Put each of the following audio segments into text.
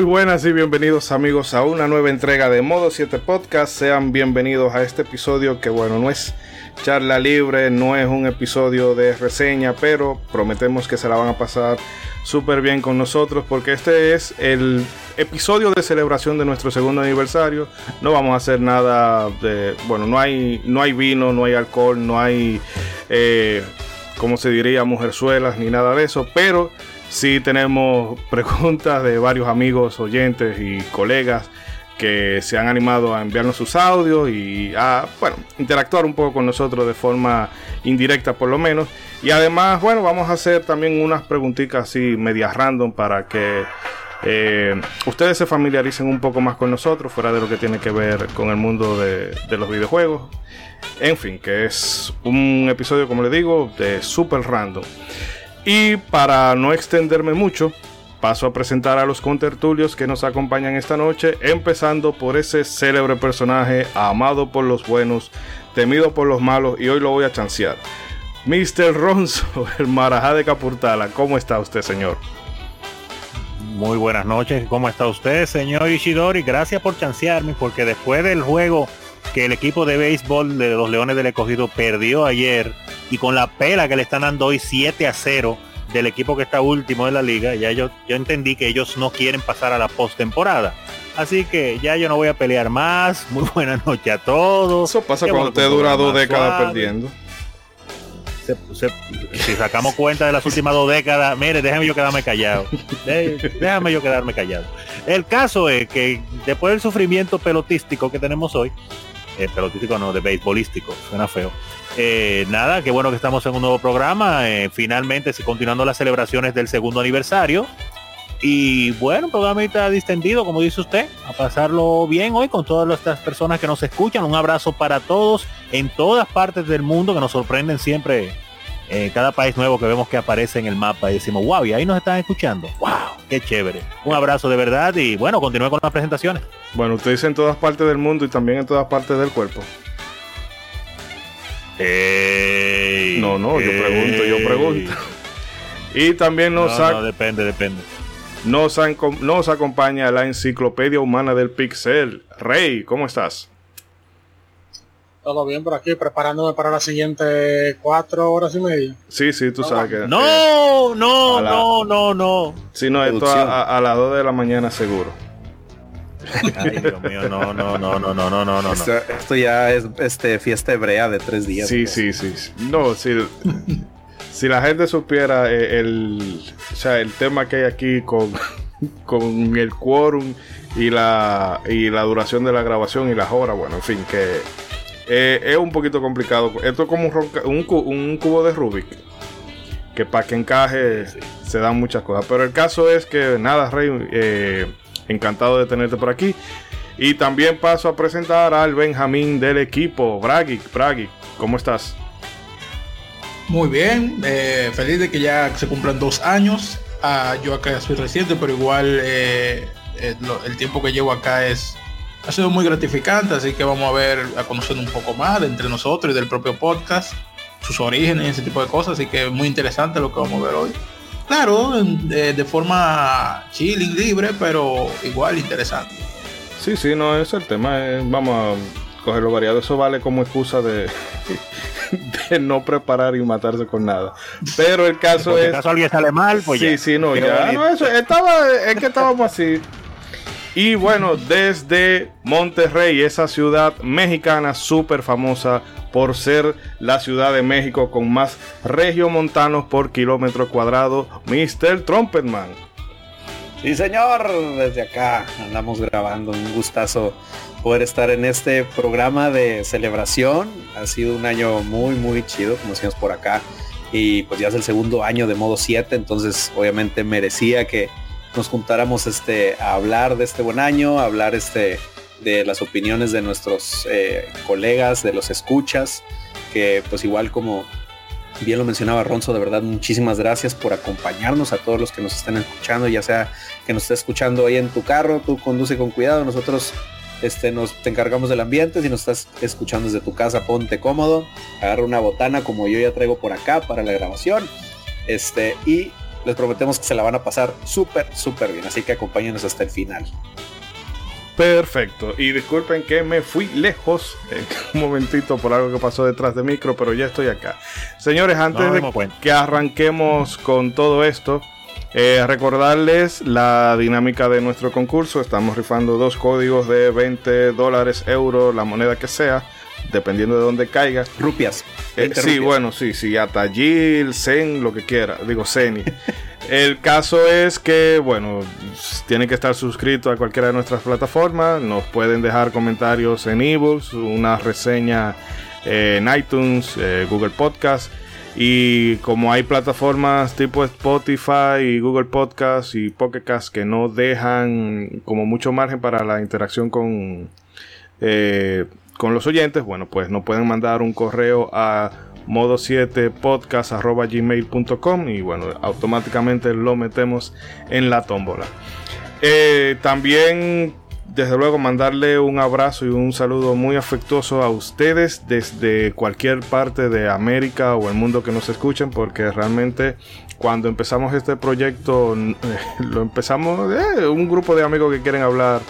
Muy buenas y bienvenidos amigos a una nueva entrega de Modo 7 Podcast. Sean bienvenidos a este episodio que bueno, no es charla libre, no es un episodio de reseña, pero prometemos que se la van a pasar súper bien con nosotros porque este es el episodio de celebración de nuestro segundo aniversario. No vamos a hacer nada de, bueno, no hay, no hay vino, no hay alcohol, no hay, eh, como se diría, mujerzuelas ni nada de eso, pero sí tenemos preguntas de varios amigos, oyentes y colegas que se han animado a enviarnos sus audios y a, bueno, interactuar un poco con nosotros de forma indirecta por lo menos. Y además, bueno, vamos a hacer también unas preguntitas así medias random para que eh, ustedes se familiaricen un poco más con nosotros, fuera de lo que tiene que ver con el mundo de, de los videojuegos. En fin, que es un episodio, como les digo, de super random. Y para no extenderme mucho, paso a presentar a los contertulios que nos acompañan esta noche, empezando por ese célebre personaje amado por los buenos, temido por los malos y hoy lo voy a chancear. Mr. Ronzo, el marajá de Capurtala, ¿cómo está usted, señor? Muy buenas noches, ¿cómo está usted, señor Ishidori? Gracias por chancearme, porque después del juego que el equipo de béisbol de los Leones del Escogido perdió ayer y con la pela que le están dando hoy 7 a 0 del equipo que está último de la liga, ya yo, yo entendí que ellos no quieren pasar a la postemporada. Así que ya yo no voy a pelear más. Muy buena noche a todos. Eso pasa cuando te dura dos décadas perdiendo. si sacamos cuenta de las últimas dos décadas, mire, déjame yo quedarme callado. Déjame yo quedarme callado. El caso es que después del sufrimiento pelotístico que tenemos hoy, eh, pelotístico no, de beisbolístico, suena feo. Eh, nada, qué bueno que estamos en un nuevo programa. Eh, finalmente, continuando las celebraciones del segundo aniversario. Y bueno, programa está distendido, como dice usted, a pasarlo bien hoy con todas estas personas que nos escuchan. Un abrazo para todos en todas partes del mundo que nos sorprenden siempre. Eh, cada país nuevo que vemos que aparece en el mapa y decimos, wow, y ahí nos están escuchando. Wow, qué chévere. Un abrazo de verdad y bueno, continúe con las presentaciones. Bueno, usted dice en todas partes del mundo y también en todas partes del cuerpo. no, no, yo pregunto, yo pregunto. Y también nos... No, no, depende, depende. Nos, nos acompaña la enciclopedia humana del pixel. Rey, ¿cómo estás? Todo bien por aquí, preparándome para las siguientes cuatro horas y media. Sí, sí, tú sabes que... No, no, no, no, no. Sí, no, esto a, a, las 2 de la mañana seguro. Ay, Dios mío, no, no, no, no, no, no, no, no. Esto, esto ya es este fiesta hebrea de tres días. Sí, sí, sí. No, sí. si la gente supiera eh, el, o sea, el tema que hay aquí con, con el quórum y la, y la duración de la grabación y las horas, bueno, en fin, que eh, es un poquito complicado. Esto es como un, un, cubo de Rubik. Que para que encaje se dan muchas cosas. Pero el caso es que nada, Rey, eh, encantado de tenerte por aquí. Y también paso a presentar al Benjamín del equipo, Bragi. Bragi, ¿cómo estás? Muy bien, eh, feliz de que ya se cumplan dos años. Ah, yo acá soy reciente, pero igual el tiempo que llevo acá es ha sido muy gratificante, así que vamos a ver, a conocer un poco más de entre nosotros y del propio podcast, sus orígenes, ese tipo de cosas, así que muy interesante lo que vamos a ver hoy. Claro, de, de forma chilling, libre, pero igual interesante. Sí, sí, no es el tema, vamos a cogerlo variado, eso vale como excusa de de no preparar y matarse con nada. Pero el caso es. caso alguien sale mal, pues Sí, sí, no, ya. No, eso, estaba, es que estábamos así. Y bueno, desde Monterrey, esa ciudad mexicana súper famosa por ser la ciudad de México con más regiomontanos por kilómetro cuadrado, Mr. Trumpetman. Sí, señor, desde acá andamos grabando, un gustazo poder estar en este programa de celebración. Ha sido un año muy, muy chido, como decíamos por acá. Y pues ya es el segundo año de modo 7, entonces obviamente merecía que nos juntáramos este, a hablar de este buen año, a hablar este, de las opiniones de nuestros eh, colegas, de los escuchas, que pues igual como bien lo mencionaba Ronzo, de verdad muchísimas gracias por acompañarnos a todos los que nos están escuchando, ya sea que nos esté escuchando ahí en tu carro, tú conduce con cuidado, nosotros este, nos te encargamos del ambiente. Si nos estás escuchando desde tu casa, ponte cómodo. Agarra una botana como yo ya traigo por acá para la grabación. Este, y Les prometemos que se la van a pasar súper, súper bien. Así que acompáñenos hasta el final. Perfecto. Y disculpen que me fui lejos un momentito por algo que pasó detrás de micro, pero ya estoy acá. Señores, antes de que arranquemos con todo esto, eh, recordarles la dinámica de nuestro concurso. Estamos rifando dos códigos de 20 dólares, euros, la moneda que sea, dependiendo de dónde caiga. Rupias. Eh, sí, bueno, sí, sí, Atagil, Zen, lo que quiera. Digo, Zeni. El caso es que, bueno, tienen que estar suscritos a cualquiera de nuestras plataformas. Nos pueden dejar comentarios en ebooks, una reseña en iTunes, eh, Google Podcast. Y como hay plataformas tipo Spotify y Google Podcast y Pocket que no dejan como mucho margen para la interacción con, eh, con los oyentes, bueno, pues nos pueden mandar un correo a modo 7 podcast gmail.com y bueno, automáticamente lo metemos en la tómbola. Eh, también desde luego mandarle un abrazo y un saludo muy afectuoso a ustedes desde cualquier parte de América o el mundo que nos escuchen porque realmente cuando empezamos este proyecto lo empezamos eh, un grupo de amigos que quieren hablar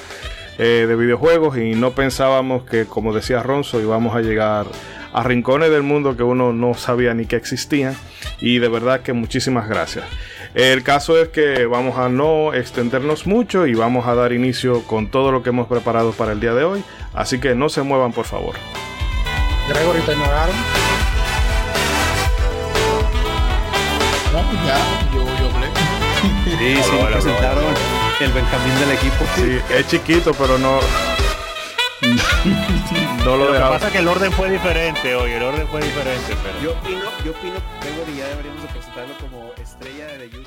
eh, de videojuegos y no pensábamos que como decía Ronzo íbamos a llegar a rincones del mundo que uno no sabía ni que existían y de verdad que muchísimas gracias. El caso es que vamos a no extendernos mucho y vamos a dar inicio con todo lo que hemos preparado para el día de hoy. Así que no se muevan, por favor. Gregory, ¿te ignoraron? No, ya, yo, yo hablé. Sí, sí, presentaron el Benjamín del equipo. Sí, es chiquito, pero no. no lo, lo que pasa es que el orden fue diferente hoy, el orden fue diferente. Pero... Yo opino, yo opino que ya deberíamos de presentarlo como estrella de YouTube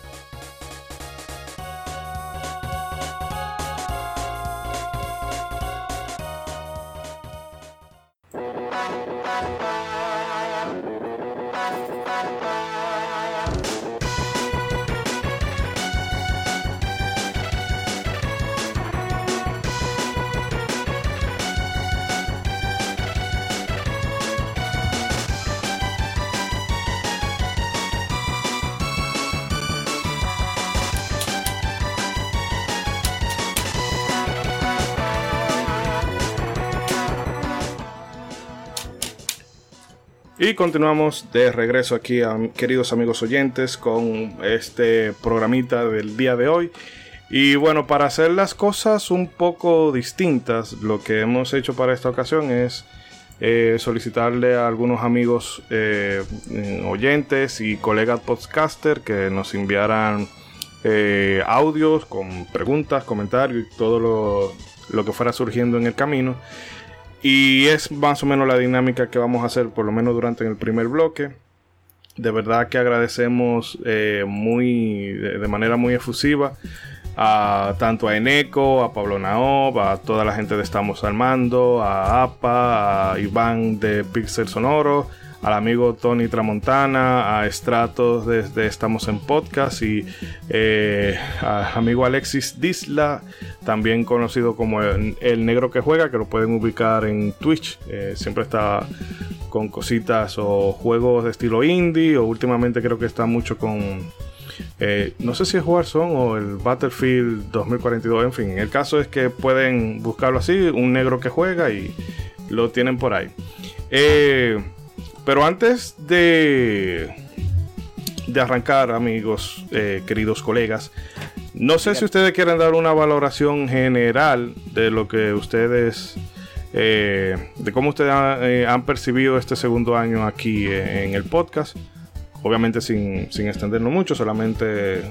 Y continuamos de regreso aquí, queridos amigos oyentes, con este programita del día de hoy. Y bueno, para hacer las cosas un poco distintas, lo que hemos hecho para esta ocasión es eh, solicitarle a algunos amigos eh, oyentes y colegas podcaster que nos enviaran eh, audios con preguntas, comentarios y todo lo, lo que fuera surgiendo en el camino. Y es más o menos la dinámica que vamos a hacer, por lo menos durante el primer bloque. De verdad que agradecemos eh, muy, de, manera muy efusiva a tanto a Eneco, a Pablo Naob, a toda la gente de Estamos Armando, a APA, a Iván de Pixel Sonoro, al amigo Tony Tramontana, a Estratos desde Estamos en Podcast y eh, al amigo Alexis Disla, también conocido como el, Negro que Juega, que lo pueden ubicar en Twitch. Eh, siempre está con cositas o juegos de estilo indie, o últimamente creo que está mucho con. Eh, no sé si es Warzone o el Battlefield 2042, en fin. El caso es que pueden buscarlo así, un negro que juega y lo tienen por ahí. Eh, pero antes de, de arrancar, amigos, eh, queridos colegas, no sé si ustedes quieren dar una valoración general de lo que ustedes, eh, de cómo ustedes eh, han percibido este segundo año aquí en el podcast. Obviamente sin, sin extendernos mucho, solamente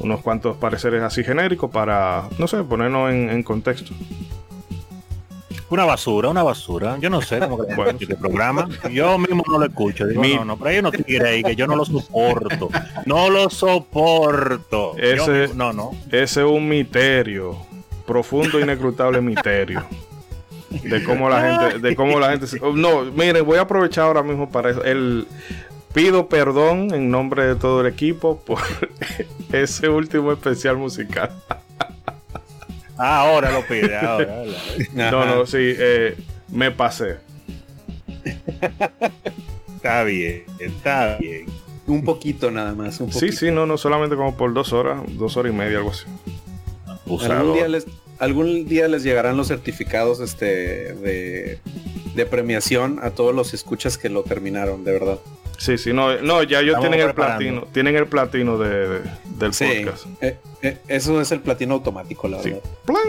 unos cuantos pareceres así genéricos para, no sé, ponernos en contexto. Una basura, una basura. Yo no sé cómo que este programa. Yo mismo no lo escucho. Digo, no, no, pero hay unos tigres ahí que yo no lo soporto. No lo soporto. Ese, no, no. Ese es un misterio. Profundo, inescrutable misterio. de cómo la gente, de cómo la gente. se- oh, No, miren, voy a aprovechar ahora mismo para eso. El, pido perdón en nombre de todo el equipo por ese último especial musical. Ah, ahora lo pide, ahora. ahora. No, no, sí, eh, me pasé. Está bien, está bien. Un poquito nada más. Un Sí, poquito. sí, no, no solamente como por dos horas, dos horas y media, algo así. Algún día les, algún día les llegarán los certificados este de, de premiación a todos los escuchas que lo terminaron, de verdad. Sí, sí, no, no, ya ellos Estamos tienen el platino, tienen el platino de, de- del Sí, podcast. eh, eh, eso es el platino automático, la Sí. verdad. Plan.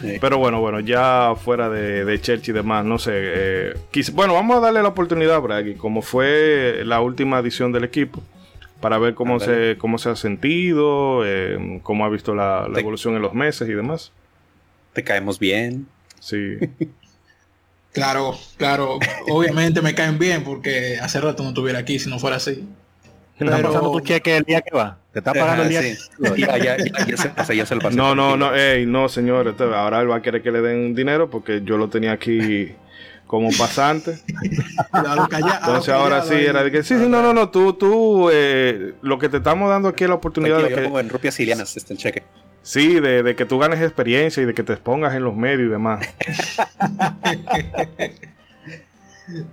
Sí. Pero bueno, bueno, ya fuera de, de Church y demás, no sé. eh, quis- bueno, vamos a darle la oportunidad a Bragi, como fue la última edición del equipo, para ver cómo, se, cómo se ha sentido, eh, cómo ha visto la, la Te- evolución en los meses y demás. Te caemos bien. Sí, Claro, claro. Obviamente me caen bien porque hace rato no estuviera aquí si no fuera así. ¿Te está Pero- pasando tu cheque el día que va? ¿Te está pagando el día? Sí. Ya, ya, ya, ya se pasa, ya se lo pasé. No, no, no, ey, no, señores. este, Ahora él va a querer que le den dinero porque yo lo tenía aquí como pasante. A lo calla- a lo Entonces ahora sí era de que sí, sí, no, no, no, tú, tú, eh, lo que te estamos dando aquí es la oportunidad Tranquilo, de yo que, pongo en rupias sirianas este el cheque. Sí, de, de que tú ganes experiencia y de que te expongas en los medios y demás.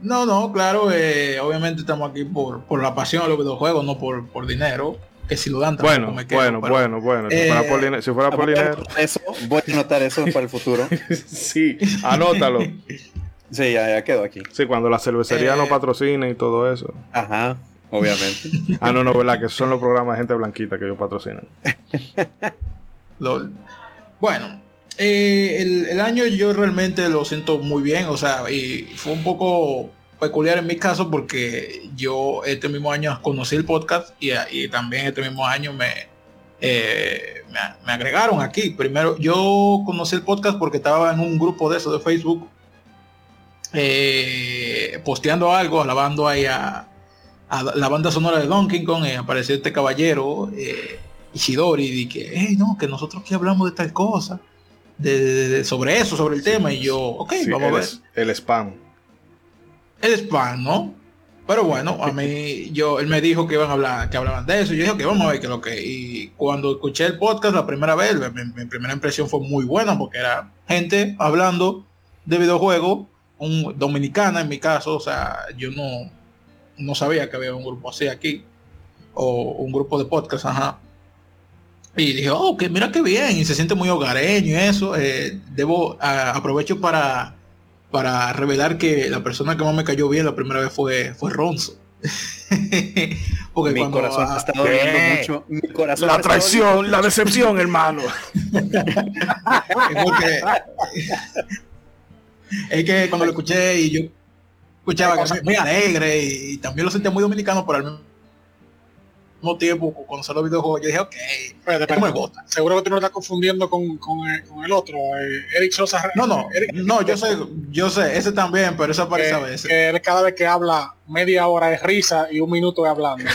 No, no, claro, eh, obviamente estamos aquí por, por la pasión a los videojuegos, no por, por dinero. Que si lo dan Bueno, me quedo, bueno, pero- bueno, bueno. Si Eh, fuera por, dine- si fuera por Voy a dinero, eso, voy a anotar eso para el futuro. sí, anótalo. Sí, ya, ya quedó aquí. Sí, cuando la cervecería Eh. no patrocina y todo eso. Ajá, obviamente. Ah, no, no, verdad, que esos son los programas de gente blanquita que ellos patrocinan. Bueno, eh, el, el año yo realmente lo siento muy bien, o sea, y fue un poco peculiar en mi caso porque yo este mismo año conocí el podcast y, y también este mismo año me, eh, me, agregaron aquí. Primero, yo conocí el podcast porque estaba en un grupo de eso de Facebook, eh, posteando algo, alabando ahí a, la banda sonora de Donkey Kong, y apareció este caballero, Ishidori, y que, hey, no, que nosotros aquí hablamos de tal cosa, de, de- de- sobre eso, sobre el tema, y yo, ok, Sí, vamos a ver. el spam. El spam, ¿no? Pero bueno, a mí, yo, él me dijo que iban a hablar, que hablaban de eso, y yo dije, que vamos a ver qué es lo que, y cuando escuché el podcast la primera vez, mi, mi primera impresión fue muy buena, porque era gente hablando de videojuegos, un dominicana en mi caso, o sea, yo no, no sabía que había un grupo así aquí, o un grupo de podcast, ajá. Y dije, oh, que mira qué bien, y se siente muy hogareño y eso. eh, debo, a- aprovecho para, para revelar que la persona que más me cayó bien la primera vez fue, fue Ronzo. Porque Mi cuando, corazón ah, ha estado mucho. Mi corazón La traición, la decepción, hermano. es porque- es que cuando lo escuché y yo escuchaba que muy alegre y, y también lo sentía muy dominicano, pero al mismo tiempo conocer los videojuegos, yo dije, ok, Espérate, esto me gusta. Seguro que tú no estás confundiendo con, con, el, con el otro, eh, Eric Sosa. No, no, Eric- no, yo sé, yo sé, ese también, pero eso que, aparece a veces. que él cada vez que habla media hora de risa y un minuto de hablando.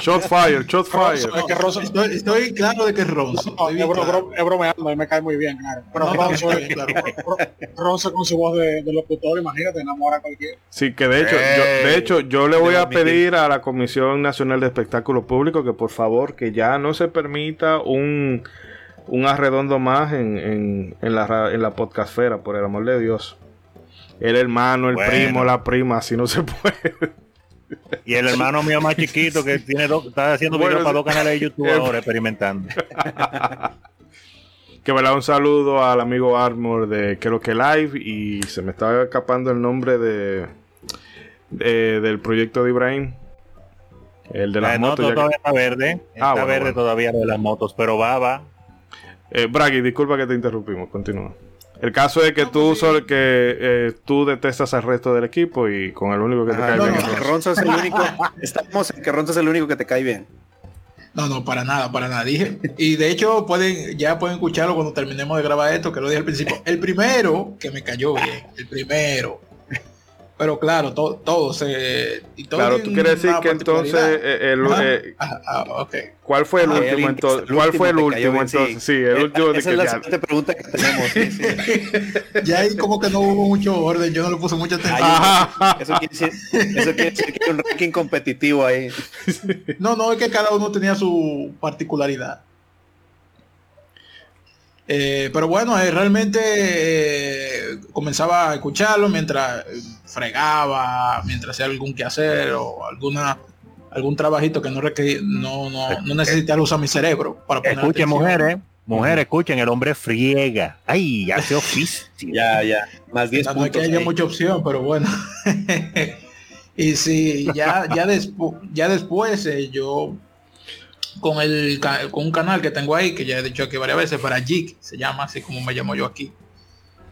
shot fire, shot fire. Es que Ronzo, Estoy, estoy claro de que es Ronzo. no, estoy es, claro. bro- es bromeando y me cae muy bien, claro. Pero No, Ronzo, claro. Ronzo con su voz de, de locutor, imagínate, enamora a cualquiera. Sí, que de hecho, yo, de hecho, yo le voy a pedir a la Comisión Nacional de Espectáculos Públicos que por favor que ya no se permita un, un arredondo más en, en, en la, en la podcastfera, por el amor de Dios. El hermano, el Bueno. primo, la prima, así no se puede. Y el hermano mío más chiquito que tiene dos, está haciendo Bueno, videos para dos canales de YouTube ahora experimentando. Que verdad, un saludo al amigo Armor de lo que Live y se me estaba escapando el nombre de, de- del proyecto de Ibrahim. El de las Eh, no, motos. que- todavía está verde. Está Ah, bueno, verde bueno. todavía lo de las motos, pero va, va. Eh, Bragi, disculpa que te interrumpimos, continúa. El caso es que tú solo que eh, tú detestas al resto del equipo y con el único que te Ajá, cae no, bien no, que. Ronzo es el único. Estamos en que Ronzo es el único que te cae bien. No, no, para nada, para nada. Dije, y de hecho pueden, ya pueden escucharlo cuando terminemos de grabar esto, que lo dije al principio. El primero que me cayó bien, el primero, pero claro, to- todos. eh, y todos Claro, tú quieres decir que entonces eh, el, eh, Ah, ah, ok. ¿cuál fue el Ah, último entonces? ¿Cuál fue el último entonces? Sí, el Eh, último de Esa que es la ya- siguiente pregunta que tenemos. sí, sí. Ya ahí como que no hubo mucho orden, yo no le puse mucha atención. Ajá. Eso quiere, decir, eso quiere decir que hay un ranking competitivo ahí. No, no, es que cada uno tenía su particularidad. Eh, pero bueno, eh, realmente eh, comenzaba a escucharlo mientras fregaba, mientras hacía algún quehacer o alguna algún trabajito que no requería, no, no, no necesitaba usar mi cerebro para poner Escuchen, atención. mujeres. Mujeres, escuchen, el hombre friega. Ay, hace oficio. Ya, ya. Más 10 No, no es que haya mucha opción, pero bueno. y sí, ya, ya, despu- ya después eh, yo con el con un canal que tengo ahí, que ya he dicho aquí varias veces, para Jig, se llama así como me llamo yo aquí.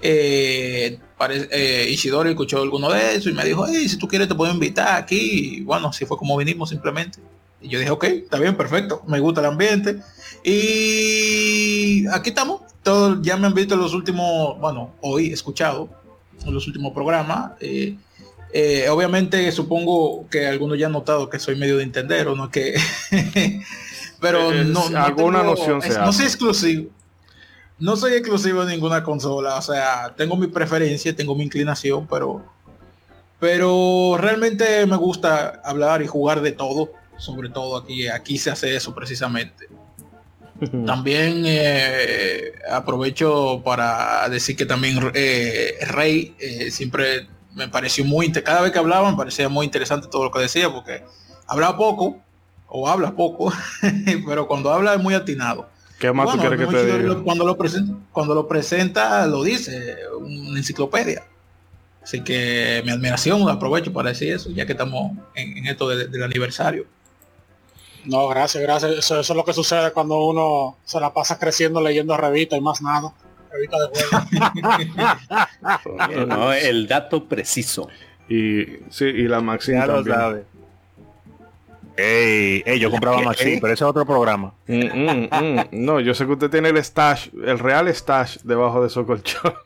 Eh, eh, Ishidori escuchó alguno de eso y me dijo, hey, si tú quieres te puedo invitar aquí. Bueno, así fue como vinimos simplemente. Y yo dije, ok, está bien, perfecto, me gusta el ambiente. Y aquí estamos. Todos ya me han visto los últimos, bueno, hoy escuchado los últimos programas. eh, eh, obviamente supongo que algunos ya han notado que soy medio de entender o no que pero Es- no, no alguna tengo- noción es- no soy exclusivo. No soy exclusivo de ninguna consola o sea tengo mi preferencia tengo mi inclinación pero pero realmente me gusta hablar y jugar de todo sobre todo aquí aquí se hace eso precisamente. También eh, aprovecho para decir que también eh, Rey eh, siempre me pareció muy cada vez que hablaba me parecía muy interesante todo lo que decía porque hablaba poco o habla poco pero cuando habla es muy atinado ¿Qué más Bueno, tú quieres que te Chidori diga? lo- cuando lo presenta cuando lo presenta lo dice una enciclopedia así que mi admiración aprovecho para decir eso ya que estamos en, en esto de- del aniversario No, gracias, gracias. Eso, eso es lo que sucede cuando uno se la pasa creciendo leyendo revistas y más nada. Revistas de juego. No, el dato preciso. Y sí, y la Maxine Ya lo también. sabe. Ey, ey, yo compraba ¿Qué? Maxi, pero ese es otro programa. Mm, mm, mm. No, yo sé que usted tiene el stash, el real stash debajo de su colchón.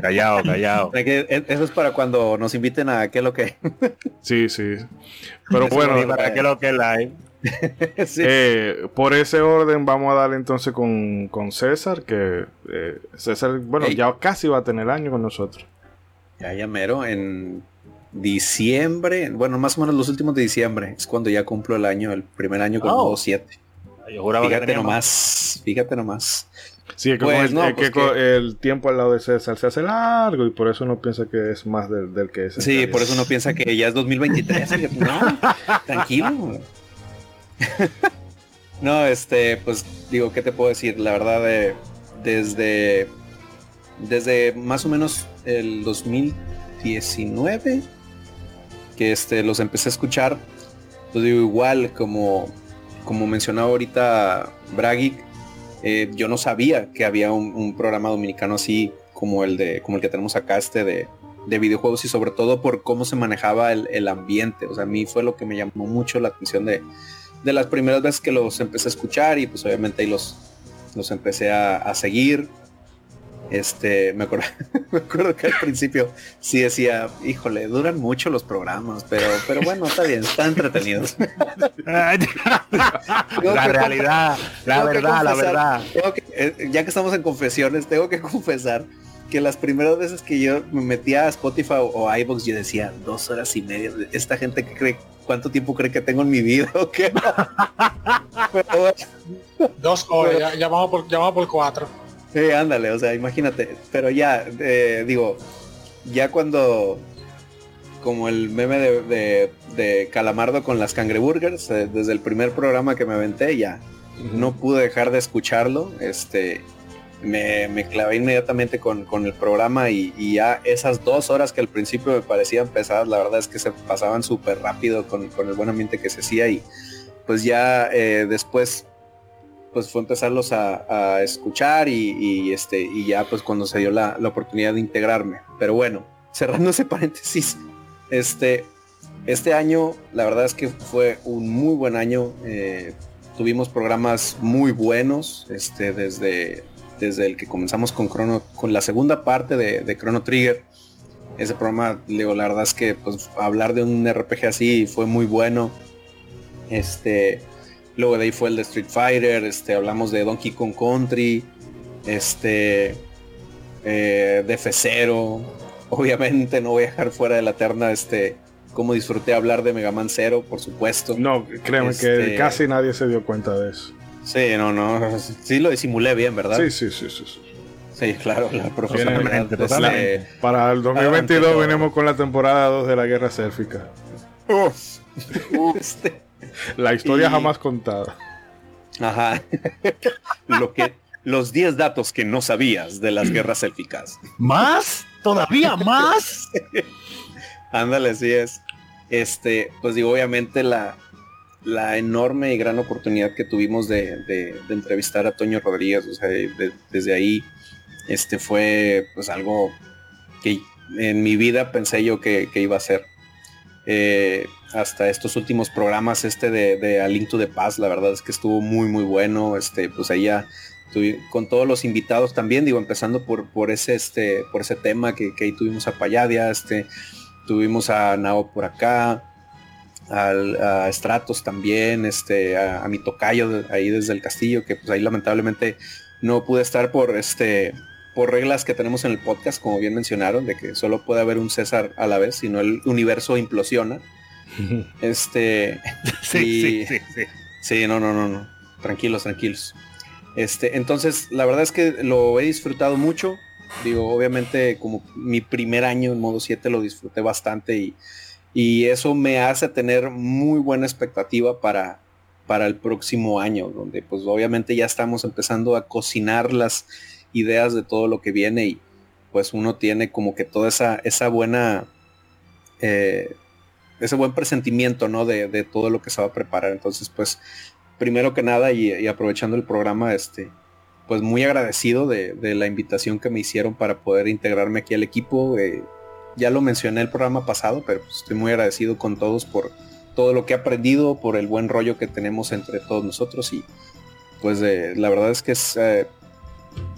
Callado, callado. E- Eso es para cuando nos inviten a qué es lo que. Sí, sí. Pero bueno, ¿Y para qué lo que live? Sí. eh, por ese orden vamos a darle entonces con, con César, que eh, César, bueno, Ey. ya casi va a tener año con nosotros. Ya, ya mero, en diciembre, bueno, más o menos los últimos de diciembre, es cuando ya cumplo el año, el primer año con Oh. modo 7. Yo juraba que Fíjate más. nomás, fíjate nomás. Sí, es que, Pues con el, no, es pues que que- el tiempo al lado de César se hace largo y por eso uno piensa que es más del, del que es. Sí, por eso uno piensa que ya es 2023. fíjate, no, tranquilo. no, este, pues digo, ¿qué te puedo decir? La verdad, eh, desde, desde más o menos el 2019 que este, los empecé a escuchar, pues digo, igual como, como mencionaba ahorita Bragic, eh, yo no sabía que había un, un programa dominicano así como el de como el que tenemos acá este de, de videojuegos y sobre todo por cómo se manejaba el, el ambiente o sea a mí fue lo que me llamó mucho la atención de, de las primeras veces que los empecé a escuchar y pues obviamente ahí los los empecé a, a seguir. Este me acuerdo me acuerdo que al principio sí decía híjole duran mucho los programas pero pero bueno está bien están entretenidos la realidad, la verdad, la verdad. que- eh, ya que estamos en confesiones, tengo que confesar que las primeras veces que yo me metía a Spotify o, o iVoox, yo decía dos horas y media. Esta gente que cree, ¿cuánto tiempo cree que tengo en mi vida? ¿O qué? Pero Dos horas, ya, ya vamos por, ya vamos por cuatro. sí, ándale, o sea, imagínate. Pero ya, eh, digo, ya cuando como el meme de, de- de Calamardo con las cangreburgers, eh, desde el primer programa que me aventé, ya, no pude dejar de escucharlo. Este, me, clavé inmediatamente con, con el programa y, ya esas dos horas que al principio me parecían pesadas, la verdad es que se pasaban súper rápido con, con el buen ambiente que se hacía y pues ya eh, después pues fue empezarlos a, escuchar y, y, este y ya pues cuando se dio la, la oportunidad de integrarme. Pero bueno, cerrando ese paréntesis, este, este año la verdad es que fue un muy buen año. eh, tuvimos programas muy buenos, este, desde, desde el que comenzamos con Chrono, con la segunda parte de, de Chrono Trigger. Ese programa, digo, la verdad es que pues hablar de un RPG así fue muy bueno. Este, luego de ahí fue el de Street Fighter, este, hablamos de Donkey Kong Country, este, eh, de F0. Obviamente no voy a dejar fuera de la terna este cómo disfruté hablar de Mega Man Zero, por supuesto. No, créeme que Este- casi nadie se dio cuenta de eso. Sí, no, no, sí lo disimulé bien, ¿verdad? Sí, sí, sí, sí. sí. Sí, claro, la. Totalmente, este, totalmente. Para el 2022 Adelante, venimos con la temporada 2 de la guerra sélfica. este, La historia Y- jamás contada. Ajá. Lo que, los 10 datos que no sabías de las guerras élficas. ¿Más? ¿Todavía más? Ándale, así es. Este, pues digo, obviamente la, la enorme y gran oportunidad que tuvimos de, de- de entrevistar a Toño Rodríguez, de- desde ahí, este fue pues algo que en mi vida pensé yo que, iba a ser. Eh, hasta estos últimos programas, este de, de A Link to the Past, la verdad es que estuvo muy, muy bueno. Este, pues tuvi- con todos los invitados también, digo, empezando por, por ese, este, por ese tema que, que ahí tuvimos a Payadia, este, tuvimos a Nao por acá, al, a Stratos también, este, a, a mi tocayo de- ahí desde el castillo, que pues ahí lamentablemente no pude estar por este por reglas que tenemos en el podcast, como bien mencionaron, de que solo puede haber un César a la vez, si no el universo implosiona. Este, Sí, Y- sí, sí, sí. Sí, no, no, no, no. Tranquilos, tranquilos. Este, entonces, la verdad es que lo he disfrutado mucho. Digo, obviamente, como mi primer año en modo 7 lo disfruté bastante y, y eso me hace tener muy buena expectativa para, para el próximo año, donde pues obviamente ya estamos empezando a cocinar las ideas de todo lo que viene y pues uno tiene como que toda esa, esa buena, eh, ese buen presentimiento, ¿no? De, de todo lo que se va a preparar. Entonces, pues, primero que nada y, y aprovechando el programa, este, pues muy agradecido de, la invitación que me hicieron para poder integrarme aquí al equipo. eh, ya lo mencioné el programa pasado, pero pues, estoy muy agradecido con todos por todo lo que he aprendido, por el buen rollo que tenemos entre todos nosotros y pues eh, la verdad es que es, eh,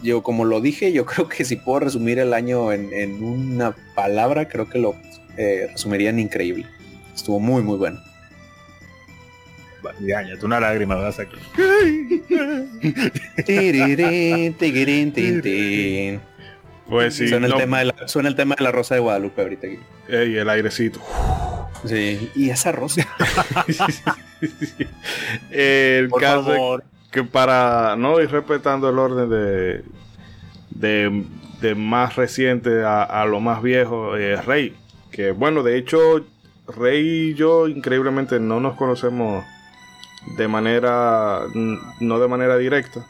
yo como lo dije, yo creo que si puedo resumir el año en, en una palabra, creo que lo eh, resumiría en increíble. Estuvo muy, muy bueno. Ya, ya, tú una lágrima vas a Pues sí, suena, no- el tema de la, suena el tema de la rosa de Guadalupe ahorita. aquí. Ey, el airecito. Sí. Y esa rosa. el Por caso es favor. que para no ir respetando el orden de, de, de más reciente a, a lo más viejo, eh, Rey. Que bueno, de hecho, Rey y yo increíblemente no nos conocemos de manera, no de manera directa.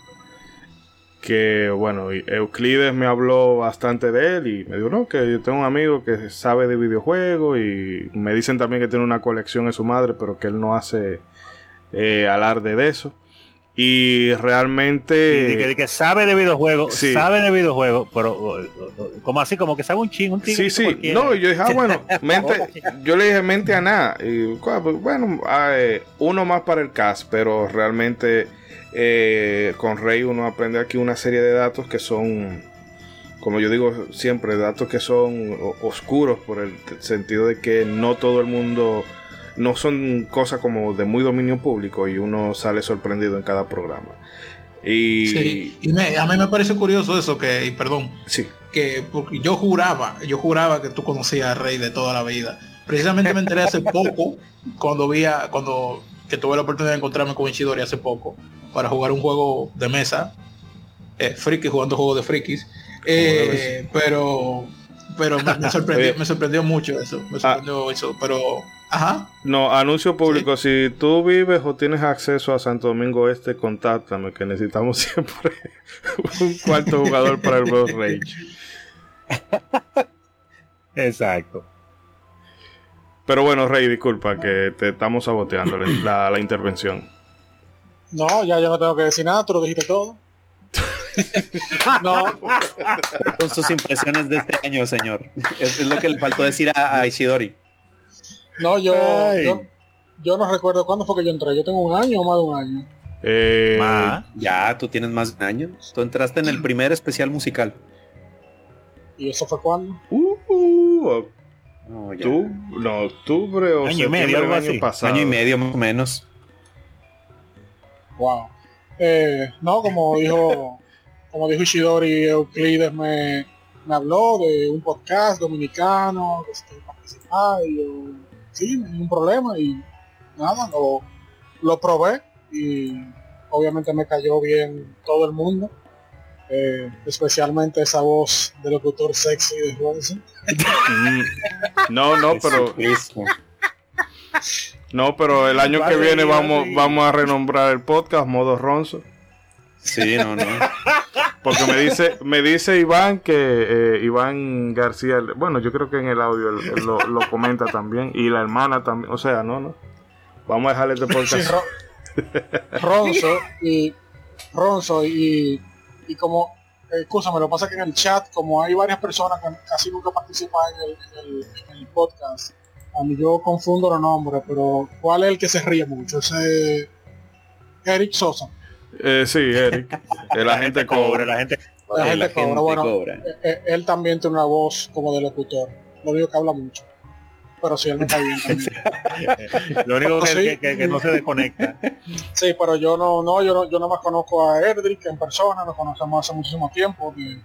Que bueno, Euclides me habló bastante de él y me dijo, no, que yo tengo un amigo que sabe de videojuegos y me dicen también que tiene una colección en su madre, pero que él no hace eh, alarde de eso. Y realmente... Y que, que sabe de videojuegos, Sí. sabe de videojuegos, pero o- o- como así, como que sabe un ching, un Sí, sí, cualquiera. no, y yo dije, ah, bueno, mente, yo le dije mente a nada. Y pues, bueno, ah, eh, uno más para el cast, pero realmente eh, con Rey uno aprende aquí una serie de datos que son, como yo digo siempre, datos que son oscuros por el sentido de que no todo el mundo, no son cosas como de muy dominio público y uno sale sorprendido en cada programa. Y Sí, y me- a mí me parece curioso eso que, y perdón, sí. que porque yo juraba, yo juraba que tú conocías a Rey de toda la vida. Precisamente me enteré hace poco, cuando vi a- cuando que tuve la oportunidad de encontrarme con Ishidori hace poco, para jugar un juego de mesa, eh, friki, jugando juegos de frikis. Eh, pero pero me, me sorprendió, me sorprendió mucho eso, me sorprendió eso, pero ajá, No, anuncio público. Si tú vives o tienes acceso a Santo Domingo Este, contáctame, que necesitamos siempre un cuarto jugador para el Road Rage. Exacto. Pero bueno, Rey, disculpa que te estamos saboteando la, la- intervención. No, ya yo no tengo que decir nada, tú lo dijiste todo. no, Con sus impresiones de este año, señor. Es, es lo que le faltó decir a, a Isidori. no, yo, yo no recuerdo cuándo fue que yo entré. Yo tengo un año o más de un año. Eh, Ma, Ya, tú tienes más de un año. Tú entraste en el primer especial musical. ¿Y eso fue cuándo? uh, uh, tuvo. No, ya. ¿Tú? No, octubre o Año y medio, algo del año así. pasado. Año y medio más o menos. Wow. Eh, no, como dijo, como dijo Ishidori, Euclides me, me habló de un podcast dominicano, que estoy participando, y yo, sí, ningún problema, y nada, lo, lo probé, y obviamente me cayó bien todo el mundo, eh, especialmente esa voz de locutor sexy de Ronson. Mm. No, no, pero no, pero el año que viene vamos vamos a renombrar el podcast modo Ronzo. Sí, no, no. Porque me dice, me dice Iván que eh, Iván García, bueno, yo creo que en el audio él, él lo, lo comenta también, y la hermana también, o sea, no, no. Vamos a dejarle este Sí, podcast. Ro- Ronzo y Ronzo y, y como eh, escúchame, lo que pasa es que en el chat, como hay varias personas que casi nunca participan en el, en el- en el podcast, a mí yo confundo los nombres, pero ¿cuál es el que se ríe mucho? Ese Eric Sosa. Eh, sí, Eric, el agente cobra. la gente La gente cobra, bueno. cobra. Eh, eh, él también tiene una voz como de locutor. Lo digo que habla mucho. Pero sí, él me cae bien también. lo único que, Sí. que- que- que no se desconecta. Sí, pero yo no, no, yo no, yo no más conozco a Erdrick en persona, nos conocemos hace muchísimo tiempo, que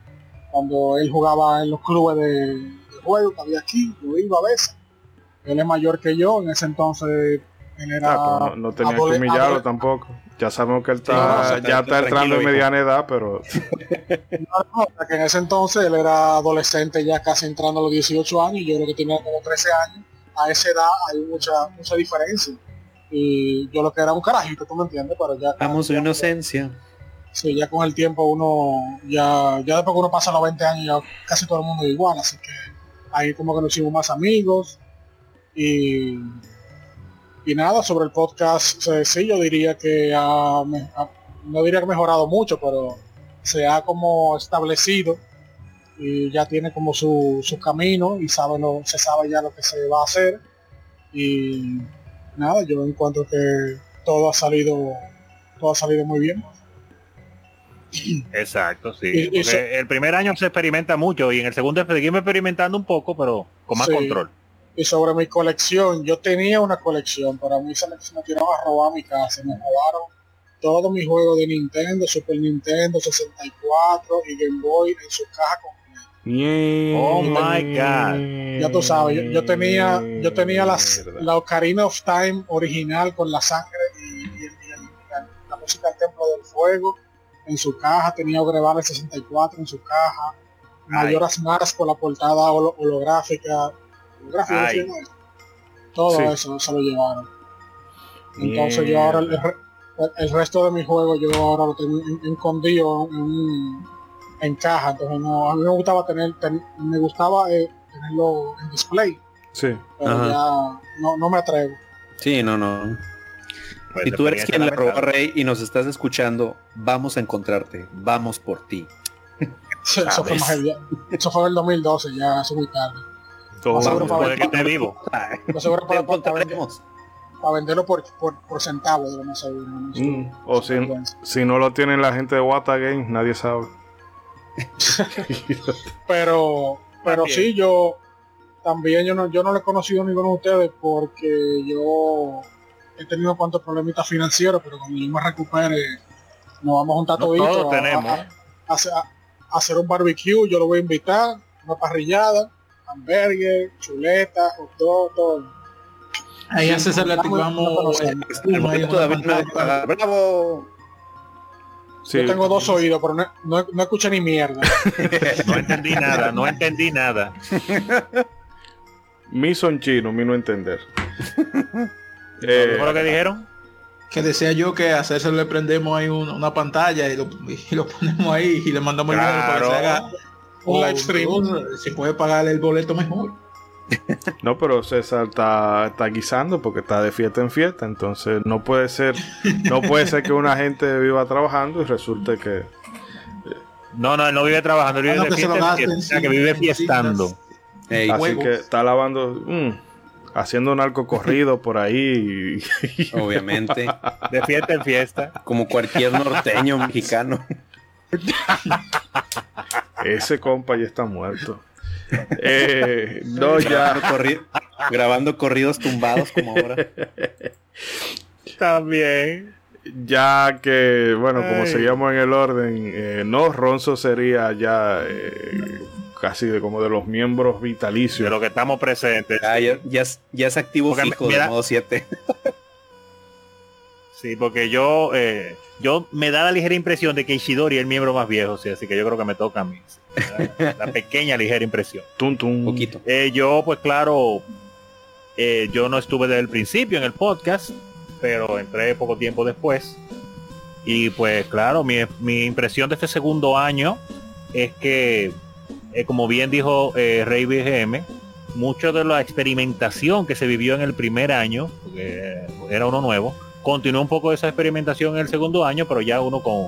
cuando él jugaba en los clubes de, de juego que había aquí, yo iba a veces. Él es mayor que yo, en ese entonces él era Ah, pero no, no tenía que humillarlo tampoco. Ya sabemos que él Sí, no, está, o sea, ya está entrando en mediana edad, pero no, no, que en ese entonces él era adolescente ya casi entrando a los 18 años y yo creo que tenía como 13 años. A esa edad hay mucha, mucha diferencia. Y yo lo que era un carajito, tú me entiendes, pero ya... Amo su inocencia. Sí, ya con el tiempo uno, ya, ya después que uno pasa los 20 años, ya casi todo el mundo es igual, así que ahí como que nos hicimos más amigos. Y, y nada, sobre el podcast, eh, sí, yo diría que ha, me- ha- no diría que ha mejorado mucho, pero se ha como establecido y ya tiene como su, su camino y sabe lo, se sabe ya lo que se va a hacer. Y nada, yo encuentro que todo ha salido, todo ha salido muy bien. Exacto, sí. Y- y Porque se- el primer año se experimenta mucho y en el segundo seguimos experimentando un poco, pero con más Sí. control. Y sobre mi colección, yo tenía una colección, pero a mí se me, se me tiraron a robar mi casa, me robaron todos mis juegos de Nintendo, Super Nintendo, 64 y Game Boy en su caja completa. Oh my God. Ya tú sabes, yo, yo tenía, yo tenía las, la Ocarina of Time original con la sangre y, y el- y el- la, la música del Templo del Fuego en su caja, tenía Ogrevar el 64 en su caja, Mayoras Mars con la portada holo- holográfica, holográfica, Todo Sí. eso se lo llevaron. Entonces yo ahora el, re- el- el resto de mi juego yo ahora lo tengo en- escondido en, un- en caja, entonces no, a mí me gustaba tener, ten- me gustaba eh, tenerlo en display, Sí. pero Ajá. ya no, no me atrevo. Sí, no, no. Pues Si la tú eres quien le robó a. Rey y nos estás escuchando, vamos a encontrarte. Vamos por ti. Eso fue, más el- eso fue en el 2012, ya hace muy tarde. Todo- Seguro para- Puede que esté vivo. Lo seguro Te para, para, vender- encontraremos. para venderlo por, por, por centavo de lo más seguro. ¿no? Eso- Mm, O si, si no lo tienen la gente de Wata Game, nadie sabe. pero pero También. sí yo también yo no yo no le he conocido a ninguno de ustedes porque yo he tenido cuantos problemitas financieros pero cuando yo me recupere nos vamos a juntar No toditos todos a- tenemos. a, a hacer- a- a hacer un barbecue yo lo voy a invitar una parrillada hamburguer chuleta hot dog todo Ahí a César le activamos el El boleto una David. ¡Bravo! Sí. yo tengo dos oídos pero no, no, no escuché ni mierda No entendí nada, no entendí nada. Mi son chino, mi no entender. ¿Qué Eh, fue lo que dijeron? Que decía yo que a César le prendemos ahí un- una pantalla y lo, y lo ponemos ahí y le mandamos el dinero para que se Claro. haga o- live stream. o Si puede pagarle el boleto mejor. no, pero César está, está guisando porque está de fiesta en fiesta, entonces no puede ser, no puede ser que una gente viva trabajando y resulte que No, no, él no vive trabajando, él vive Ah, no, de que se lo fiesta en gasten, fiesta, sí, que vive fiestando. así que está lavando, mm, haciendo un arco corrido por ahí. y- obviamente, De fiesta en fiesta. como cualquier norteño mexicano. Ese compa ya está muerto. Eh, no, ya. Grabando, corri- grabando corridos tumbados como ahora. También. Ya que, bueno, como Ay. seguíamos en el orden, eh, no, Ronzo sería ya eh, casi de como de los miembros De vitalicios. lo que estamos presentes. Ah, ya, ya es, ya es activo Porque fijo mira- de modo 7. Sí, porque yo, eh, yo me da la ligera impresión de que Ishidori es el miembro más viejo, sí, así que yo creo que me toca a mí. sí. La, la pequeña ligera impresión. Tum, tum. Un poquito. Eh, yo, pues claro, eh, yo no estuve desde el principio en el podcast, pero entré poco tiempo después. Y pues claro, mi, mi impresión de este segundo año es que, eh, como bien dijo eh, Rey BGM, mucho de la experimentación que se vivió en el primer año, porque era uno nuevo, continuó un poco esa experimentación en el segundo año, pero ya uno con,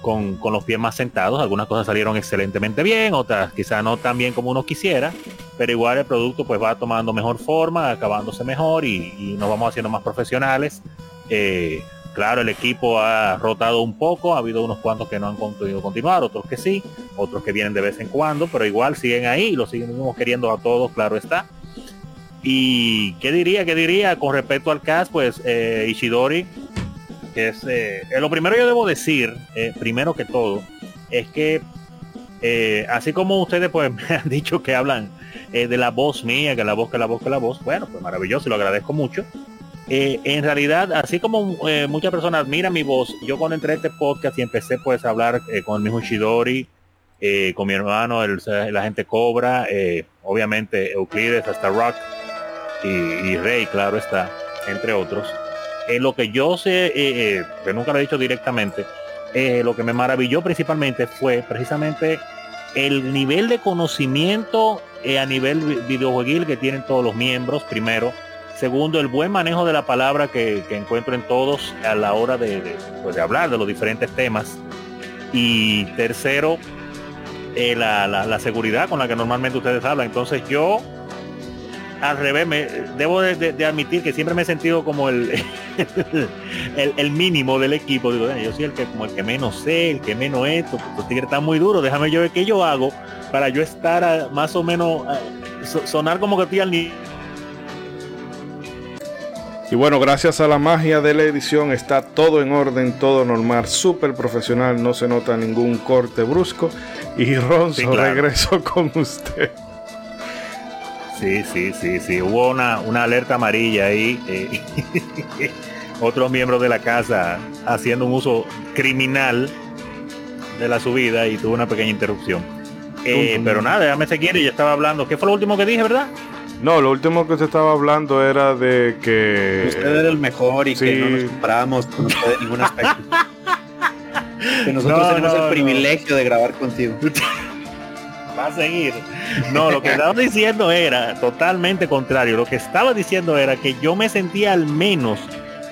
con, con los pies más sentados. Algunas cosas salieron excelentemente bien, otras quizá no tan bien como uno quisiera, pero igual el producto pues va tomando mejor forma, acabándose mejor y, nos vamos haciendo más profesionales. Eh, claro, el equipo ha rotado un poco, ha habido unos cuantos que no han podido continuar, otros que sí, otros que vienen de vez en cuando, pero igual siguen ahí, lo seguimos queriendo a todos, claro está. Y qué diría, qué diría con respecto al cast, pues eh, Ishidori, que es eh, eh, lo primero yo debo decir, eh, primero que todo, es que así como ustedes pues me han dicho que hablan de la voz mía, que la voz, que la voz, que la voz, bueno, pues maravilloso, lo agradezco mucho. En realidad, así como eh, muchas personas admiran mi voz, yo cuando entré a este podcast y empecé pues a hablar con el mismo Shidori, con mi hermano, el, la gente Cobra, obviamente Euclides, hasta Rock y, Rey, claro está, entre otros. Eh, lo que yo sé, eh, eh, que nunca lo he dicho directamente, eh, lo que me maravilló principalmente fue precisamente el nivel de conocimiento a nivel vi- videojueguil que tienen todos los miembros, primero. Segundo, el buen manejo de la palabra que, encuentro en todos a la hora de, pues, de hablar de los diferentes temas. Y tercero, la- la seguridad con la que normalmente ustedes hablan. Entonces yo, al revés, me, debo de, de- de admitir que siempre me he sentido como el, el, el mínimo del equipo. Digo, "Eh, yo soy el que como el que menos sé, el que menos esto, los tigres están muy duros, déjame yo ver qué yo hago para yo estar a- más o menos a- so- sonar como que estoy al nivel Y bueno, gracias a la magia de la edición está todo en orden, todo normal, súper profesional, no se nota ningún corte brusco. Y Ronzo, Sí, claro. regreso con usted. Sí, sí, sí, sí. Hubo una, una alerta amarilla ahí. eh, otros miembros de la casa haciendo un uso criminal de la subida y tuvo una pequeña interrupción. Eh, Tum, tum. pero nada, déjame seguir y yo estaba hablando. ¿Qué fue lo último que dije, verdad? No, lo último que se estaba hablando era de que... Usted era el mejor y que no nos comparamos con usted en ningún aspecto. que nosotros No, tenemos no, el no. privilegio de grabar contigo. Va a seguir. No, lo que estaba diciendo era totalmente contrario. Lo que estaba diciendo era que yo me sentía al menos,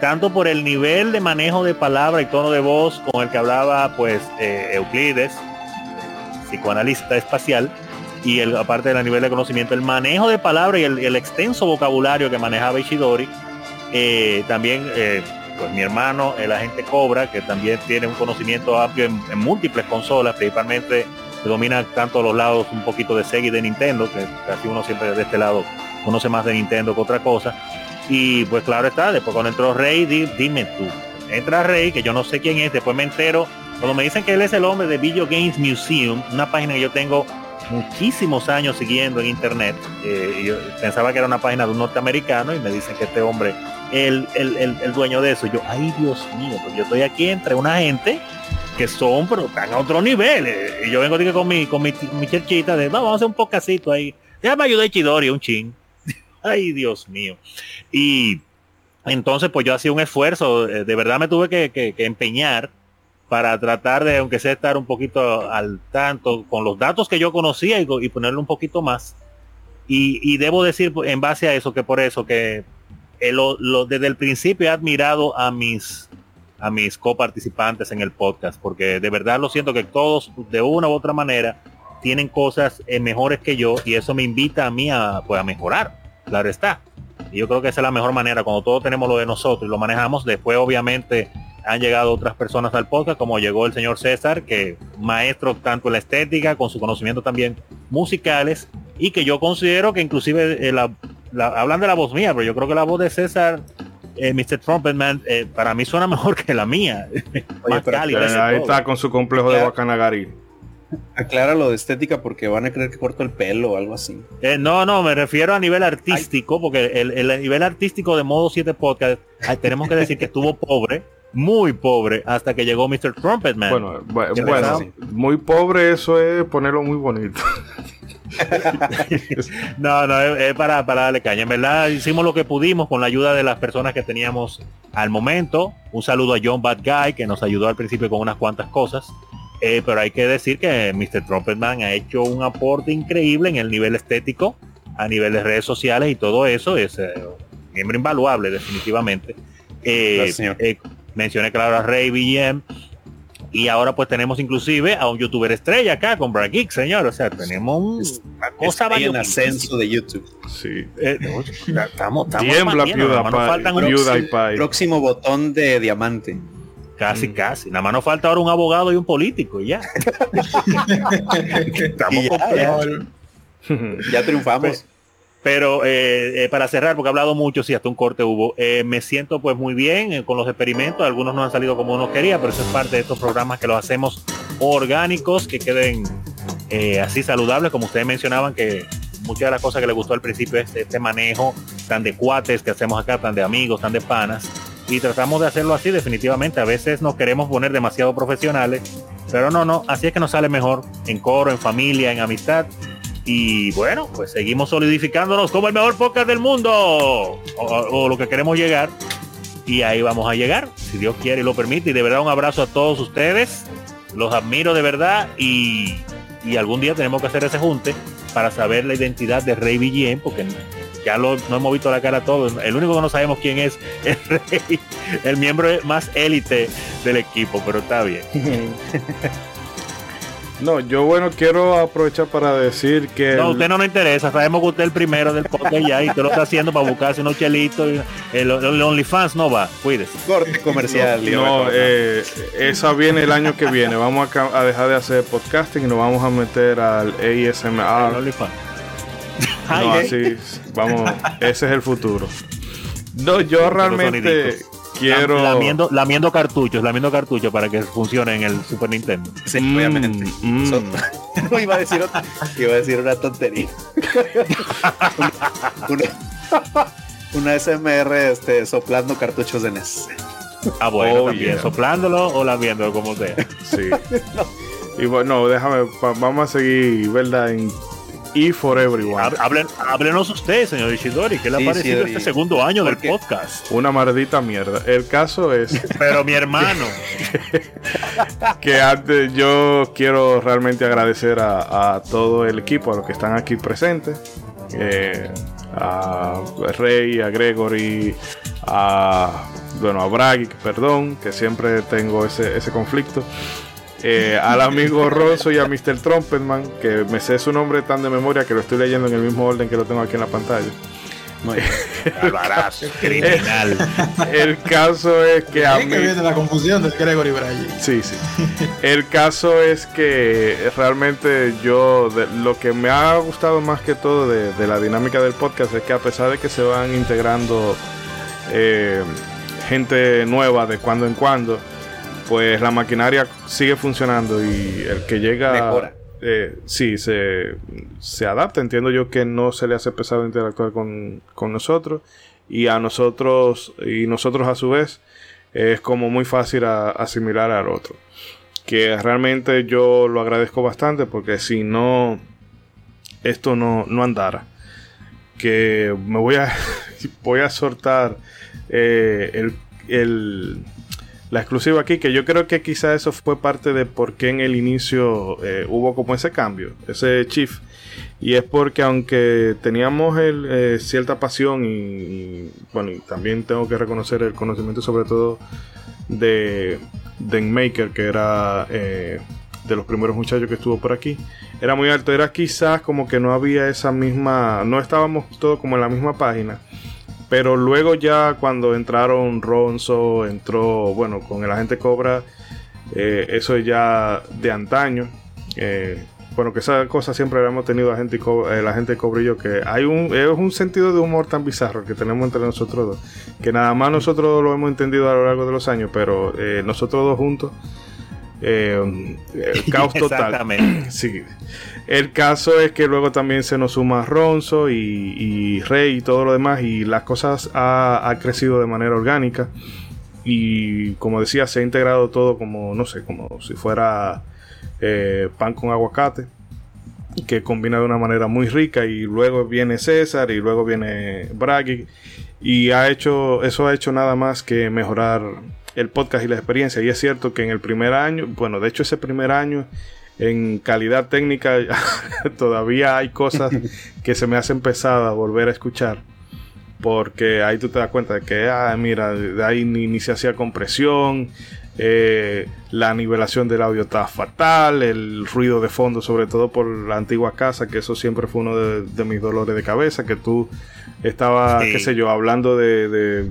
tanto por el nivel de manejo de palabra y tono de voz con el que hablaba pues eh, Euclides, psicoanalista espacial, y el, aparte del nivel de conocimiento, el manejo de palabra y el, extenso vocabulario que manejaba Ishidori, eh, también eh, pues mi hermano, el agente Cobra, que también tiene un conocimiento amplio en múltiples consolas, principalmente domina tanto los lados un poquito de Sega y de Nintendo, que casi uno siempre de este lado conoce más de Nintendo que otra cosa. Y pues claro está, después cuando entró Rey, di- dime tú, entra Rey, que yo no sé quién es, después me entero, cuando me dicen que él es el hombre de Video Games Museum, una página que yo tengo muchísimos años siguiendo en internet, eh, yo pensaba que era una página de un norteamericano y me dicen que este hombre el, el, el- dueño de eso. Yo, ay Dios mío, pues yo estoy aquí entre una gente que son, pero están a otro nivel. eh, Y yo vengo con mi, con mi, mi cherchita de, "No, vamos a hacer un podcastito ahí. Ya me ayudó Chidori un chin. Ay, Dios mío. Y entonces, pues yo hacía un esfuerzo, eh, de verdad me tuve que- que empeñar para tratar de, aunque sea estar un poquito al tanto con los datos que yo conocía y, y ponerle un poquito más. Y, y debo decir pues, en base a eso que por eso que eh, lo- desde el principio he admirado a mis a mis coparticipantes en el podcast, porque de verdad lo siento que todos de una u otra manera tienen cosas eh, mejores que yo y eso me invita a mí a, pues, a mejorar, claro está. Y yo creo que esa es la mejor manera, cuando todos tenemos lo de nosotros y lo manejamos, después obviamente han llegado otras personas al podcast, como llegó el señor César, que maestro tanto en la estética, con su conocimiento también musicales, y que yo considero que inclusive eh, la, la- hablan de la voz mía, pero yo creo que la voz de César, eh, Mr. Trumpetman, eh, para mí suena mejor que la mía. Más pero cálida ahí todo. está con su complejo de. Bacanagari. Aclara lo de estética porque van a creer que corto el pelo o algo así. Eh, no, no, me refiero a nivel artístico, porque el, el nivel artístico de modo 7 podcast, tenemos que decir que estuvo pobre, muy pobre, hasta que llegó Mr. Trumpetman. Bueno, bu- ¿Qué bueno, muy pobre eso es ponerlo muy bonito. No, no, es, es para, para darle caña. En verdad, hicimos lo que pudimos con la ayuda de las personas que teníamos al momento. Un saludo a John Bad Guy, que nos ayudó al principio con unas cuantas cosas. Eh, pero hay que decir que Mr. Trumpetman ha hecho un aporte increíble en el nivel estético, a nivel de redes sociales y todo eso. Es eh, un miembro invaluable, definitivamente. Eh, Gracias, señor. Mencioné claro a Ray BM. Y ahora pues tenemos inclusive a un youtuber estrella acá con Brad Geek, señor. O sea, tenemos un- una cosa en ascenso de YouTube. Sí. Eh, no, estamos, estamos Tiembla expandiendo, nada más nos PewDiePie. faltan unos- PewDiePie. Próximo botón de diamante. casi, Mm. casi. Nada más nos falta ahora un abogado y un político y ya. Estamos Y ya, completos. ya. Ya triunfamos. Pero eh, eh, para cerrar, porque he hablado mucho, si hasta un corte hubo, eh, me siento pues muy bien con los experimentos. Algunos no han salido como uno quería, pero eso es parte de estos programas que los hacemos orgánicos, que queden así saludables, como ustedes mencionaban, que muchas de las cosas que les gustó al principio es este manejo tan de cuates que hacemos acá, tan de amigos, tan de panas. Y tratamos de hacerlo así definitivamente. A veces nos queremos poner demasiado profesionales, pero no, no, así es que nos sale mejor en coro, en familia, en amistad. Y bueno, pues seguimos solidificándonos como el mejor podcast del mundo, o, lo que queremos llegar. Y ahí vamos a llegar, si Dios quiere y lo permite. Y de verdad un abrazo a todos ustedes. Los admiro de verdad y, y algún día tenemos que hacer ese junte para saber la identidad de Rey Villén, porque ya lo, no hemos visto la cara a todos. El único que no sabemos quién es es Rey, el miembro más élite del equipo, pero está bien. No, yo bueno quiero aprovechar para decir que No, el- usted no nos interesa. Sabemos que usted es el primero del podcast ya y usted lo está haciendo para buscarse unos chelitos. y El, el OnlyFans no va, cuídese. Corte comercial. No, Beto. eh, esa viene el año que viene. Vamos a, dejar de hacer podcasting y nos vamos a meter al El ASMR. OnlyFans. No, eh. así, vamos, ese es el futuro. No, yo realmente. Quiero. Lamiendo, lamiendo cartuchos, lamiendo cartuchos para que funcione en el Super Nintendo. Sí, Mm, obviamente. mm. So- no iba a decir otra, iba a decir una tontería. una, una SMR este, soplando cartuchos de NES. Ah, bueno, Oh, también, yeah. soplándolo o lamiéndolo, como sea. Sí. Y bueno, déjame, vamos a seguir, ¿verdad? En E for Everyone. Hab- hablen- háblenos usted, señor Ishidori, ¿qué le Sí, ha parecido Ishidori. este segundo año del podcast? Una maldita mierda. El caso es Pero mi hermano, que antes yo quiero realmente agradecer a, a todo el equipo, a los que están aquí presentes, eh, a Rey, a Gregory, a bueno a Bragg, perdón, que siempre tengo ese, ese conflicto. Eh, al amigo Ronzo y a Mr. Trumpetman, que me sé su nombre tan de memoria que lo estoy leyendo en el mismo orden que lo tengo aquí en la pantalla. Muy bien. criminal. El caso es que a Es mí... que viene la confusión del Gregory. Sí, sí. El caso es que realmente yo, de- lo que me ha gustado más que todo de, de la dinámica del podcast es que a pesar de que se van integrando eh, gente nueva de cuando en cuando, pues la maquinaria sigue funcionando y el que llega... Mejora. eh, sí, se, se adapta. Entiendo yo que no se le hace pesado interactuar con, con nosotros y a nosotros y nosotros a su vez es como muy fácil a- asimilar al otro. Que realmente yo lo agradezco bastante porque si no, esto no, no andara. Que me voy a, voy a soltar eh, el, el- la exclusiva aquí, que yo creo que quizá eso fue parte de por qué en el inicio eh, hubo como ese cambio, ese shift. Y es porque aunque teníamos el, eh, cierta pasión y, bueno, y también tengo que reconocer el conocimiento sobre todo de Den Maker, que era eh, de los primeros muchachos que estuvo por aquí, era muy alto. Era quizás como que no había esa misma, no estábamos todos como en la misma página. Pero luego ya cuando entraron Ronzo, entró, bueno, con el agente Cobra, eh, eso ya de antaño. eh, bueno, que esa cosa siempre la hemos tenido la gente, y co- eh, la gente de Cobrillo, que hay un, es un sentido de humor tan bizarro que tenemos entre nosotros dos, que nada más nosotros lo hemos entendido a lo largo de los años, pero eh, nosotros dos juntos, eh, el caos total. Exactamente. Sí. El caso es que luego también se nos suma Ronzo y, y Rey y todo lo demás y las cosas ha, ha crecido de manera orgánica. Y como decía se ha integrado todo como no sé como si fuera eh, pan con aguacate que combina de una manera muy rica y luego viene César y luego viene Braggy y ha hecho eso ha hecho nada más que mejorar el podcast y la experiencia. Y es cierto que en el primer año bueno de hecho ese primer año en calidad técnica todavía hay cosas que se me hacen pesadas volver a escuchar porque ahí tú te das cuenta de que ah, mira de ahí ni, ni se hacía compresión eh, la nivelación del audio está fatal, el ruido de fondo, sobre todo por la antigua casa, que eso siempre fue uno de, de mis dolores de cabeza, que tú estabas, Sí. qué sé yo, hablando de, de,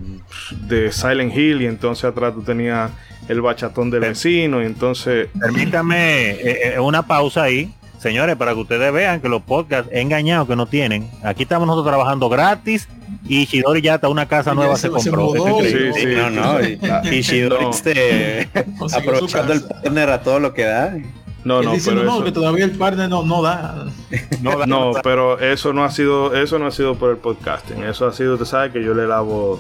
de Silent Hill y entonces atrás tú tenías el bachatón del vecino y entonces... Permítame eh, eh, una pausa ahí, señores, para que ustedes vean que los podcasts engañados que no tienen. Aquí estamos nosotros trabajando gratis y Shidori ya hasta una casa nueva se compró. mudó. Es increíble. Sí, sí. No, no, y, y Shidori No. este, aprovechando el partner a todo lo que da. No, no, pero no, eso- que todavía el partner no, no da. No, da- No, pero eso no ha sido, eso no ha sido por el podcasting. Eso ha sido, usted sabe que yo le lavo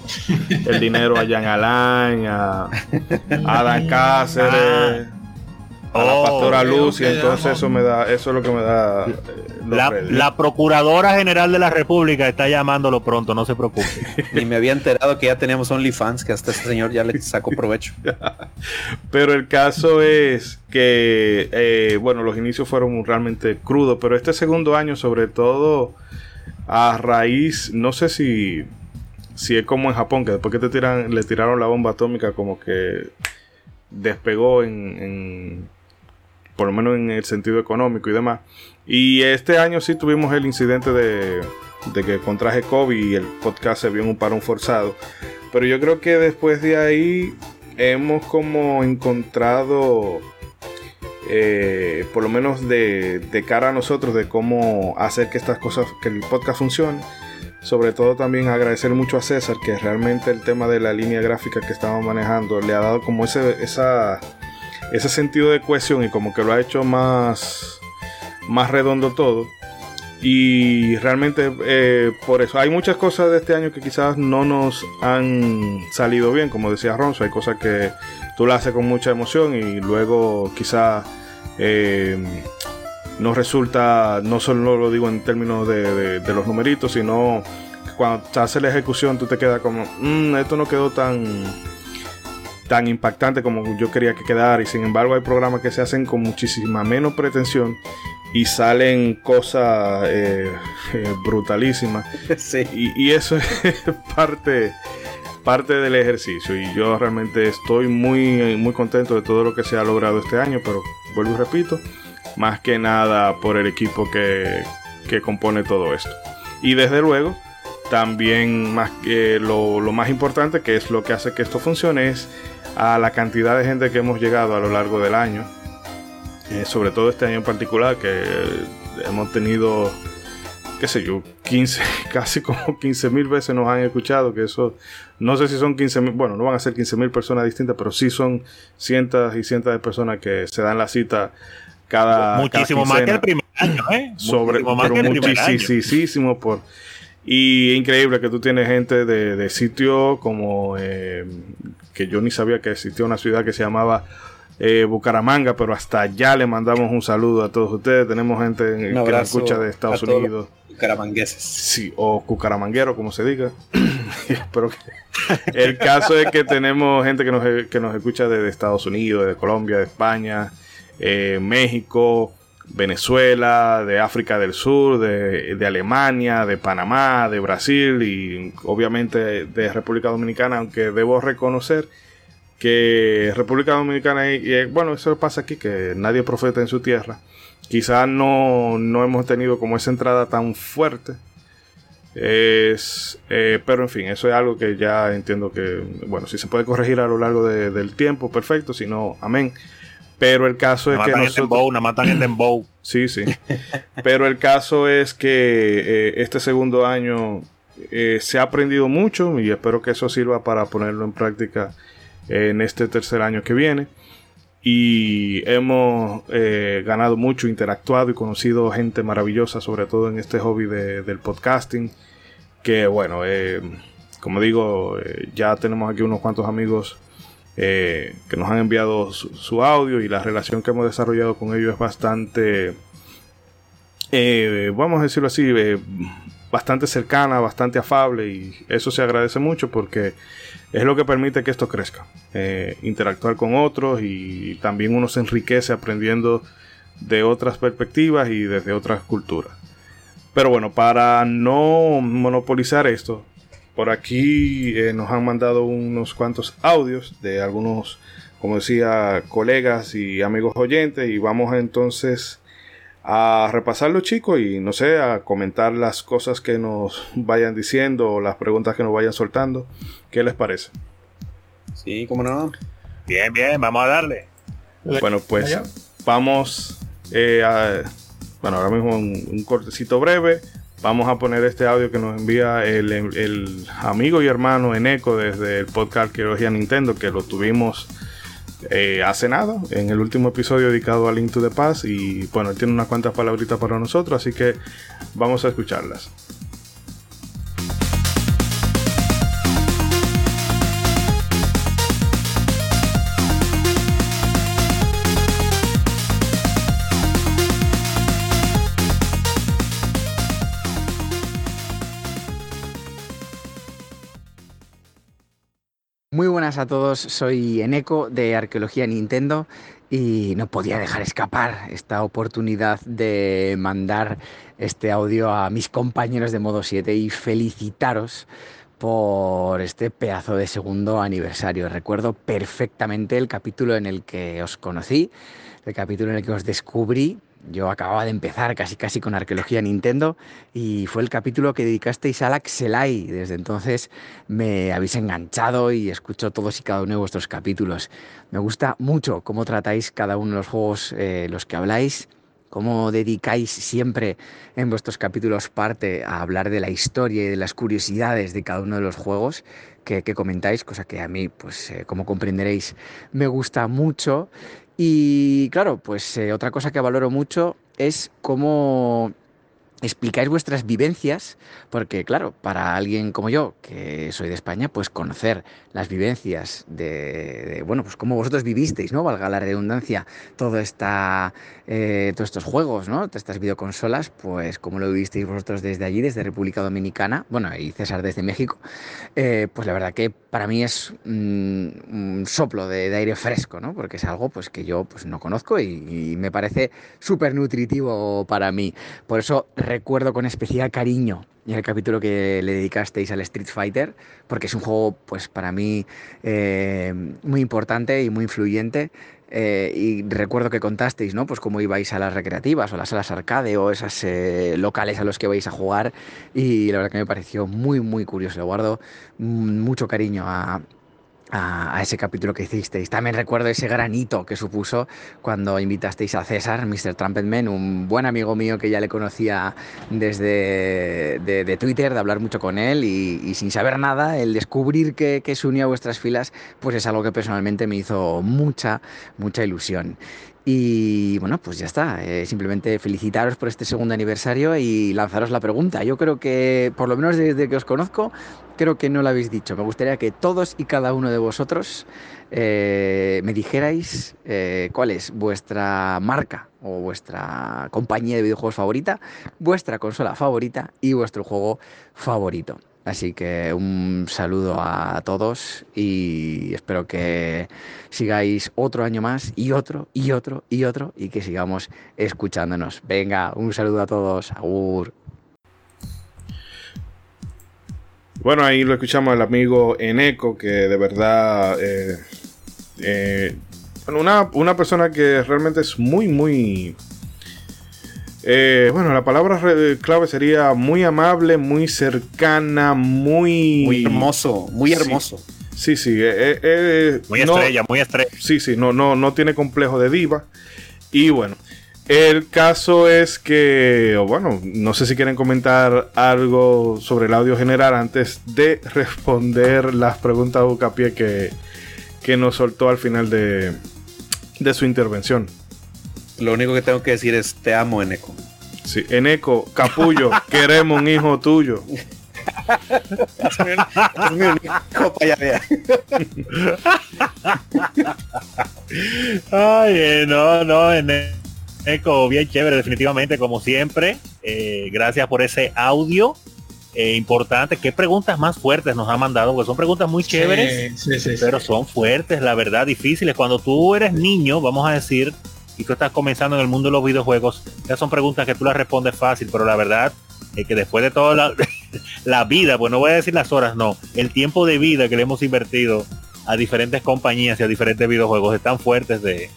el dinero a Jan Alain, a, a Adam Cáceres, a la Oh, pastora Luz, y entonces eso me da, eso es lo que me da eh, la, la Procuradora General de la República está llamándolo pronto, no se preocupe. Ni me había enterado que ya teníamos OnlyFans, que hasta este señor ya le sacó provecho. Pero el caso es que, eh, bueno, los inicios fueron realmente crudos, pero este segundo año, sobre todo, a raíz, no sé si, si es como en Japón, que después que te tiran, le tiraron la bomba atómica, como que despegó en, en- por lo menos en el sentido económico y demás. Y este año sí tuvimos el incidente de, que contraje COVID y el podcast se vio en un parón forzado. Pero yo creo que después de ahí hemos como encontrado, eh, por lo menos de, de cara a nosotros, de cómo hacer que estas cosas, que el podcast funcione. Sobre todo también agradecer mucho a César, que realmente el tema de la línea gráfica que estamos manejando le ha dado como ese, esa, ese sentido de cohesión y como que lo ha hecho más, más redondo todo. Y realmente eh, por eso hay muchas cosas de este año que quizás no nos han salido bien, como decía Ronzo, hay cosas que tú las haces con mucha emoción y luego quizás eh, no resulta, no solo lo digo en términos de, de- los numeritos, sino que cuando te hace la ejecución tú te quedas como, "Mm, esto no quedó tan tan impactante como yo quería que quedara y sin embargo hay programas que se hacen con muchísima menos pretensión y salen cosas eh, eh, brutalísimas Sí. y, y eso es parte parte del ejercicio y yo realmente estoy muy muy contento de todo lo que se ha logrado este año pero vuelvo y repito más que nada por el equipo que, que compone todo esto y desde luego también más que lo, lo más importante que es lo que hace que esto funcione es a la cantidad de gente que hemos llegado a lo largo del año eh, sobre todo este año en particular que eh, hemos tenido qué sé yo 15 casi como 15 mil veces nos han escuchado que eso no sé si son 15 mil bueno no van a ser 15 mil personas distintas pero sí son cientos y cientos de personas que se dan la cita cada Muchísimo cada más que el primer año, ¿eh? sobre Muchísimo más pero que el primer año. por y increíble que tú tienes gente de, de sitio como eh, que yo ni sabía que existía una ciudad que se llamaba eh, Bucaramanga, pero hasta allá le mandamos un saludo a todos ustedes. Tenemos gente que nos escucha de Estados Unidos. Caramangueses. Sí, o cucaramanguero, como se diga. Pero el caso es que tenemos gente que nos, que nos escucha desde Estados Unidos, de Colombia, de España, eh, México, Venezuela, de África del Sur, de, de Alemania, de Panamá, de Brasil y obviamente de República Dominicana, aunque debo reconocer que República Dominicana, y, bueno, eso pasa aquí, que nadie profeta en su tierra. Quizás no, no hemos tenido como esa entrada tan fuerte. Es, eh, pero en fin, eso es algo que ya entiendo que, bueno, si se puede corregir a lo largo de- del tiempo, perfecto, si no, amén. Pero el caso es que matan nosotros... Dembow, nos matan en Dembow. Sí, sí. Pero el caso es que eh, este segundo año eh, se ha aprendido mucho y espero que eso sirva para ponerlo en práctica en este tercer año que viene. Y hemos eh, ganado mucho, interactuado y conocido gente maravillosa, sobre todo en este hobby de- del podcasting. Que bueno, como digo, ya tenemos aquí unos cuantos amigos eh, que nos han enviado su, audio y la relación que hemos desarrollado con ellos es bastante, eh, vamos a decirlo así, eh, bastante cercana, bastante afable y eso se agradece mucho porque es lo que permite que esto crezca, interactuar con otros y también uno se enriquece aprendiendo de otras perspectivas y desde otras culturas. Pero bueno, para no monopolizar esto, por aquí eh, nos han mandado unos cuantos audios de algunos, como decía, colegas y amigos oyentes y vamos entonces a repasarlo chicos y no sé, a comentar las cosas que nos vayan diciendo o las preguntas que nos vayan soltando. ¿Qué les parece? Sí, cómo no. Bien, bien, vamos a darle. Bueno, pues Allá. vamos eh, a, bueno, ahora mismo un, un cortecito breve. Vamos a poner este audio que nos envía el, amigo y hermano Eneco desde el podcast Arqueología Nintendo, que lo tuvimos eh, hace nada, en el último episodio dedicado a Link to the Past. Y bueno, él tiene unas cuantas palabritas para nosotros, así que vamos a escucharlas. Muy buenas a todos, soy Eneco de Arqueología Nintendo y no podía dejar escapar esta oportunidad de mandar este audio a mis compañeros de Modo 7 y felicitaros por este pedazo de segundo aniversario. Recuerdo perfectamente el capítulo en el que os conocí, el capítulo en el que os descubrí. Yo acababa de empezar casi casi con arqueología Nintendo y fue el capítulo que dedicasteis al Axelai. Desde entonces me habéis enganchado y escucho todos y cada uno de vuestros capítulos. Me gusta mucho cómo tratáis cada uno de los juegos eh, los que habláis, cómo dedicáis siempre en vuestros capítulos parte a hablar de la historia y de las curiosidades de cada uno de los juegos que, que comentáis, cosa que a mí, pues eh, como comprenderéis, me gusta mucho. Y claro, pues eh, otra cosa que valoro mucho es cómo explicáis vuestras vivencias, porque claro, para alguien como yo, que soy de España, pues conocer las vivencias de, de, bueno, pues cómo vosotros vivisteis, ¿no? Valga la redundancia, todo esta, eh, todos estos juegos, ¿no? Todas estas videoconsolas, pues cómo lo vivisteis vosotros desde allí, desde República Dominicana, bueno, y César desde México, eh, pues la verdad que para mí es mm, un soplo de, de, aire fresco, ¿no? Porque es algo pues que yo pues no conozco y, y me parece súper nutritivo para mí. Por eso recuerdo con especial cariño el capítulo que le dedicasteis al Street Fighter, porque es un juego, pues para mí, eh, muy importante y muy influyente. Eh, y recuerdo que contasteis, ¿no? Pues cómo ibais a las recreativas o las salas arcade o esas eh, locales a los que vais a jugar. Y la verdad que me pareció muy, muy curioso. Le guardo mucho cariño a, a, ese capítulo que hicisteis. También recuerdo ese granito que supuso cuando invitasteis a César, Mr. Trumpetman, un buen amigo mío que ya le conocía desde de, Twitter, de hablar mucho con él y, y sin saber nada, el descubrir que, que, se unió a vuestras filas, pues es algo que personalmente me hizo mucha, mucha ilusión. Y bueno, pues ya está. Eh, simplemente felicitaros por este segundo aniversario y lanzaros la pregunta. Yo creo que, por lo menos desde que os conozco, creo que no lo habéis dicho. Me gustaría que todos y cada uno de vosotros eh, me dijerais eh, cuál es vuestra marca o vuestra compañía de videojuegos favorita, vuestra consola favorita y vuestro juego favorito. Así que un saludo a todos y espero que sigáis otro año más y otro y otro y otro y que sigamos escuchándonos. Venga, un saludo a todos. Agur. Bueno, ahí lo escuchamos al amigo Eneco, que de verdad, eh, eh, una, una, persona que realmente es muy, muy... Eh, bueno, la palabra clave sería muy amable, muy cercana, muy... Muy hermoso, muy hermoso. Sí, Sí, sí. eh, eh, eh, Muy no- estrella, muy estrella. Sí, sí, no, no, no tiene complejo de diva. Y bueno, el caso es que, bueno, no sé si quieren comentar algo sobre el audio general antes de responder las preguntas de Bucapié que, que nos soltó al final de, de su intervención. Lo único que tengo que decir es te amo, Eneco. Sí, Eneco, Capullo, queremos un hijo tuyo. Es mi único para allá, vea. Ay, eh, no, no, en Eco, bien chévere, definitivamente, como siempre. Eh, gracias por ese audio eh, importante. ¿Qué preguntas más fuertes nos ha mandado? Porque son preguntas muy chéveres, Sí, sí, sí, sí. pero son fuertes, la verdad, difíciles. Cuando tú eres niño, vamos a decir, y tú estás comenzando en el mundo de los videojuegos, ya son preguntas que tú las respondes fácil, pero la verdad es que después de toda la, vida, pues no voy a decir las horas, no, el tiempo de vida que le hemos invertido a diferentes compañías y a diferentes videojuegos están fuertes de,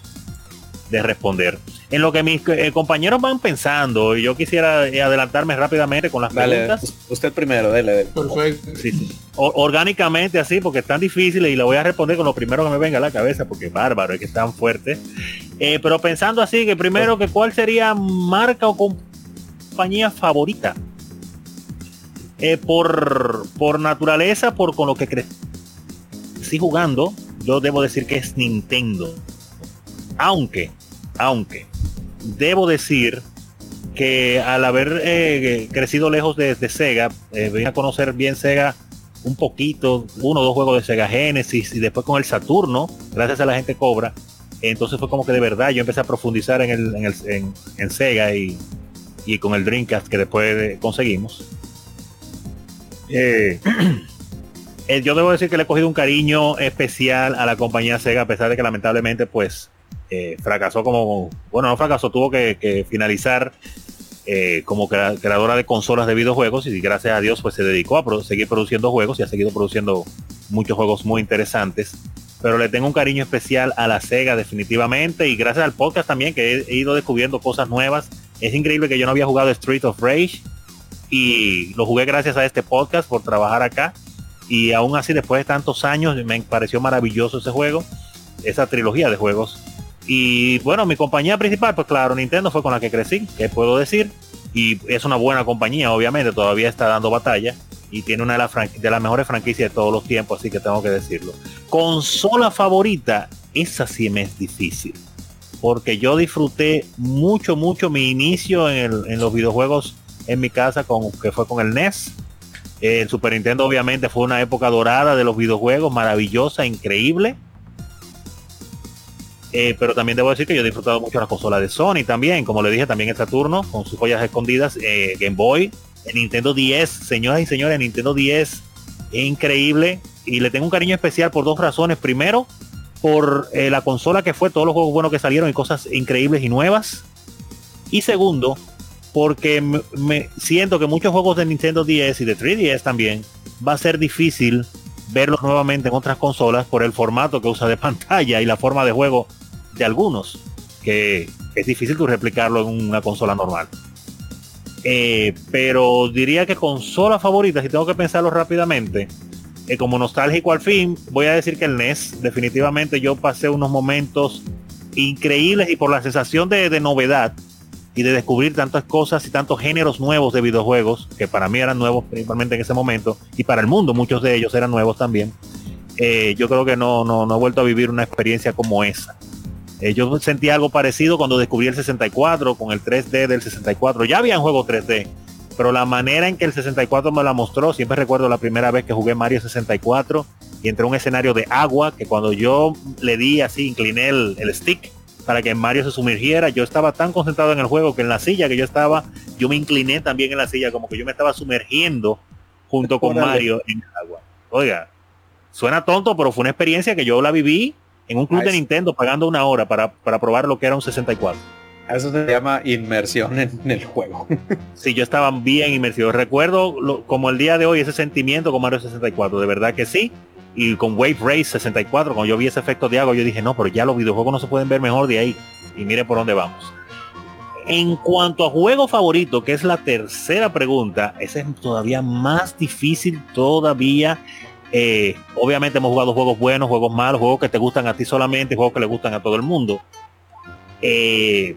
de responder. En lo que mis eh, compañeros van pensando, y yo quisiera eh, adelantarme rápidamente con las Dale, preguntas. usted primero, dele, dele. Perfecto. Sí, sí. O- orgánicamente así, porque están difíciles y lo voy a responder con lo primero que me venga a la cabeza, porque bárbaro, es que están fuertes. Eh, pero pensando así, que primero que cuál sería marca o compañía favorita. Eh, por, por naturaleza, por con lo que crecí jugando, yo debo decir que es Nintendo. Aunque, aunque, debo decir que al haber eh, crecido lejos de, Sega, eh, vine a conocer bien Sega un poquito, uno o dos juegos de Sega Genesis y después con el Saturno, gracias a la gente Cobra. Entonces fue como que de verdad yo empecé a profundizar en, el, en, Sega y, y con el Dreamcast que después eh, conseguimos. Eh, eh, yo debo decir que le he cogido un cariño especial a la compañía Sega, a pesar de que lamentablemente pues eh, fracasó como, bueno, no fracasó, tuvo que, finalizar eh, como crea- creadora de consolas de videojuegos y gracias a Dios pues se dedicó a seguir produciendo juegos y ha seguido produciendo muchos juegos muy interesantes. Pero le tengo un cariño especial a la Sega definitivamente y gracias al podcast también que he, he ido descubriendo cosas nuevas. Es increíble que yo no había jugado Street of Rage y lo jugué gracias a este podcast por trabajar acá. Y aún así después de tantos años me pareció maravilloso ese juego, esa trilogía de juegos. Y bueno, mi compañía principal, pues claro, Nintendo fue con la que crecí, que puedo decir. Y es una buena compañía, obviamente, todavía está dando batalla. Y tiene una de, las de las mejores franquicias de todos los tiempos, así que tengo que decirlo. Consola favorita, esa sí me es difícil. Porque yo disfruté mucho, mucho mi inicio en, en los videojuegos en mi casa, con, que fue con el NES. El Super Nintendo obviamente fue una época dorada de los videojuegos, maravillosa, increíble. Eh, pero también debo decir que yo he disfrutado mucho la consola de Sony también, como le dije, también el Saturno, con sus joyas escondidas, eh, Game Boy, el Nintendo 10, señoras y señores, el Nintendo 10 es increíble y le tengo un cariño especial por dos razones. Primero, por eh, la consola que fue, todos los juegos buenos que salieron y cosas increíbles y nuevas. Y segundo, porque me, me- siento que muchos juegos de Nintendo 10 y de 3DS también va a ser difícil verlos nuevamente en otras consolas por el formato que usa de pantalla y la forma de juego de algunos, que es difícil tú replicarlo en una consola normal. Eh, pero diría que consola favorita, si tengo que pensarlo rápidamente, eh, como nostálgico al fin, voy a decir que el NES, definitivamente yo pasé unos momentos increíbles y por la sensación de, novedad y de descubrir tantas cosas y tantos géneros nuevos de videojuegos, que para mí eran nuevos principalmente en ese momento, y para el mundo muchos de ellos eran nuevos también, eh, yo creo que no, no, no he vuelto a vivir una experiencia como esa. Eh, yo sentí algo parecido cuando descubrí el 64 con el 3D del 64. Ya habían juegos 3D, pero la manera en que el 64 me la mostró, siempre recuerdo la primera vez que jugué Mario 64 y entré a un escenario de agua que cuando yo le di así, incliné el, el stick para que Mario se sumergiera, yo estaba tan concentrado en el juego que en la silla que yo estaba, yo me incliné también en la silla, como que yo me estaba sumergiendo junto con. Mario en el agua. Oiga, suena tonto, pero fue una experiencia que yo la viví en un club de. Nintendo pagando una hora para, para probar lo que era un 64. A eso se llama inmersión en el juego. Sí, yo estaba bien inmersivo. Recuerdo lo- como el día de hoy ese sentimiento con Mario 64, de verdad que sí. Y con Wave Race 64, cuando yo vi ese efecto de agua, yo dije, no, pero ya los videojuegos no se pueden ver mejor de ahí. Y mire por dónde vamos. En cuanto a juego favorito, que es la tercera pregunta, esa es todavía más difícil todavía. Eh, obviamente hemos jugado juegos buenos, juegos malos, juegos que te gustan a ti solamente, juegos que le gustan a todo el mundo. Eh,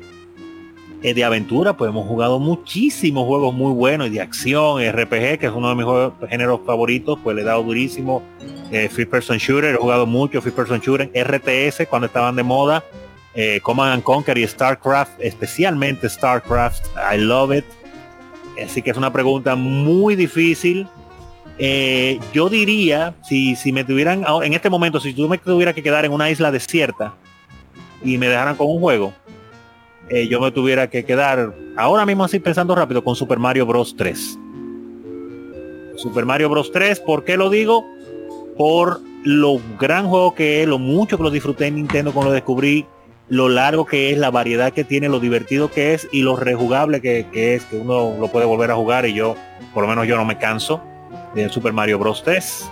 eh, de aventura, pues hemos jugado muchísimos juegos muy buenos y de acción, RPG, que es uno de mis géneros favoritos, pues le he dado durísimo. Eh, First Person Shooter, he jugado mucho First Person Shooter, RTS cuando estaban de moda, eh, Command and Conquer y StarCraft, especialmente StarCraft, I love it. Así que es una pregunta muy difícil. Eh, yo diría, si, me tuvieran, en este momento, si tú me tuviera que quedar en una isla desierta y me dejaran con un juego, eh, yo me tuviera que quedar ahora mismo así pensando rápido con Super Mario Bros 3. Super Mario Bros 3, ¿por qué lo digo? Por lo gran juego que es, lo mucho que lo disfruté en Nintendo cuando lo descubrí, lo largo que es, la variedad que tiene, lo divertido que es y lo rejugable que, que es, que uno lo puede volver a jugar y yo, por lo menos yo no me canso de Super Mario Bros 3.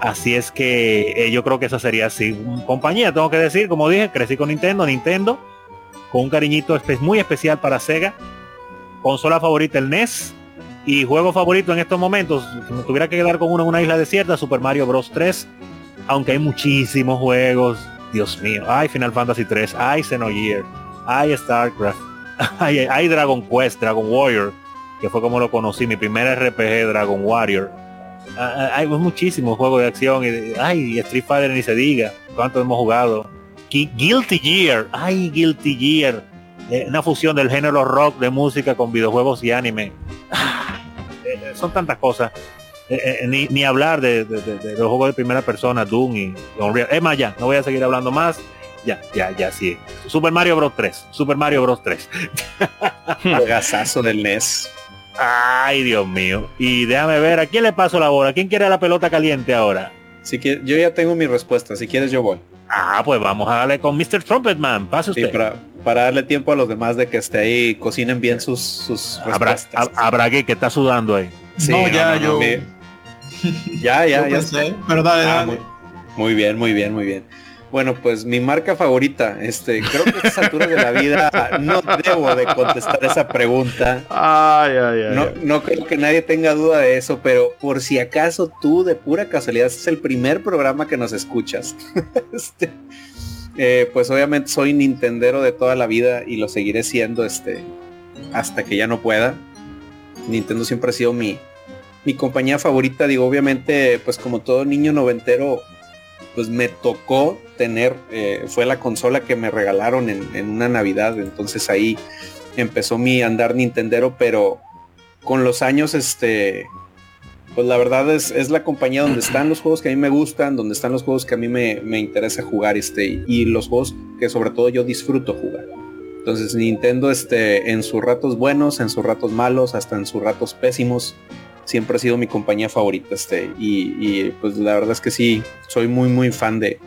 Así es que eh, yo creo que esa sería así. Compañía, tengo que decir, como dije, crecí con Nintendo, Nintendo con un cariñito muy especial para Sega. Consola favorita el NES. Y juego favorito en estos momentos, tuviera que quedar con uno en una isla desierta, Super Mario Bros 3. Aunque hay muchísimos juegos. Dios mío. Hay Final Fantasy 3. Hay Xenogear. Hay StarCraft. Hay, hay Dragon Quest, Dragon Warrior. Que fue como lo conocí. Mi primer RPG Dragon Warrior. Ah, ah, Hay muchísimos juegos de acción. Y ay, Street Fighter ni se diga. ¿Cuánto hemos jugado? Gui- Guilty Gear, ay Guilty Gear, Eh, una fusión del género rock de música con videojuegos y anime. Ah, eh, son tantas cosas. Eh, eh, ni, ni hablar de, de- los juegos de primera persona, Doom y Unreal. Es más, ya, no voy a seguir hablando más. Ya, ya, ya, sí. Super Mario Bros 3. Super Mario Bros 3. Agasazo del NES. Ay, Dios mío. Y déjame ver, ¿a quién le paso la bola? ¿Quién quiere la pelota caliente ahora? Si quie- yo ya tengo mi respuesta. Si quieres yo voy. Ah, pues vamos a darle con Mr. Trumpetman. Pase Sí, usted. para, para darle tiempo a los demás de que esté ahí, cocinen bien sus, sus Habrá, respuestas. habrá que está sudando ahí. Sí, no, ya, yo, mi- Ya, ya, yo ya. pensé, pero dale, Ah, dale. muy, muy bien, muy bien, muy bien. Bueno, pues mi marca favorita, este, creo que a estas alturas de la vida no debo de contestar esa pregunta. Ay, ay, ay. No, no creo que nadie tenga duda de eso, pero por si acaso tú de pura casualidad este es el primer programa que nos escuchas. Este, eh, pues obviamente soy Nintendero de toda la vida y lo seguiré siendo este hasta que ya no pueda. Nintendo siempre ha sido mi, mi compañía favorita. Digo, obviamente, pues como todo niño noventero, pues me tocó tener, eh, fue la consola que me regalaron en, en una Navidad. Entonces ahí empezó mi andar Nintendero, pero con los años, este, pues la verdad es, es la compañía donde están los juegos que a mí me gustan, donde están los juegos que a mí me, me interesa jugar, este, y, los juegos que sobre todo yo disfruto jugar. Entonces Nintendo, este, en sus ratos buenos, en sus ratos malos, hasta en sus ratos pésimos, siempre ha sido mi compañía favorita, este, y, y, pues la verdad es que sí, soy muy muy fan de,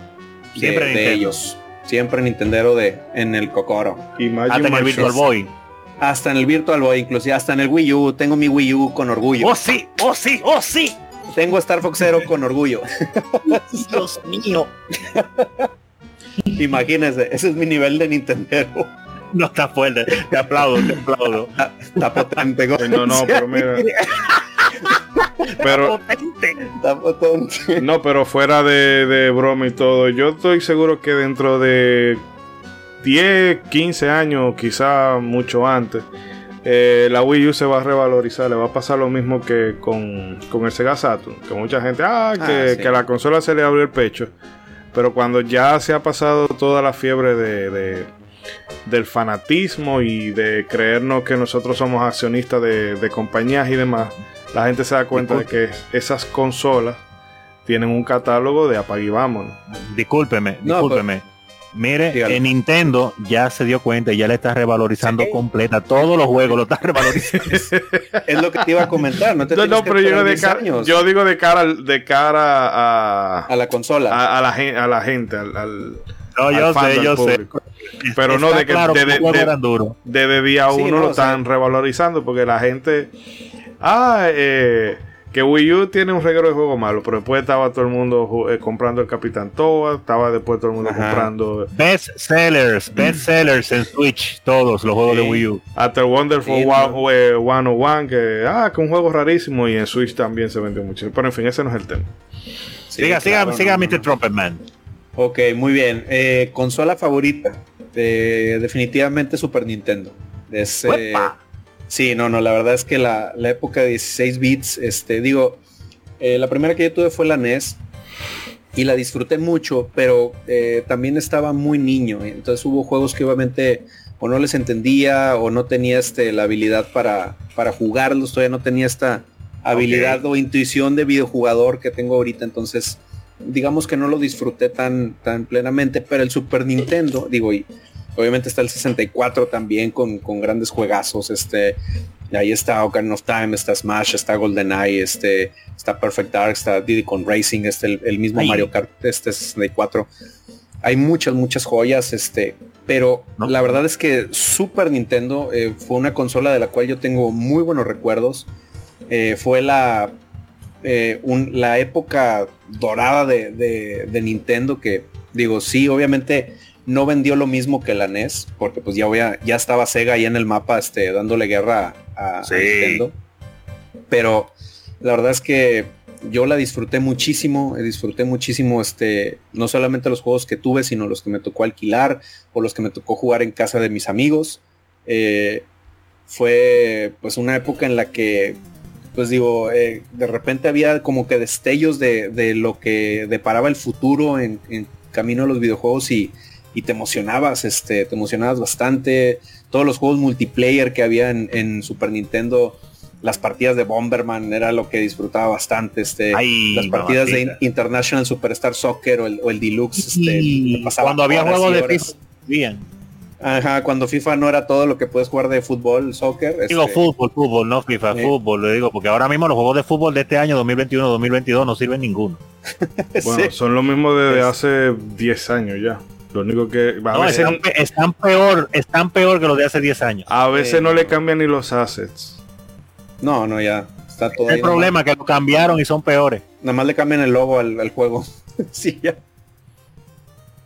de, Siempre de Nintendo. ellos. Siempre Nintendero de en el Cocoro. Imagine Hasta en el Virtual. Boy. Hasta en el Virtual Boy, inclusive hasta en el Wii U. Tengo mi Wii U con orgullo. Oh sí, oh sí, oh sí. Tengo Star Fox Zero con orgullo. Dios mío. Imagínense, ese es mi nivel de Nintendero. No está fuerte. Te aplaudo, te aplaudo. Está potente, No, no, pero mira. Pero, Potente. Está potente. no, pero fuera de, de broma y todo, yo estoy seguro que dentro de 10, 15 años, quizá mucho antes, eh, la Wii U se va a revalorizar, le va a pasar lo mismo que con, con el Sega Saturn, que mucha gente, ah, que, Ah, sí. que a la consola se le abrió el pecho, pero cuando ya se ha pasado toda la fiebre de, de- del fanatismo y de creernos que nosotros somos accionistas de, de compañías y demás, la gente se da cuenta de que esas consolas tienen un catálogo de apague y vámonos. Discúlpeme, No, discúlpeme. Mire, Dígalo. en Nintendo ya se dio cuenta y ya le está revalorizando Sí. completa. Todos los juegos lo está revalorizando. Es lo que te iba a comentar. No te No, no, pero yo, de 10 cara, yo digo de cara, al- de cara a, a la consola. a, a la, a la gente, al, al- No, yo fan sé, yo sé. público. Pero no Está de que claro de- de- de- desde día Sí, uno no, lo o sea- están revalorizando porque la gente. Ah, eh, que Wii U tiene un regalo de juego malo, pero después estaba todo el mundo eh, comprando el Capitán Toa, estaba después todo el mundo Ajá. comprando Best sellers, best sellers en Switch, todos los juegos Sí. de Wii U. hasta el Wonderful Sí, Wa- no. eh, 101, que ah, que un juego rarísimo y en Switch también se vendió mucho. Pero en fin, ese no es el tema. Sí, siga, claro, siga, no, siga, no. Mr. Trumpetman. Ok, muy bien. Eh, consola favorita. Eh, definitivamente Super Nintendo. Es, eh. Sí, no, no, la verdad es que la, la época de 16 bits, este, digo, eh, la primera que yo tuve fue la NES y la disfruté mucho, pero eh, también estaba muy niño. Entonces hubo juegos que obviamente o no les entendía o no tenía este, la habilidad para, para jugarlos, todavía no tenía esta habilidad o intuición de videojugador que tengo ahorita. Entonces, digamos que no lo disfruté tan, tan plenamente, pero el Super Nintendo, digo, y obviamente está el 64 también con, con grandes juegazos, este, ahí está Ocarina of Time, está Smash, está GoldenEye, este, está Perfect Dark, está Diddy con Racing, este, el, el mismo. Mario Kart, este 64. Hay muchas, muchas joyas, este, pero ¿No? la verdad es que Super Nintendo eh, fue una consola de la cual yo tengo muy buenos recuerdos. Eh, fue la, eh, un- la época dorada de, de- de Nintendo que, digo, sí, obviamente no vendió lo mismo que la NES, porque pues ya, voy a- ya estaba Sega ahí en el mapa este, dándole guerra a. Nintendo. Pero la verdad es que yo la disfruté muchísimo, disfruté muchísimo este, no solamente los juegos que tuve, sino los que me tocó alquilar o los que me tocó jugar en casa de mis amigos. Eh, fue pues una época en la que pues digo, eh, de repente había como que destellos de, de lo que deparaba el futuro en, en camino a los videojuegos y, y te emocionabas, este, te emocionabas bastante. Todos los juegos multiplayer que había en, en Super Nintendo, las partidas de Bomberman era lo que disfrutaba bastante. Este, Ay, las partidas de mamacita. International Superstar Soccer o el, o el Deluxe, este, Y cuando había juegos de. FIFA, bien. Ajá, cuando FIFA no era todo lo que puedes jugar de fútbol, soccer. Digo este, fútbol, fútbol, no FIFA, Sí. fútbol, le digo, porque ahora mismo los juegos de fútbol de este año 2021-2022 no sirven ninguno. Bueno, sí. son lo mismo desde Es- hace 10 años ya. Lo único que a No, veces, están, pe- están peor, están peor que los de hace 10 años. a veces Eh, no le no. cambian ni los assets. No, no, ya. Está todo el problema que lo cambiaron y son peores. Nada más le cambian el logo al, al juego. sí, ya.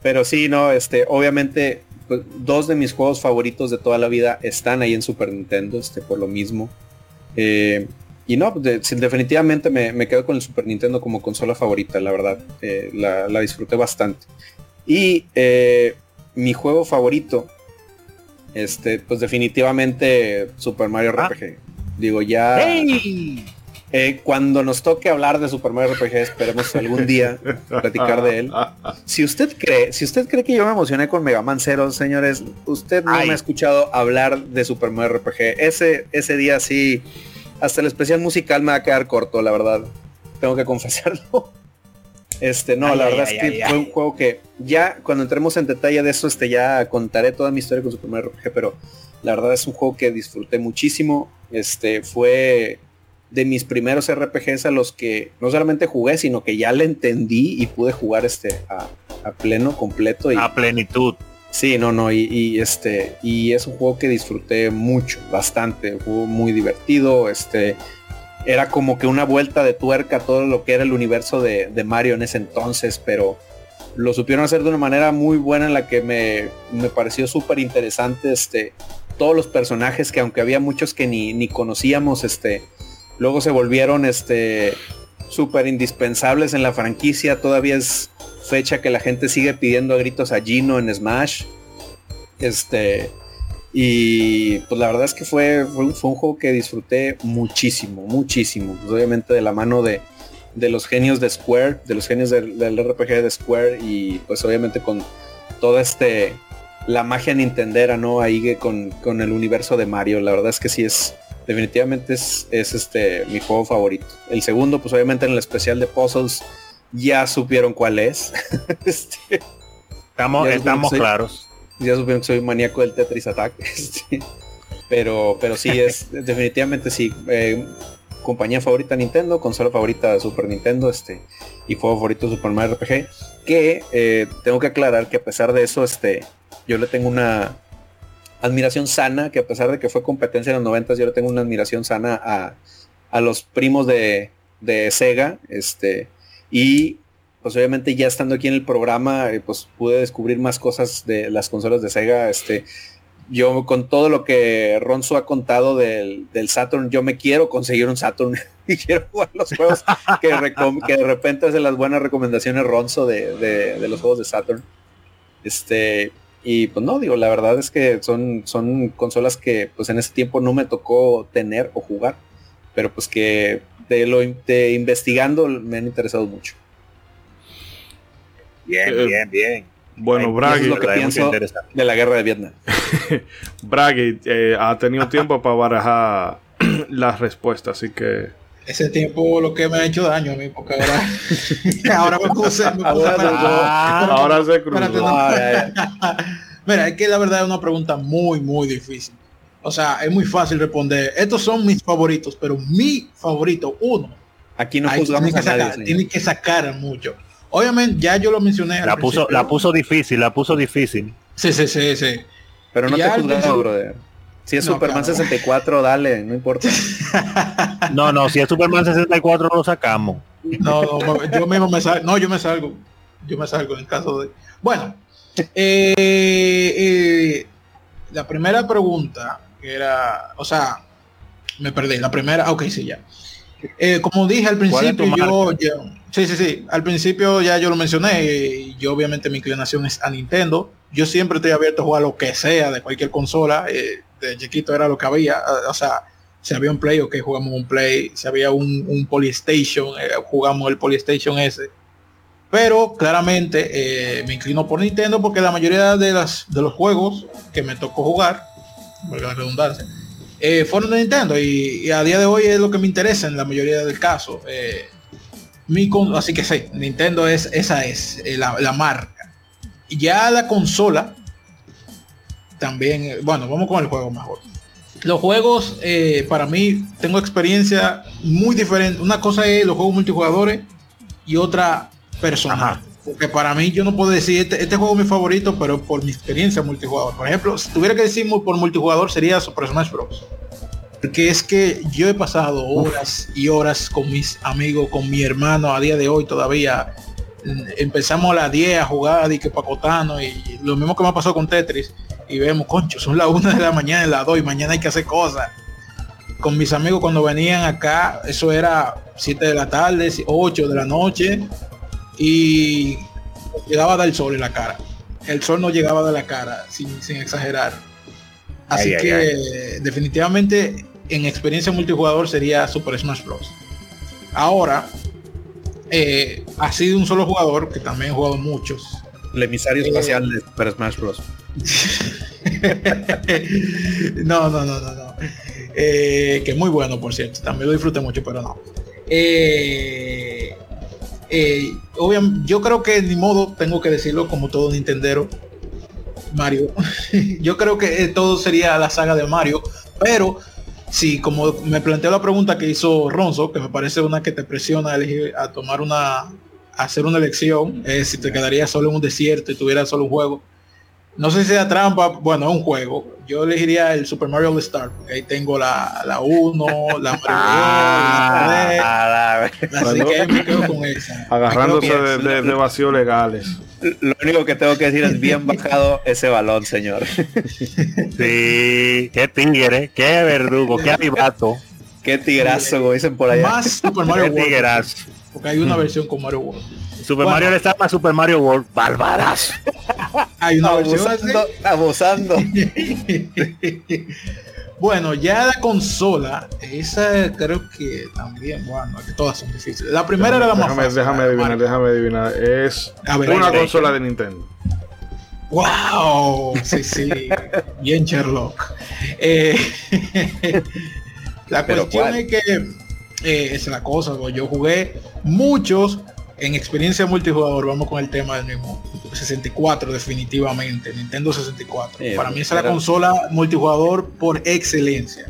Pero sí, no, este, obviamente, pues, dos de mis juegos favoritos de toda la vida están ahí en Super Nintendo, este, por lo mismo. Eh, y no, pues, de- definitivamente me, me quedo con el Super Nintendo como consola favorita, la verdad. Eh, la, la disfruté bastante. Y eh, mi juego favorito, este, pues definitivamente Super Mario Ah. RPG. Digo, ya... ¡Ey! Eh, cuando nos toque hablar de Super Mario RPG, esperemos algún día platicar de él. Si usted cree, si usted cree que yo me emocioné con Mega Man Zero, señores, usted no Ay. me ha escuchado hablar de Super Mario RPG. Ese, ese día sí, hasta el especial musical me va a quedar corto, la verdad. Tengo que confesarlo. Este, no, Ay, la ay, verdad ay, es que fue un juego que ya cuando entremos en detalle de eso, este, ya contaré toda mi historia con Super Mario RPG, pero la verdad es un juego que disfruté muchísimo. Este, fue de mis primeros RPGs a los que no solamente jugué, sino que ya le entendí y pude jugar este a, a pleno, completo. Y, A plenitud. Sí, no, no, y, y, este, y es un juego que disfruté mucho, bastante, un juego muy divertido, este, era como que una vuelta de tuerca a todo lo que era el universo de, de Mario en ese entonces, pero lo supieron hacer de una manera muy buena en la que me, me pareció súper interesante, este, todos los personajes que aunque había muchos que ni, ni conocíamos, este, luego se volvieron, este, súper indispensables en la franquicia, todavía es fecha que la gente sigue pidiendo a gritos a Gino en Smash. Este. Y pues la verdad es que fue, fue, un, fue un juego que disfruté muchísimo, muchísimo. Pues, obviamente de la mano de, de los genios de Square, de los genios del, del RPG de Square y pues obviamente con toda este la magia nintendera, ¿no? Ahí con, con el universo de Mario. La verdad es que sí es, definitivamente es, es este mi juego favorito. El segundo, pues obviamente en el especial de puzzles ya supieron cuál es. este, Estamos, estamos claros. Ya supieron que soy maníaco del Tetris Attack. este, pero, pero sí es, definitivamente sí. eh, compañía favorita Nintendo, consola favorita Super Nintendo, este, y juego favorito Super Mario RPG. Que eh, tengo que aclarar que a pesar de eso, este, yo le tengo una admiración sana, que a pesar de que fue competencia en los 90, yo le tengo una admiración sana a, a los primos de, de Sega, este, y pues obviamente ya estando aquí en el programa, eh, pues pude descubrir más cosas de las consolas de Sega, este, yo con todo lo que Ronzo ha contado del, del Saturn, yo me quiero conseguir un Saturn y quiero jugar los juegos que, de repente hace las buenas recomendaciones Ronzo de, de, los juegos de Saturn. Este, y pues no, digo, la verdad es que son, son consolas que pues en ese tiempo no me tocó tener o jugar, pero pues que de lo de investigando me han interesado mucho. Bien, eh, bien, bien. Bueno, Braggy, lo que pienso de la guerra de Vietnam. Braggy eh, ha tenido tiempo para barajar las respuestas, así que ese tiempo lo que me ha hecho daño a mí, porque ahora, ahora me puse, me puse ahora, ahora se cruzó. Mira, es que la verdad es una pregunta muy, muy difícil. O sea, es muy fácil responder. Estos son mis favoritos, pero mi favorito, uno. Aquí no juzgamos tiene que, sacar, tiene que sacar mucho. Obviamente, ya yo lo mencioné. La puso, la puso difícil, la puso difícil. Sí, sí, sí, sí. Pero no te juzgamos, brother. Si es Superman 64, dale, no importa. no, no, si es Superman 64 lo sacamos. No, no, yo mismo me salgo. No, yo me salgo. Yo me salgo en caso de. Bueno, eh, eh, la primera pregunta que era, o sea, me perdí. La primera, ok, sí, ya. Eh, como dije al principio, yo, sí, sí, sí, al principio ya yo lo mencioné, y yo obviamente mi inclinación es a Nintendo. Yo siempre estoy abierto a jugar lo que sea de cualquier consola. Eh, de chiquito era lo que había, o sea, si había un Play, o que jugamos un Play, si había un, un Polystation, eh, jugamos el Polystation ese. Pero claramente eh, me inclino por Nintendo porque la mayoría de, las, de los juegos que me tocó jugar, por la redundancia, eh, fueron de Nintendo y, a día de hoy es lo que me interesa en la mayoría del caso. Mi así que sí, Nintendo es esa es la, la marca. Ya la consola, también, eh, bueno, vamos con el juego mejor. Los juegos, eh, para mí, tengo experiencia muy diferente. Una cosa es los juegos multijugadores y otra personal. Porque para mí yo no puedo decir, este, este, juego es mi favorito, pero por mi experiencia multijugador. Por ejemplo, si tuviera que decir por multijugador sería Super Smash Bros. Porque es que yo he pasado horas y horas con mis amigos, con mi hermano a día de hoy todavía. Empezamos a las 10 a jugar y que pacotano y lo mismo que me ha pasado con Tetris y vemos, concho, son las 1 de la mañana, las 2 y mañana hay que hacer cosas. Con mis amigos cuando venían acá, eso era 7 de la tarde, 8 de la noche y llegaba a dar el sol en la cara. El sol no llegaba de la cara, sin, exagerar. Así que definitivamente en experiencia multijugador sería Super Smash Bros. Ahora, eh, ha sido un solo jugador, que también he jugado muchos. El emisario espacial de Super Smash Bros. no, no, no, no, no. Eh, que muy bueno, por cierto. También lo disfruté mucho, pero no. Eh, eh, obviamente, yo creo que ni modo tengo que decirlo como todo Nintendero. Mario. yo creo que todo sería la saga de Mario, pero si como me planteó la pregunta que hizo Ronzo, que me parece una que te presiona a elegir a tomar una a hacer una elección, si te quedaría solo en un desierto y tuviera solo un juego. No sé si sea trampa, bueno, es un juego. Yo elegiría el Super Mario All Star, porque ahí tengo la, la 1, la Mario ah, Así que me quedo con esa. Agarrándose de, de, de vacíos legales. Lo único que tengo que decir es bien bajado ese balón, señor. Sí, qué tigre, qué verdugo, qué avivato. Qué tigrazo, como dicen por allá. Más Super Mario World. Porque hay una versión con Mario World. Super Mario le está más Super Mario World. Bárbaras. Hay una abusando, abusando. bueno, ya la consola, esa creo que también, bueno, que todas son difíciles. La primera era la más fácil. Déjame adivinar, déjame adivinar. Es una consola de Nintendo. Wow, sí, sí, bien Sherlock. Eh, la cuestión es que eh, es la cosa, yo jugué muchos en experiencia multijugador, vamos con el tema del mismo. 64 definitivamente, Nintendo 64. Eh, Para mí es la consola multijugador por excelencia.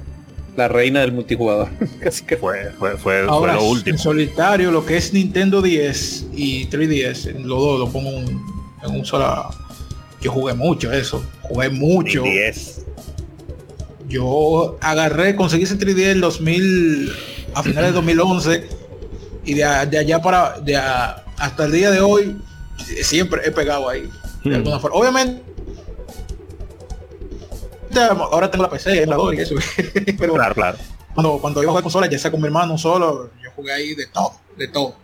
La reina del multijugador. Casi que fue, fue, fue, lo último. En solitario, lo que es Nintendo 10 y 3DS, los dos lo pongo en, un sola. Yo jugué mucho eso, jugué mucho. 10. Yo agarré, conseguí ese 3DS en 2000, a finales de 2011 y de, allá para de hasta el día de hoy siempre he pegado ahí de hmm. alguna forma obviamente ahora tengo la PC, la y eso. Pero Claro, claro. cuando, cuando a jugar consola, ya sea con mi hermano solo, yo jugué ahí de todo, de todo.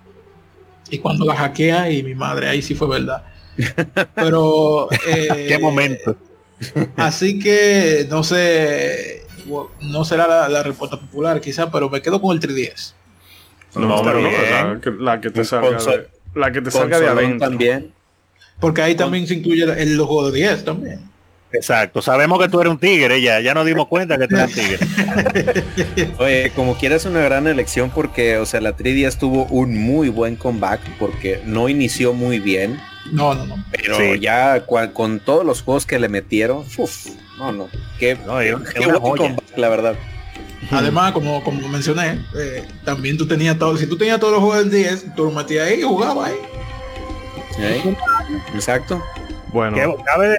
Y cuando la hackea y mi madre, ahí sí fue verdad. Pero eh, Qué momento. Así que no sé, no será la, la respuesta popular quizá, pero me quedo con el 3DS. No, pero bien. la, que, la que te salga de, la que te salga de adentro. también. Porque ahí también se incluye el, juego de 10 también. Exacto. Sabemos que tú eres un tigre ya. Ya nos dimos cuenta que tú eres un tigre. Oye, como quieras una gran elección porque, o sea, la 3DS tuvo un muy buen comeback porque no inició muy bien, No, no, no. pero Sí. ya cua- con todos los juegos que le metieron, uf, no, no, qué, No, qué una buen comeback, la verdad. Además, como, como mencioné, eh, también tú tenías todo, si tú tenías todos los juegos del 10, tú los metías ahí y jugabas ahí. ¿Eh? Exacto. Bueno, Que cabe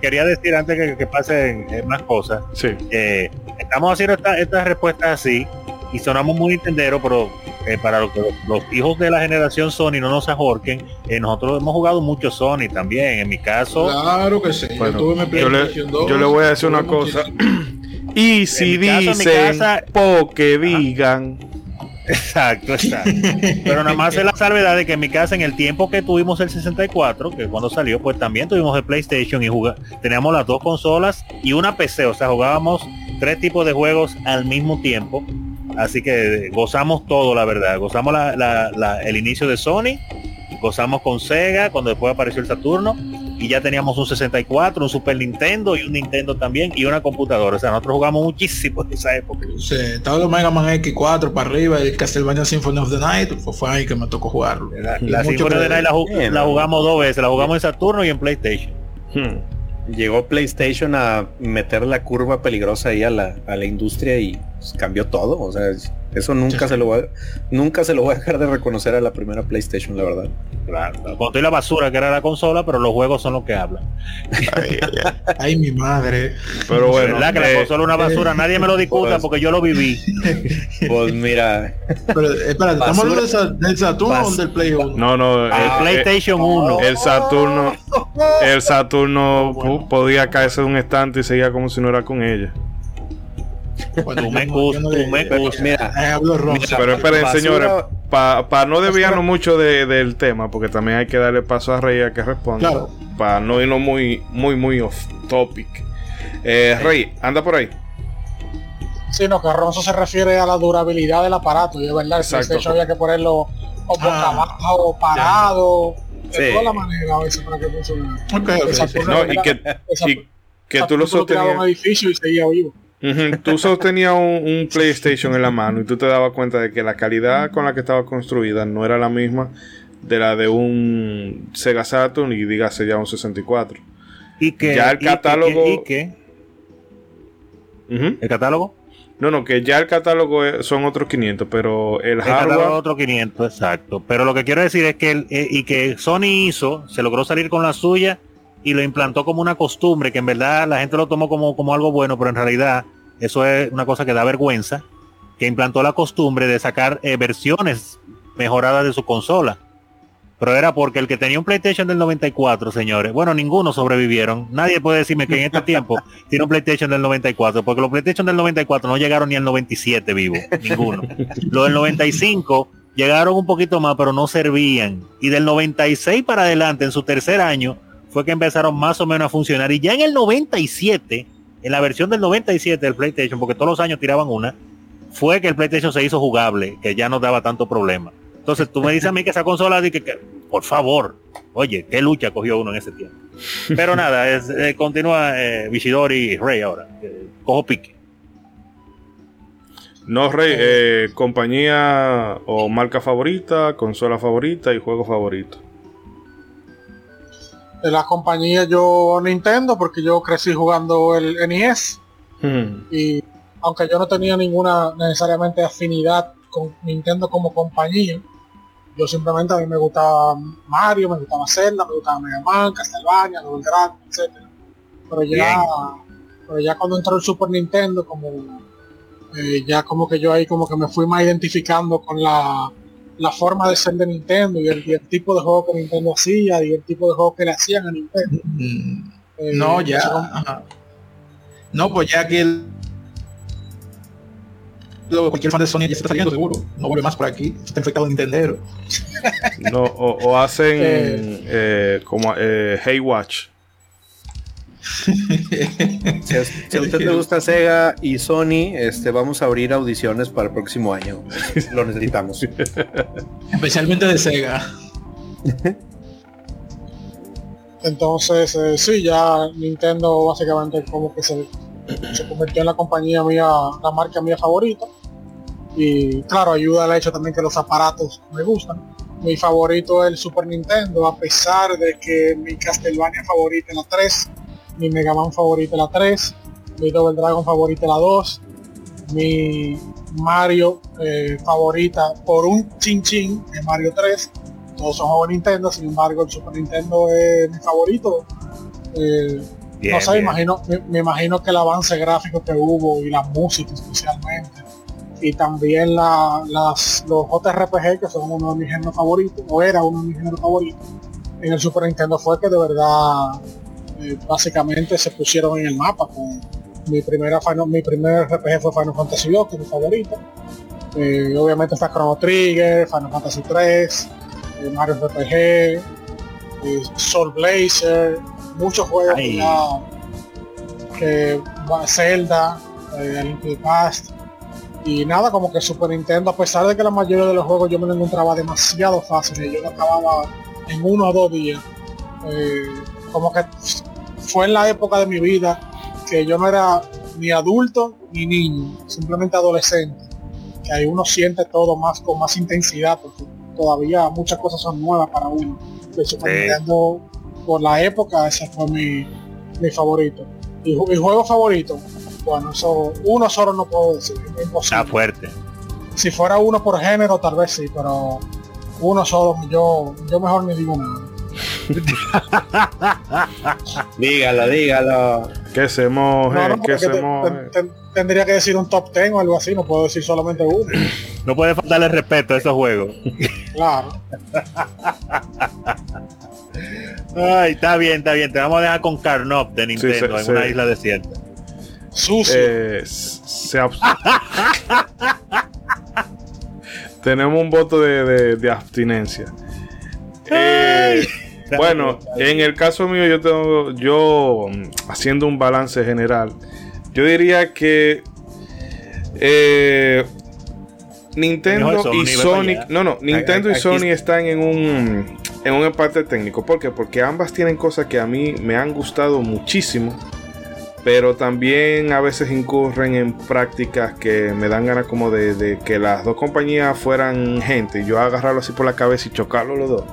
quería decir antes que, que pasen eh, más cosas. sí. eh, estamos haciendo esta- estas respuestas así y sonamos muy entenderos, pero eh, para lo que los, los hijos de la generación Sony no nos ahorquen, eh, nosotros hemos jugado mucho Sony también. En mi caso, Claro que sí. Bueno, tuve mi yo le, PlayStation 2, yo le voy a decir una cosa. muchísimo. Y si dicen, casa- po que digan. exacto, exacto. pero nada más es la salvedad de que en mi casa, en el tiempo que tuvimos el 64, que cuando salió, pues también tuvimos el PlayStation y juga- teníamos las dos consolas y una PC, o sea, jugábamos tres tipos de juegos al mismo tiempo. Así que gozamos todo, la verdad. Gozamos la- la- la- el inicio de Sony, gozamos con Sega cuando después apareció el Saturno y ya teníamos un 64, un Super Nintendo y un Nintendo también y una computadora. O sea, nosotros jugamos muchísimo en esa época. Sí, estaba los Mega Man X4 para arriba, el Castlevania Symphony of the Night, pues fue ahí que me tocó jugarlo. La, la Symphony of the Night la, ju- Bien, la jugamos dos veces, la jugamos en Saturno y en PlayStation. Hmm. Llegó PlayStation a meter la curva peligrosa ahí a la, a la industria y pues, cambió todo. O sea, eso nunca Sí. se lo voy a, nunca se lo voy a dejar de reconocer a la primera PlayStation, la verdad. Claro, con toda la basura que era la consola, pero los juegos son los que hablan. Ay, ay, ay. Ay, mi madre. Pero bueno, ¿Verdad que la eh, consola es una basura? Nadie me lo discuta pues- porque yo lo viví. Pues mira, Pero, eh, espérate, ¿estamos hablando del Saturno o del Play 1? no, no, El eh, PlayStation 1. eh, el Saturno, el Saturno pu- podía caerse de un estante y seguía como si no era con ella. Bueno, Tú me yo no- excusas, yo no tú le- me pero mira. Mira, esperen, basura- señores, para no desviarnos mucho de- del tema, porque también hay que darle paso a Rey a que responda, Claro. para no irnos muy, muy, muy off topic. Eh, Rey, anda por ahí. Sí, no, que Ronzo se refiere a la durabilidad del aparato. Y es verdad, el Exacto. PlayStation había que ponerlo o boca Ah. abajo, parado, Sí. de toda la manera a veces para que funcione. Ok, ok, El sí. Saturno No, y que, el y que tú lo a un sostenías. edificio y seguía vivo. Tú sostenías un, un PlayStation en la mano y tú te dabas cuenta de que la calidad con la que estaba construida no era la misma de la de un Sega Saturn y dígase ya un 64. Y que, Ya el catálogo- y el catálogo. No, no, que ya el catálogo son otros 500, pero el El catálogo hardware... otro 500, exacto. Pero lo que quiero decir es que el- eh, y que Sony hizo, se logró salir con la suya y lo implantó como una costumbre, que en verdad la gente lo tomó como, como algo bueno, pero en realidad eso es una cosa que da vergüenza, que implantó la costumbre de sacar eh, versiones mejoradas de su consola. Pero era porque el que tenía un PlayStation del 94, señores, bueno, ninguno sobrevivieron. Nadie puede decirme que en este tiempo tiene un PlayStation del 94, porque los PlayStation del 94 no llegaron ni al 97 vivo, ninguno. Los del 95 llegaron un poquito más, pero no servían. Y del 96 para adelante, en su tercer año, fue que empezaron más o menos a funcionar. Y ya en el 97, en la versión del 97 del PlayStation, porque todos los años tiraban una, fue que el PlayStation se hizo jugable, que ya no daba tanto problema. Entonces tú me dices a mí que esa consola, que, que, por favor, oye, qué lucha cogió uno en ese tiempo. Pero nada, es, eh, continúa eh, Vishidori y Rey ahora. Eh, cojo pique. No, Rey, eh, compañía o marca favorita, consola favorita y juego favorito. De la compañía yo Nintendo, porque yo crecí jugando el NES. Hmm. y aunque yo no tenía ninguna necesariamente afinidad con Nintendo como compañía, yo simplemente a mí me gustaba Mario, me gustaba Zelda, me gustaba Mega Man, Castlevania, Double Dragon, etcétera. Pero ya, pero ya cuando entró el Super Nintendo, como eh, ya como que yo ahí como que me fui más identificando con la, la forma de ser de Nintendo y el, y el tipo de juego que Nintendo hacía y el tipo de juego que le hacían a Nintendo. Mm, Eh, No, ya. ajá. No, pues ya que el, cualquier fan de Sony ya está saliendo seguro. No vuelve más por aquí. Está infectado Nintendo. No, o, o hacen eh, como eh, Hey Watch. Si a, si a usted le gusta Sega y Sony, este, vamos a abrir audiciones para el próximo año. Lo necesitamos. Especialmente de Sega. Entonces, eh, sí, ya Nintendo básicamente como que se, se convirtió en la compañía mía, la marca mía favorita. Y claro, ayuda el hecho también que los aparatos me gustan. Mi favorito es el Super Nintendo, a pesar de que mi Castlevania favorita es la 3, mi Mega Man favorita es la 3, mi Double Dragon favorita la 2, mi Mario eh, favorita por un chin chin es Mario 3. Todos son juegos de Nintendo, sin embargo el Super Nintendo es mi favorito. Eh, Bien, no sé, bien. imagino, me, me imagino que el avance gráfico que hubo y la música especialmente. Y también la, las, los JRPG que son uno de mis géneros favoritos, o era uno de mis géneros favoritos, en el Super Nintendo fue que de verdad eh, básicamente se pusieron en el mapa. Con mi primera Final- mi primer RPG fue Final Fantasy II, que es mi favorito. Eh, obviamente está Chrono Trigger, Final Fantasy 3, eh, Mario RPG, eh, Soul Blazer, muchos juegos ya que va- Zelda, Link Past y nada como que Super Nintendo a pesar de que la mayoría de los juegos yo me lo encontraba demasiado fáciles yo lo acababa en uno o dos días como que fue en la época de mi vida que yo no era ni adulto ni niño simplemente adolescente que ahí uno siente todo más con más intensidad porque todavía muchas cosas son nuevas para uno el Super Sí. Por la época ese fue mi, mi favorito y, y juego favorito bueno eso uno solo no puedo decir es imposible Está fuerte. si fuera uno por género tal vez sí pero uno solo yo yo mejor ni digo nada dígalo, dígalo. Que se moje, No, no, que porque se te- moje. te- te- tendría que decir un top 10 o algo así no puedo decir solamente uno No puede faltarle respeto a esos juegos. claro Ay, está bien, está bien. Te vamos a dejar con Carnop de Nintendo se- en se- una isla desierta. sucio Eh, se Tenemos un voto de, de- de abstinencia. Eh, bueno, en el caso mío, yo tengo, yo mm, haciendo un balance general, yo diría que eh, Nintendo y allá. no, no, Nintendo y aquí Sony está. están en un en un empate técnico. ¿Por qué? Porque ambas tienen cosas que a mí me han gustado muchísimo, pero también a veces incurren en prácticas que me dan ganas como de, de que las dos compañías fueran gente y yo agarrarlo así por la cabeza y chocarlo los dos.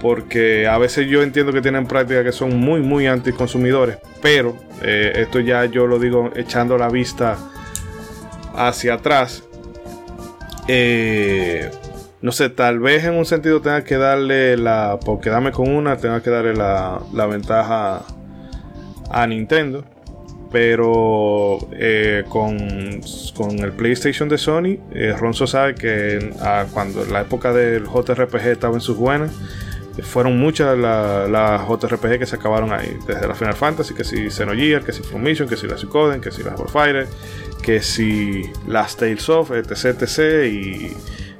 Porque a veces yo entiendo que tienen prácticas que son muy, muy anticonsumidores, pero eh, esto ya yo lo digo echando la vista hacia atrás. Eh, no sé, tal vez en un sentido tenga que darle la. Por quedarme con una, tenga que darle la, la ventaja a Nintendo. Pero eh, con, con el PlayStation de Sony, Ronzo sabe que ah, cuando la época del JRPG estaba en sus buenas, fueron muchas las las JRPG que se acabaron ahí. Desde la Final Fantasy, que si Xenogears, que si Formation, que si la Suikoden, que si la Warfighter, que si las Tales of, etc, etc, y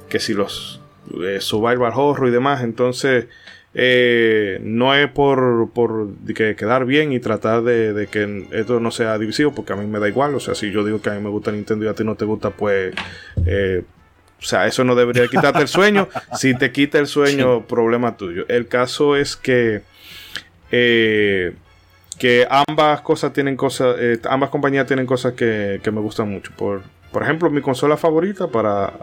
que si los eh, Survival Horror y demás. Entonces, eh, no es por, por que quedar bien y tratar de, de que esto no sea divisivo, porque a mí me da igual. O sea, si yo digo que a mí me gusta Nintendo y a ti no te gusta, pues. eh, o sea, eso no debería quitarte el sueño. Si te quita el sueño, problema tuyo. El caso es que. eh, que ambas cosas tienen cosas. eh, ambas compañías tienen cosas que, que me gustan mucho. Por, por ejemplo, mi consola favorita para.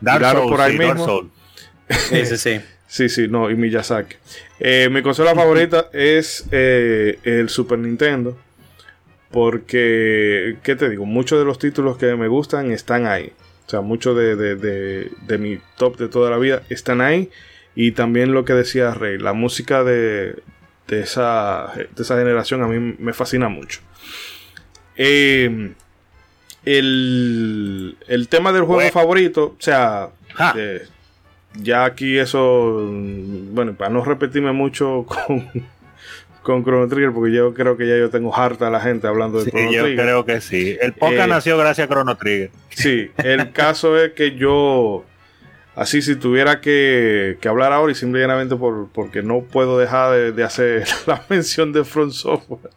Dark Souls, por ahí sí, Dark mismo. Souls. Sí, sí, sí. Sí, sí, no, y Miyazaki. Eh, mi consola favorita es eh, el Super Nintendo. Porque, ¿qué te digo? Muchos de los títulos que me gustan están ahí. O sea, muchos de, de- de- de mi top de toda la vida están ahí. Y también lo que decía Rey, la música de, de, esa, de esa generación a mí me fascina mucho. Eh, el, el tema del juego Bueno. favorito, o sea, ya aquí eso, mm, bueno, para no repetirme mucho con, con Chrono Trigger, porque yo creo que ya yo tengo harta a la gente hablando de Sí, Chrono yo Trigger. creo que sí. El podcast Eh, nació gracias a Chrono Trigger. Sí, el caso es que yo, así si tuviera que, que hablar ahora y simplemente por, porque no puedo dejar de, de hacer la mención de Front Software,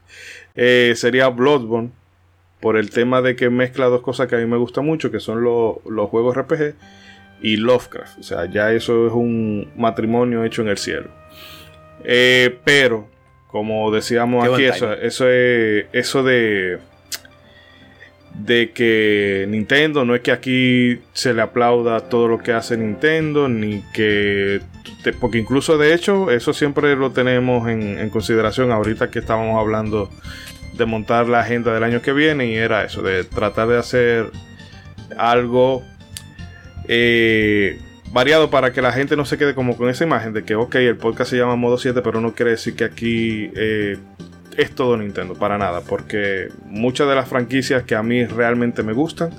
eh, sería Bloodborne, por el tema de que mezcla dos cosas que a mí me gustan mucho, que son lo- los juegos RPG y Lovecraft. O sea, ya eso es un matrimonio hecho en el cielo. Eh, pero, como decíamos Qué aquí, eso, eso es eso de de que Nintendo no es que aquí se le aplauda todo lo que hace Nintendo, ni que. porque incluso de hecho, eso siempre lo tenemos en, en consideración ahorita que estábamos hablando de montar la agenda del año que viene, y era eso, de tratar de hacer algo eh, variado para que la gente no se quede como con esa imagen de que, ok, el podcast se llama Modo 7, pero no quiere decir que aquí eh, es todo Nintendo, para nada, porque muchas de las franquicias que a mí realmente me gustan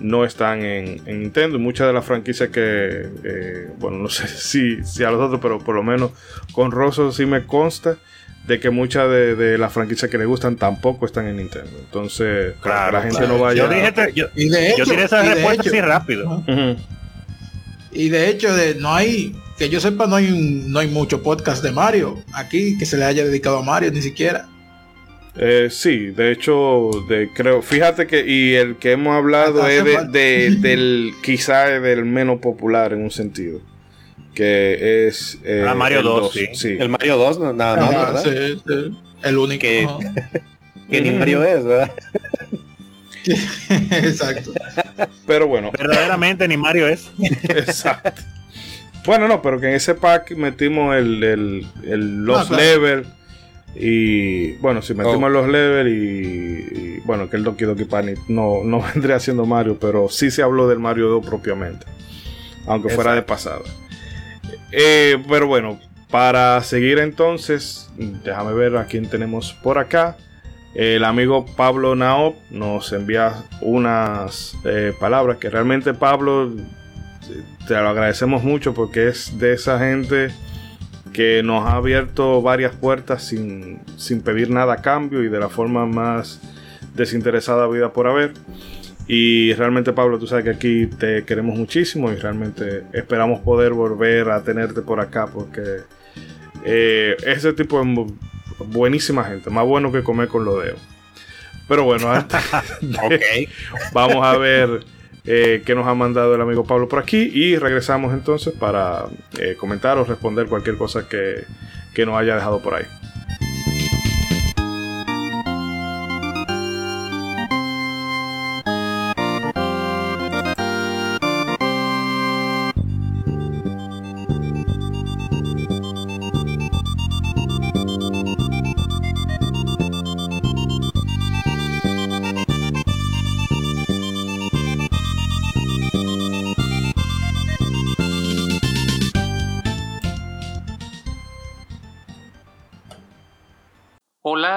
no están en, en Nintendo y muchas de las franquicias que, eh, bueno, no sé si, si a los otros, pero por lo menos con Rosso sí me consta de que muchas de, de las franquicias que le gustan tampoco están en Nintendo. Entonces, que la gente claro. no vaya... Yo dije, te- yo, Y de hecho, yo tiré esa respuesta así rápido. Y de hecho, de, no hay, que yo sepa, no hay, un- no hay mucho podcast de Mario aquí que se le haya dedicado a Mario, ni siquiera. Eh, sí, de hecho, de, creo, fíjate que y el que hemos hablado Hasta es de, de- del quizá es del menos popular en un sentido, que es eh, Ah, Mario el 2, sí. El Mario 2, no- nada más, Ajá, ¿verdad? sí, sí, el único. Que-. Que ni Mario es, ¿verdad? Exacto. Pero bueno, Verdaderamente ni Mario es. exacto. Bueno, no, pero que en ese pack metimos el, el, el- los claro. level y bueno, si metimos Oh. los level y, y, bueno, que el Doki Doki Panic no, no vendría siendo Mario, pero sí se habló del Mario 2 propiamente, aunque fuera de pasada. Eh, pero bueno, para seguir entonces, déjame ver a quién tenemos por acá. El amigo Pablo Naop nos envía unas eh, palabras que realmente Pablo te lo agradecemos mucho porque es de esa gente que nos ha abierto varias puertas sin, sin pedir nada a cambio y de la forma más desinteresada vida por haber. Y realmente Pablo, tú sabes que aquí te queremos muchísimo y realmente esperamos poder volver a tenerte por acá porque eh, ese tipo de buenísima gente, más bueno que comer con los dedos. Pero bueno, antes de- Ok. Vamos a ver eh, qué nos ha mandado el amigo Pablo por aquí y regresamos entonces para eh, comentar o responder cualquier cosa que, que nos haya dejado por ahí.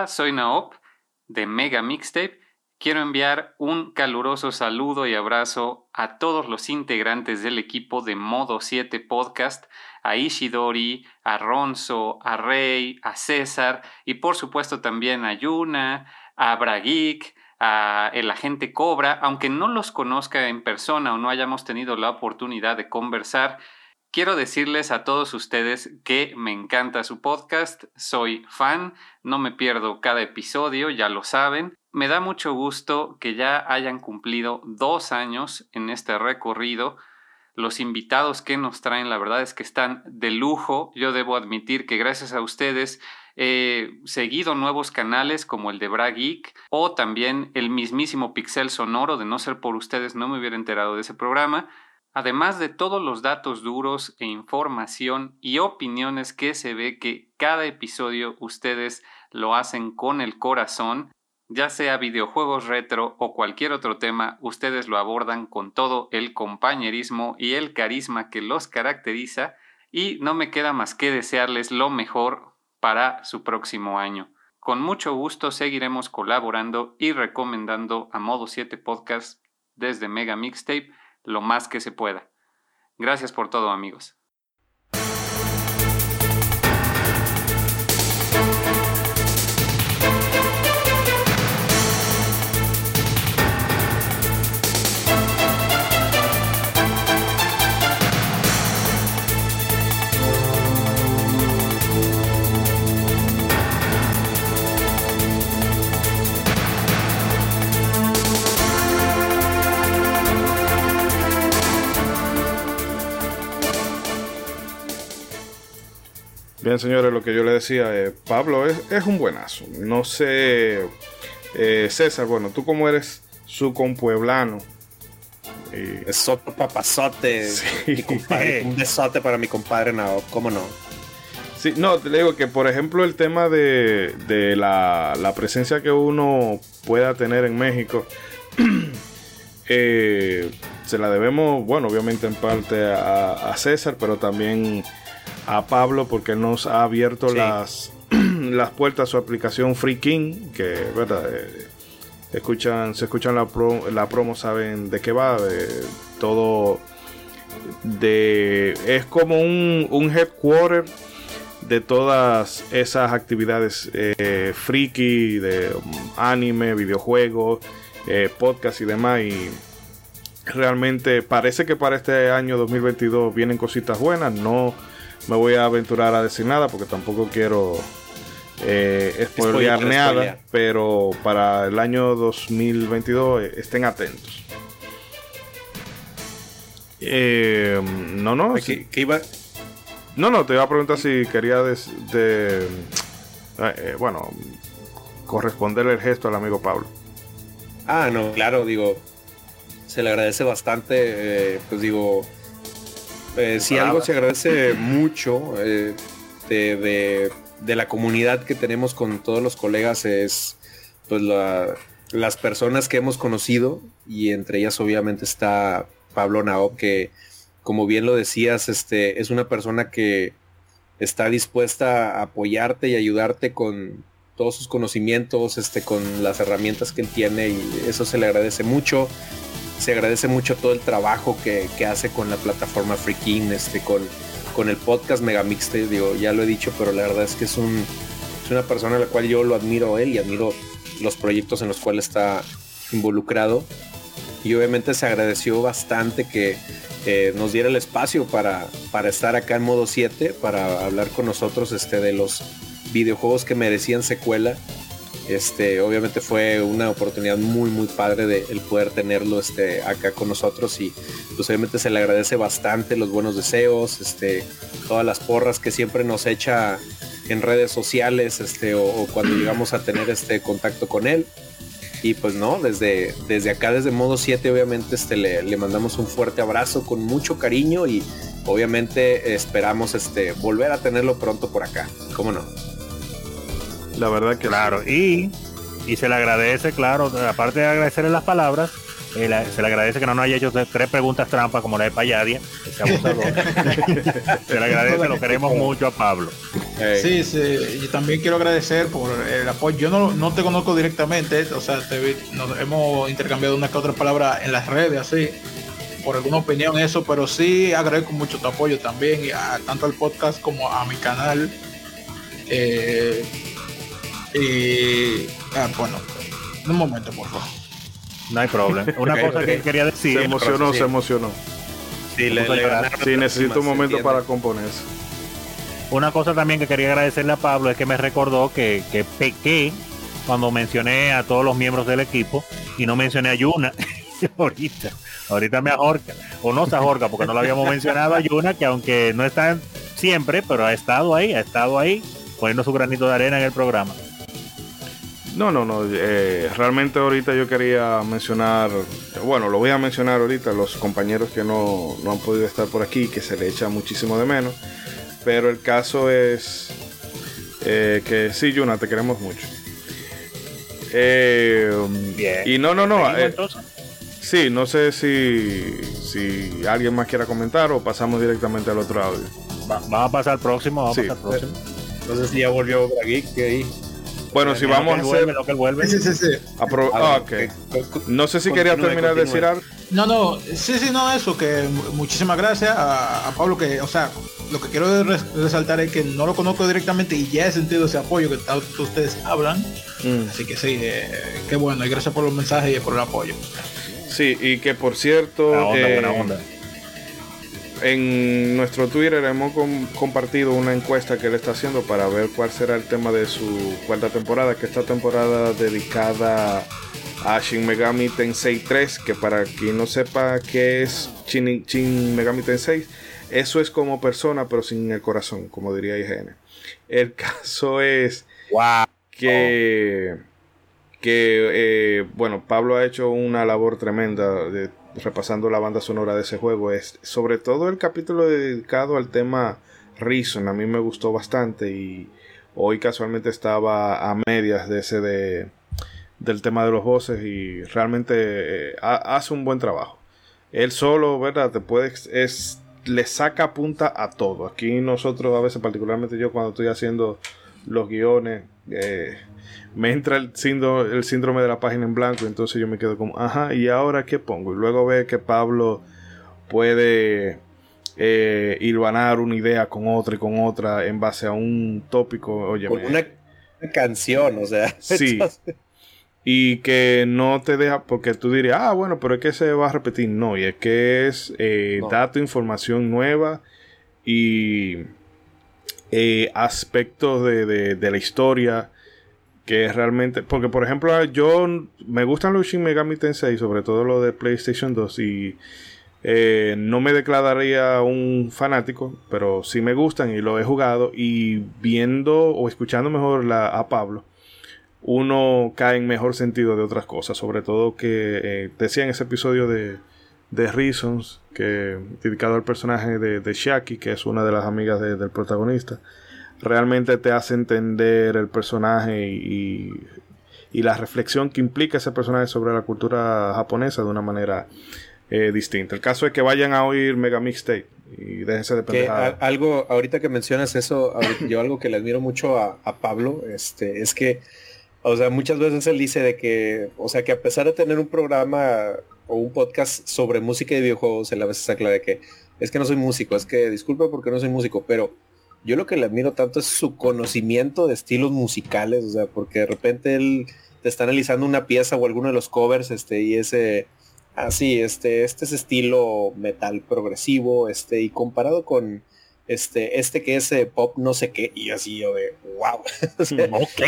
Soy Naop de Mega Mixtape. Quiero enviar un caluroso saludo y abrazo a todos los integrantes del equipo de Modo 7 Podcast, a Ishidori, a Ronzo, a Rey, a César y por supuesto también a Yuna, a Brageek, a el agente Cobra, aunque no los conozca en persona o no hayamos tenido la oportunidad de conversar. Quiero decirles a todos ustedes que me encanta su podcast, soy fan, no me pierdo cada episodio, ya lo saben. Me da mucho gusto que ya hayan cumplido dos años en este recorrido. Los invitados que nos traen, la verdad es que están de lujo. Yo debo admitir que gracias a ustedes he seguido nuevos canales como el de Bra Geek o también el mismísimo Pixel Sonoro. De no ser por ustedes, no me hubiera enterado de ese programa. Además de todos los datos duros e información y opiniones que se ve que cada episodio ustedes lo hacen con el corazón, ya sea videojuegos retro o cualquier otro tema, ustedes lo abordan con todo el compañerismo y el carisma que los caracteriza y no me queda más que desearles lo mejor para su próximo año. Con mucho gusto seguiremos colaborando y recomendando a Modo 7 Podcast desde Mega Mixtape lo más que se pueda. Gracias por todo amigos. Bien, señores, lo que yo le decía, eh, Pablo es, es, un buenazo. No sé, eh, César, bueno, tú como eres su compueblano. Y... Es otro papazote. Sí. Compadre, un besote para mi compadre Nao, ¿cómo no? Sí, no, te digo que por ejemplo el tema de, de la, la, presencia que uno pueda tener en México, eh, se la debemos, bueno, obviamente en parte a, a César, pero también a Pablo porque nos ha abierto sí. las, las puertas a su aplicación Free King, que verdad eh, escuchan, se escuchan la, pro, la promo, saben de qué va, de todo de es como un, un headquarter de todas esas actividades eh, friki de um, anime, videojuegos, eh, podcast y demás y realmente parece que para este año 2022 vienen cositas buenas, no me voy a aventurar a decir nada porque tampoco quiero eh, spoilear nada, pero para el año 2022 eh, estén atentos. Eh, no, no. ¿Qué, ¿Qué, iba? No, no, te iba a preguntar si quería de, de eh, bueno, corresponderle el gesto al amigo Pablo. Ah, no, claro, digo, se le agradece bastante, pues digo, eh, si algo se agradece mucho eh, de, de, de, la comunidad que tenemos con todos los colegas es pues la, las personas que hemos conocido y entre ellas obviamente está Pablo Naop que como bien lo decías este es una persona que está dispuesta a apoyarte y ayudarte con todos sus conocimientos este con las herramientas que él tiene y eso se le agradece mucho se agradece mucho todo el trabajo que, que hace con la plataforma Freaking, este, con, con el podcast Megamixte, digo, ya lo he dicho, pero la verdad es que es, un, es una persona a la cual yo lo admiro él y admiro los proyectos en los cuales está involucrado. Y obviamente se agradeció bastante que eh, nos diera el espacio para, para estar acá en modo 7, para hablar con nosotros este, de los videojuegos que merecían secuela este, obviamente fue una oportunidad muy, muy padre de el poder tenerlo este, acá con nosotros y pues obviamente se le agradece bastante los buenos deseos, este, todas las porras que siempre nos echa en redes sociales este, o, cuando llegamos a tener este contacto con él. Y pues no, desde, desde acá, desde modo 7, obviamente le, le mandamos un fuerte abrazo con mucho cariño y obviamente esperamos volver a tenerlo pronto por acá. ¿Cómo no? La verdad que claro. Sí. Y, y se le agradece, claro, aparte de agradecerle las palabras, eh, la, se le agradece que no nos haya hecho tres preguntas trampas como la de Payadia, ese abusador. se le agradece, lo queremos mucho a Pablo. Sí, sí, y también quiero agradecer por el apoyo. Yo no, no te conozco directamente, o sea, te, nos hemos intercambiado una que otra palabra en las redes, así, por alguna opinión, eso, pero sí agradezco mucho tu apoyo también, y a, tanto al podcast como a mi canal. Eh, y ah, bueno, un momento, por favor. No hay problema. Una okay, cosa okay. que quería decir. Se emocionó, se emocionó. Sí, le, le sí necesito un momento para componerse. Una cosa también que quería agradecerle a Pablo es que me recordó que, que pequé cuando mencioné a todos los miembros del equipo y no mencioné a Yuna. ahorita, ahorita me ahorca. O no se ahorca porque no lo habíamos mencionado a Yuna, que aunque no está siempre, pero ha estado ahí, ha estado ahí poniendo su granito de arena en el programa. No, no, no. Eh, realmente ahorita yo quería mencionar, bueno, lo voy a mencionar ahorita, los compañeros que no, no han podido estar por aquí, que se le echa muchísimo de menos. Pero el caso es eh, que sí, Yuna, te queremos mucho. Eh, Bien. Y no, no, no. Eh, sí, no sé si, si alguien más quiera comentar o pasamos directamente al otro audio. Va, vamos a pasar al próximo, vamos Sí. a pasar al próximo. Entonces si ya volvió Geek ahí. Bueno, si vamos a hacer... lo que vuelve. Sí, sí, sí. apro- Ah, ah, ok. No sé si quería Continúe, terminar de decir algo. No, no, sí, sí, no, eso, que mu- muchísimas gracias a, a Pablo, que, o sea, lo que quiero res- resaltar es que no lo conozco directamente y ya he sentido ese apoyo que tanto ustedes hablan, Mm. así que sí, eh, qué bueno, y gracias por los mensajes y por el apoyo. Sí, y que por cierto, Buena onda, eh, buena onda. En nuestro Twitter hemos com- compartido una encuesta que él está haciendo para ver cuál será el tema de su cuarta temporada, que esta temporada dedicada a Shin Megami Tensei 3, que para quien no sepa qué es Shin, Shin Megami Tensei, Eso es como persona, pero sin el corazón, como diría IGN. El caso es que, que eh, bueno, Pablo ha hecho una labor tremenda de, repasando la banda sonora de ese juego. Es, sobre todo el capítulo dedicado al tema Reason, a mí me gustó bastante y hoy casualmente estaba a medias de ese de, del tema de los voces y realmente eh, hace un buen trabajo. Él solo, ¿verdad? Te puede, es, le saca punta a todo. Aquí nosotros a veces, particularmente yo cuando estoy haciendo los guiones, eh, me entra el síndrome, el síndrome de la página en blanco, entonces yo me quedo como, ajá, ¿y ahora qué pongo? Y luego ve que Pablo puede eh, hilvanar una idea con otra y con otra en base a un tópico. Oye, con una canción, o sea. Sí. y que no te deja, porque tú dirías, ah, bueno, pero es que se va a repetir. No, y es que es eh, dato, información nueva y eh, aspectos de, de, la historia que realmente, porque por ejemplo, yo me gustan los Shin Megami Tensei, sobre todo lo de PlayStation 2 y eh, no me declararía un fanático, pero sí me gustan y lo he jugado y viendo o escuchando mejor la, a Pablo uno cae en mejor sentido de otras cosas. Sobre todo que eh, decía en ese episodio de, de Reasons, que dedicado al personaje de, de Shaki, que es una de las amigas del protagonista, realmente te hace entender el personaje y, y, la reflexión que implica ese personaje sobre la cultura japonesa de una manera eh, distinta. El caso es que vayan a oír Mega Mixtape y déjense de pensar. Algo, ahorita que mencionas eso, yo algo que le admiro mucho a, a Pablo, este, es que o sea, muchas veces él dice de que, o sea, que a pesar de tener un programa o un podcast sobre música y videojuegos, él a veces aclara de que es que no soy músico, es que disculpa porque no soy músico, pero yo lo que le admiro tanto es su conocimiento de estilos musicales, o sea, porque de repente él te está analizando una pieza o alguno de los covers, este, y ese, así, ah, este, este es estilo metal progresivo, este, y comparado con este, este que es eh, pop no sé qué, y así yo de, wow,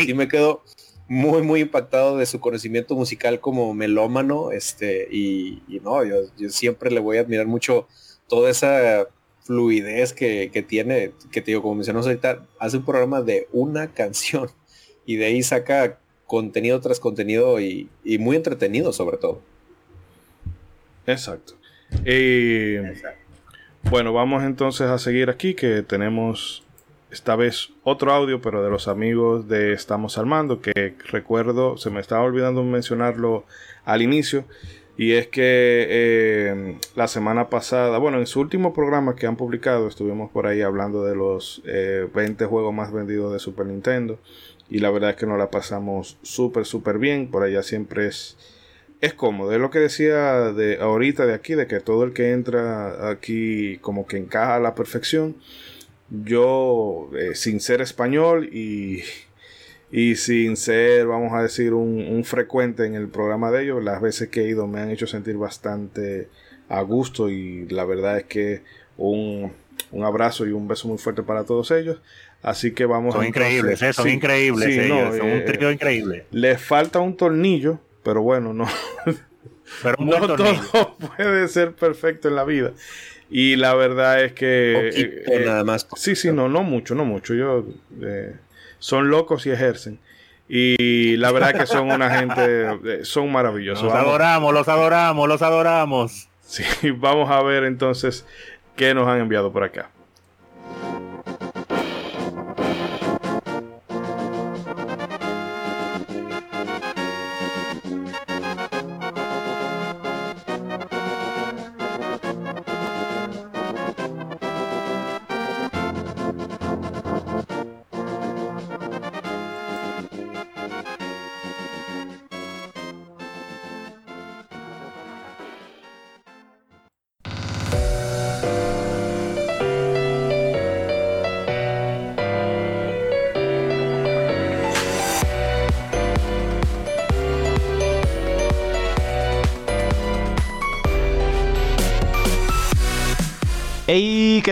y me quedo, muy, muy impactado de su conocimiento musical como melómano, este, y, no, yo, siempre le voy a admirar mucho toda esa fluidez que, tiene, que te digo, como mencionamos ahorita, hace un programa de una canción y de ahí saca contenido tras contenido y, muy entretenido sobre todo. Exacto. Exacto. Bueno, vamos entonces a seguir aquí que tenemos esta vez otro audio, pero de los amigos de Estamos Armando, que recuerdo, se me estaba olvidando mencionarlo al inicio, y es que eh, la semana pasada, bueno, en su último programa que han publicado, estuvimos por ahí hablando de los 20 eh, juegos más vendidos de Super Nintendo, y la verdad es que nos la pasamos súper, súper bien, por allá siempre es... Es cómodo, es lo que decía de ahorita de aquí, de que todo el que entra aquí como que encaja a la perfección yo, eh, sin ser español y, y, sin ser, vamos a decir, un, frecuente en el programa de ellos, las veces que he ido me han hecho sentir bastante a gusto y la verdad es que un, un abrazo y un beso muy fuerte para todos ellos. Así que vamos son increíbles, eh, son increíbles, son un eh, trío increíble. Les falta un tornillo, pero bueno, no. Pero no todo puede ser perfecto en la vida. Y la verdad es que... Eh, eh, nada más. Sí, sí, no, no mucho, no mucho. Yo, eh, son locos y ejercen. Y la verdad es que son una gente, son maravillosos. Los adoramos, los adoramos, los adoramos. Sí, vamos a ver entonces qué nos han enviado por acá.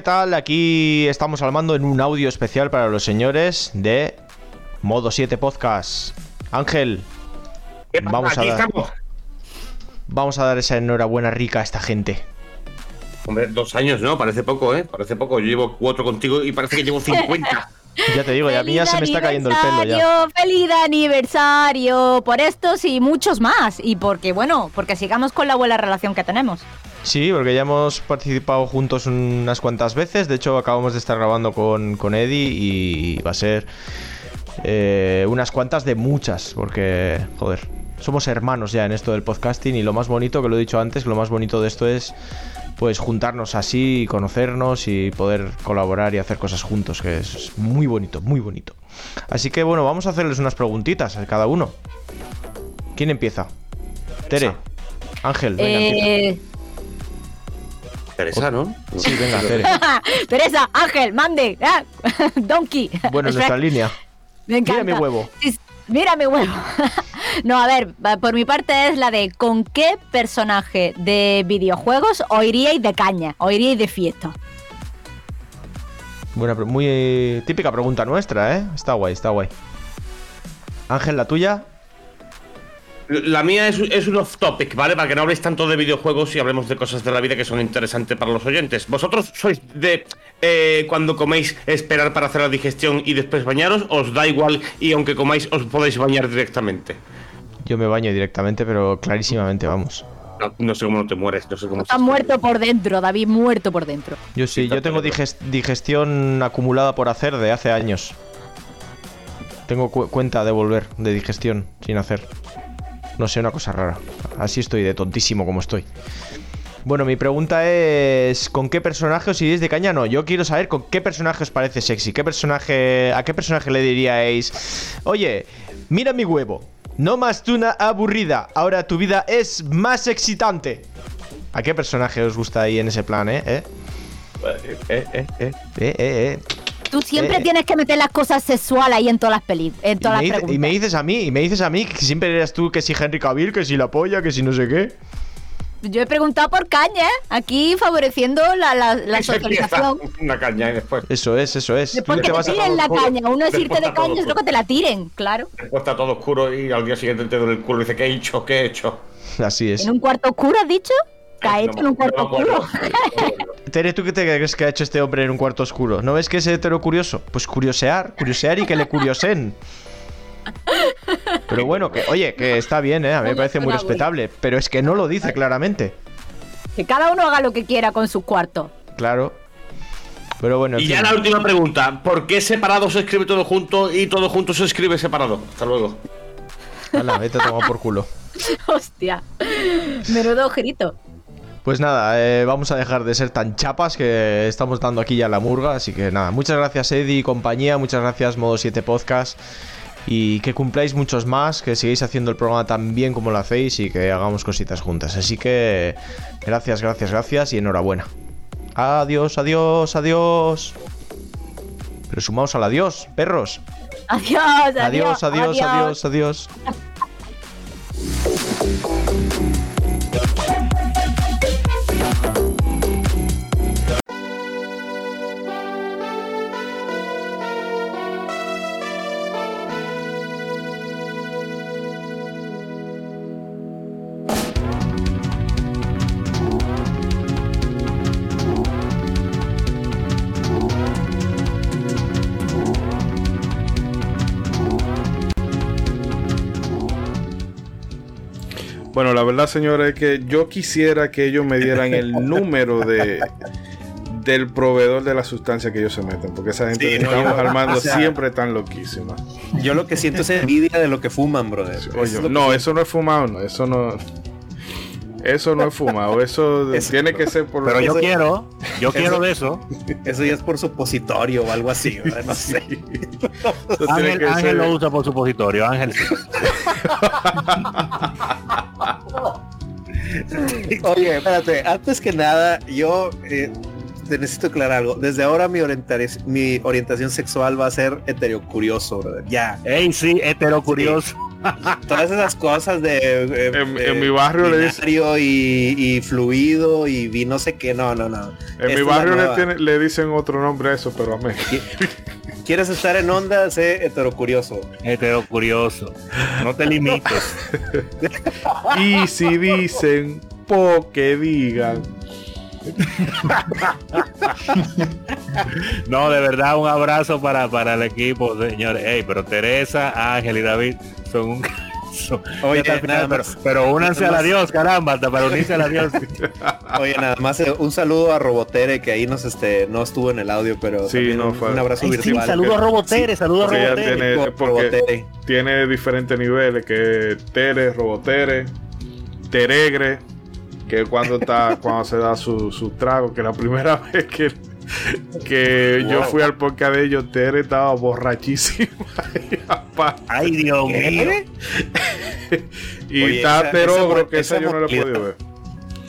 Tal? Aquí estamos al mando en un audio especial para los señores de Modo 7 Podcast. Ángel, vamos a, dar, vamos a dar esa enhorabuena rica a esta gente. Hombre, dos años, ¿no? Parece poco, ¿eh? Parece poco. Yo llevo cuatro contigo y parece que llevo 50. Ya te digo, ya a mí ya se me está cayendo el pelo ya. ¡Feliz aniversario! Por estos y muchos más. Y porque, bueno, porque sigamos con la buena relación que tenemos. Sí, porque ya hemos participado juntos unas cuantas veces. De hecho, acabamos de estar grabando con, con Eddie y va a ser eh, unas cuantas de muchas. Porque, joder, somos hermanos ya en esto del podcasting. Y lo más bonito, que lo he dicho antes, lo más bonito de esto es pues juntarnos así, conocernos y poder colaborar y hacer cosas juntos, que es muy bonito, muy bonito. Así que bueno, vamos a hacerles unas preguntitas a cada uno. ¿Quién empieza? Tere. Ángel, venga, Eh, Teresa, ¿no? Sí, venga, Tere. Teresa, Ángel, mande. ah, Donkey. Bueno, en nuestra línea. Me encanta. Mira mi huevo. Mira mi huevo. no, a ver, por mi parte es la de ¿con qué personaje de videojuegos oiríais de caña? Oiríais de fiesta. Buena, muy eh, típica pregunta nuestra, ¿eh? Está guay, está guay. Ángel, la tuya. La mía es, es un off topic, ¿vale? Para que no habléis tanto de videojuegos y hablemos de cosas de la vida que son interesantes para los oyentes. ¿Vosotros sois de eh, cuando coméis esperar para hacer la digestión y después bañaros? ¿Os da igual y aunque comáis os podéis bañar directamente? Yo me baño directamente, pero clarísimamente, vamos. No, no sé cómo no te mueres, no sé cómo Está muerto por dentro, David, muerto por dentro. Yo sí, yo tengo diges- digestión acumulada por hacer de hace años. Tengo cu- cuenta de volver de digestión sin hacer. No sé, una cosa rara. Así estoy de tontísimo como estoy. Bueno, mi pregunta es ¿con qué personaje os iréis de caña? No, yo quiero saber con qué personaje os parece sexy. ¿Qué personaje, ¿A qué personaje le diríais? Oye, mira mi huevo. No más tuna aburrida. Ahora tu vida es más excitante. ¿A qué personaje os gusta ahí en ese plan, eh? ¿Eh? Eh, eh, eh. Eh, eh, eh. Tú siempre Eh. tienes que meter las cosas sexuales ahí en todas las películas, en Y todas me, las preguntas. y me dices a mí, y me dices a mí que siempre eres tú que si Henry Cavill, que si la polla, que si no sé qué. Yo he preguntado por caña, ¿eh? aquí favoreciendo la, la, socialización. Una caña y después. Eso es, eso es. Después que te te tiren la oscuro. caña, uno es irte de caña, es lo que te la tiren, claro. Después está todo oscuro y al día siguiente te duele el culo y dice, ¿qué he hecho? ¿Qué he hecho? Así es. ¿En un cuarto oscuro has dicho? ¿Qué ha hecho en un cuarto oscuro? Tere, ¿tú qué te crees que ha hecho este hombre en un cuarto oscuro? ¿No ves que es hetero curioso? Pues curiosear, curiosear y que le curiosen. Pero bueno, que oye, que está bien, ¿eh? A mí me parece muy respetable. Pero es que no lo dice claramente. Que cada uno haga lo que quiera con sus cuartos. Claro. Pero bueno, en Y ya fin. la última pregunta. ¿Por qué separado se escribe todo junto y todo junto se escribe separado? Hasta luego. Hala, vete a tomar por culo. Hostia. Menudo ojito. Pues nada, eh, vamos a dejar de ser tan chapas que estamos dando aquí ya la murga. Así que nada, muchas gracias Eddie y compañía, muchas gracias Modo 7 Podcast. Y que cumpláis muchos más, que sigáis haciendo el programa tan bien como lo hacéis y que hagamos cositas juntas. Así que gracias, gracias, gracias y enhorabuena. Adiós, adiós, adiós. Pero sumaos al adiós, perros. Adiós, Adiós, adiós, adiós, adiós. Bueno, la verdad, señores, es que yo quisiera que ellos me dieran el número de del proveedor de la sustancia que ellos se meten, porque esa gente Sí, que no, estamos yo- armando o sea- siempre tan loquísima. Yo lo que siento es envidia de lo que fuman, brother. Eso Oye, es lo no, que- eso no es fumado, no, eso no. Eso no es fumado, eso, Eso- tiene que ser por Pero yo Eso- quiero, yo eso- quiero de eso. Eso ya es por supositorio o algo así, ¿verdad? no sé. eso tiene Ángel, que Ángel ser- lo usa por supositorio, Ángel sí. Oye, espérate, antes que nada, yo eh, te necesito aclarar algo. Desde ahora mi, mi orientación sexual va a ser heterocurioso, brother. Ya. Ey, sí, hetero curioso. Todas esas cosas de... eh, En- eh, en mi barrio le dicen- y, y fluido y vi no sé qué. No, no, no. En Esta mi barrio le, tiene- le dicen otro nombre a eso, pero a mí. ¿Quieres estar en onda? Sé heterocurioso. Hetero curioso. No te limites. Y si dicen, po que digan. No, de verdad, un abrazo para, para el equipo, señores. Ey, pero Teresa, Ángel y David son un caso. Oye, final, nada pero, más. pero únanse a la Dios, caramba, hasta para unirse a la Dios. Oye, nada más eh, un saludo a Robotere que ahí nos este no estuvo en el audio, pero Sí, no un, fue. un abrazo Ay, sí, virtual. saludo a Robotere, saludo a Sí, Robotere. tiene, Robotere. tiene diferentes niveles, que Tere, Robotere, Teregre, que cuando está, cuando se da su, su trago, que la primera vez que, que yo fui al podcast de ellos, Tere estaba borrachísima. Ay, Dios mío. y Oye, está esa- Terogro, esa- que esa esa yo no la he podido ver.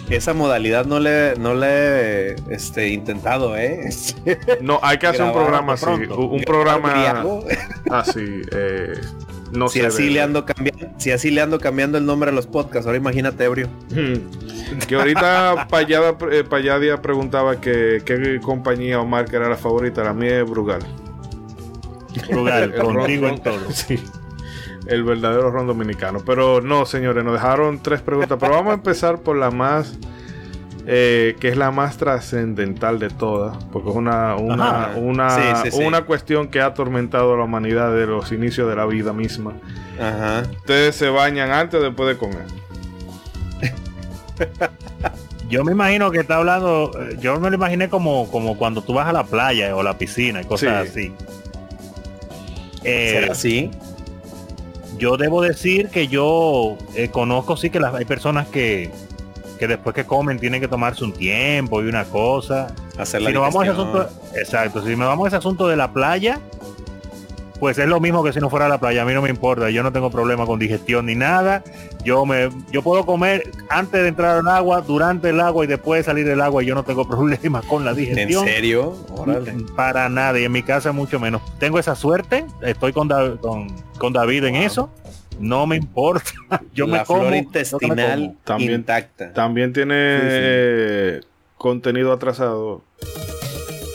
Esa modalidad no le no le he este intentado, ¿eh? No, hay que hacer un programa así, un un programa así, eh, no si sé. así le ando cambiando, si así le ando cambiando el nombre a los podcasts, ahora imagínate ebrio. Que ahorita Payada, eh, Payadia preguntaba que qué compañía o marca era la favorita. La mía es Brugal. Ron- contigo en todo. Sí. El verdadero ron dominicano. Pero no, señores, nos dejaron tres preguntas. Pero vamos a empezar por la más. Eh, que es la más trascendental de todas. Porque es una, una, una, Sí, sí, sí. una cuestión que ha atormentado a la humanidad de los inicios de la vida misma. Ajá. Ustedes se bañan antes o después de comer. Yo me imagino que está hablando, eh, yo me lo imaginé como, como cuando tú vas a la playa o la piscina y cosas Sí. así. Eh, ¿Será así? yo debo decir que yo eh, conozco sí que las, hay personas que, que después que comen tienen que tomarse un tiempo y una cosa. Hacer la Si nos vamos a ese asunto, exacto, si nos vamos a ese asunto de la playa, pues es lo mismo que si no fuera a la playa, a mí no me importa, yo no tengo problema con digestión ni nada. Yo me yo puedo comer antes de entrar al agua, durante el agua y después de salir del agua, y yo no tengo problema con la ¿En digestión. serio? Órale. Para nada, y en mi casa mucho menos. Tengo esa suerte, estoy con, Da- con, con David en eso. No me importa. Yo la me como. flora me intestinal como. También- intacta. También tiene Sí, sí. eh, contenido atrasado.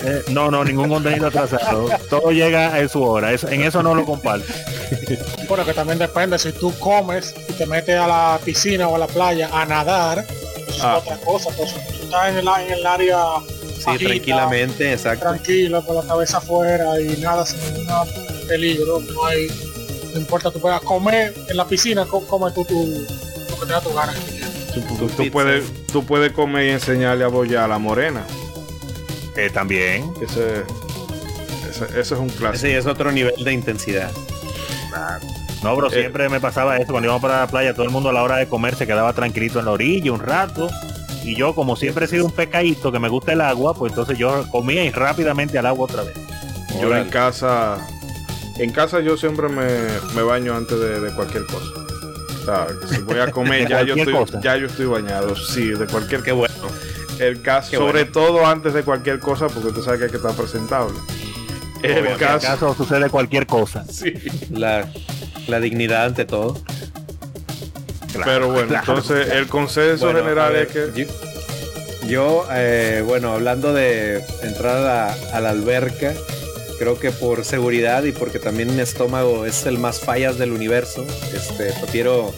Eh, no, no, ningún contenido atrasado. Todo llega en su hora. Eso- en eso no lo comparto. Bueno, que también depende, si tú comes y te metes a la piscina o a la playa a nadar, eso Ah. es otra cosa, pues tú estás en el, en el área Sí, bajita, tranquilamente, exacto. tranquilo, con la cabeza afuera y nada sin ningún peligro, no hay, no importa, tú puedas comer en la piscina, co- come tú, tú lo que te da tu gana. Tú, puedes, tú puedes comer y enseñarle a bollar a la morena. Eh, también. Ese, ese, ese es un clásico. Ese es otro nivel de intensidad. No, bro, Eh. siempre me pasaba eso. Cuando íbamos para la playa, todo el mundo a la hora de comer se quedaba tranquilito en la orilla un rato. Y yo, como siempre he sido un pecadito que me gusta el agua, pues entonces yo comía y rápidamente al agua otra vez. Yo en casa, en casa yo siempre me, me baño antes de, de cualquier cosa. O sea, si voy a comer ya yo estoy, cosa. ya yo estoy bañado. Sí, de cualquier Qué bueno. El caso, Qué sobre bueno. todo antes de cualquier cosa, porque tú sabes que hay que estar presentable. El. En caso, caso sucede cualquier cosa. sí. La, la dignidad ante todo. Claro, Pero bueno, claro. entonces el consenso Bueno, general ver, es que Yo, yo, eh, bueno, hablando de entrar a la alberca, creo que por seguridad y porque también mi estómago es el más fallas del universo, este, prefiero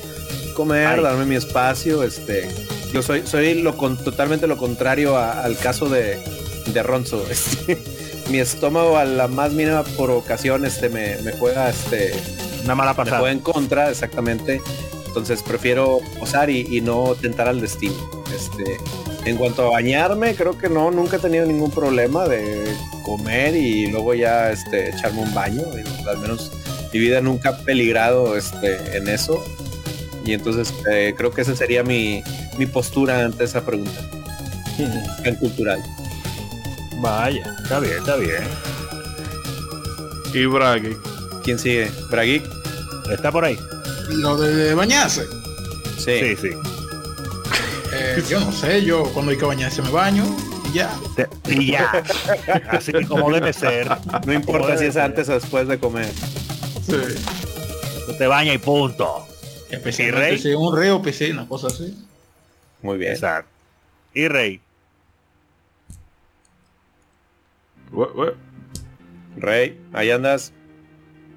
comer, Ay. darme mi espacio, este, yo soy, soy lo con, totalmente lo contrario a- al caso de, de Ronzo. este, mi estómago a la más mínima provocación, este, me, me juega, este, Una mala me pasada. juega en contra, exactamente. Entonces prefiero posar y, y no tentar al destino. Este, en cuanto a bañarme, creo que no, nunca he tenido ningún problema de comer y luego ya este, echarme un baño. Digo, Al menos mi vida nunca ha peligrado este, en eso. Y entonces eh, creo que esa sería mi, mi postura ante esa pregunta. Tan cultural. Vaya, está bien, está bien. y Bragui. ¿Quién sigue? ¿Braguic? Está por ahí. Lo de bañarse. Sí. Sí, sí. Eh, yo no sé, yo cuando hay que bañarse me baño y ya. Te- Y ya. Así como debe ser. No importa si es antes o después de comer. Sí. Tú te bañas y punto. Especialmente Rey? si es un río, piscina, cosas así. Muy bien. Exacto. Y Rey. Rey, ahí andas.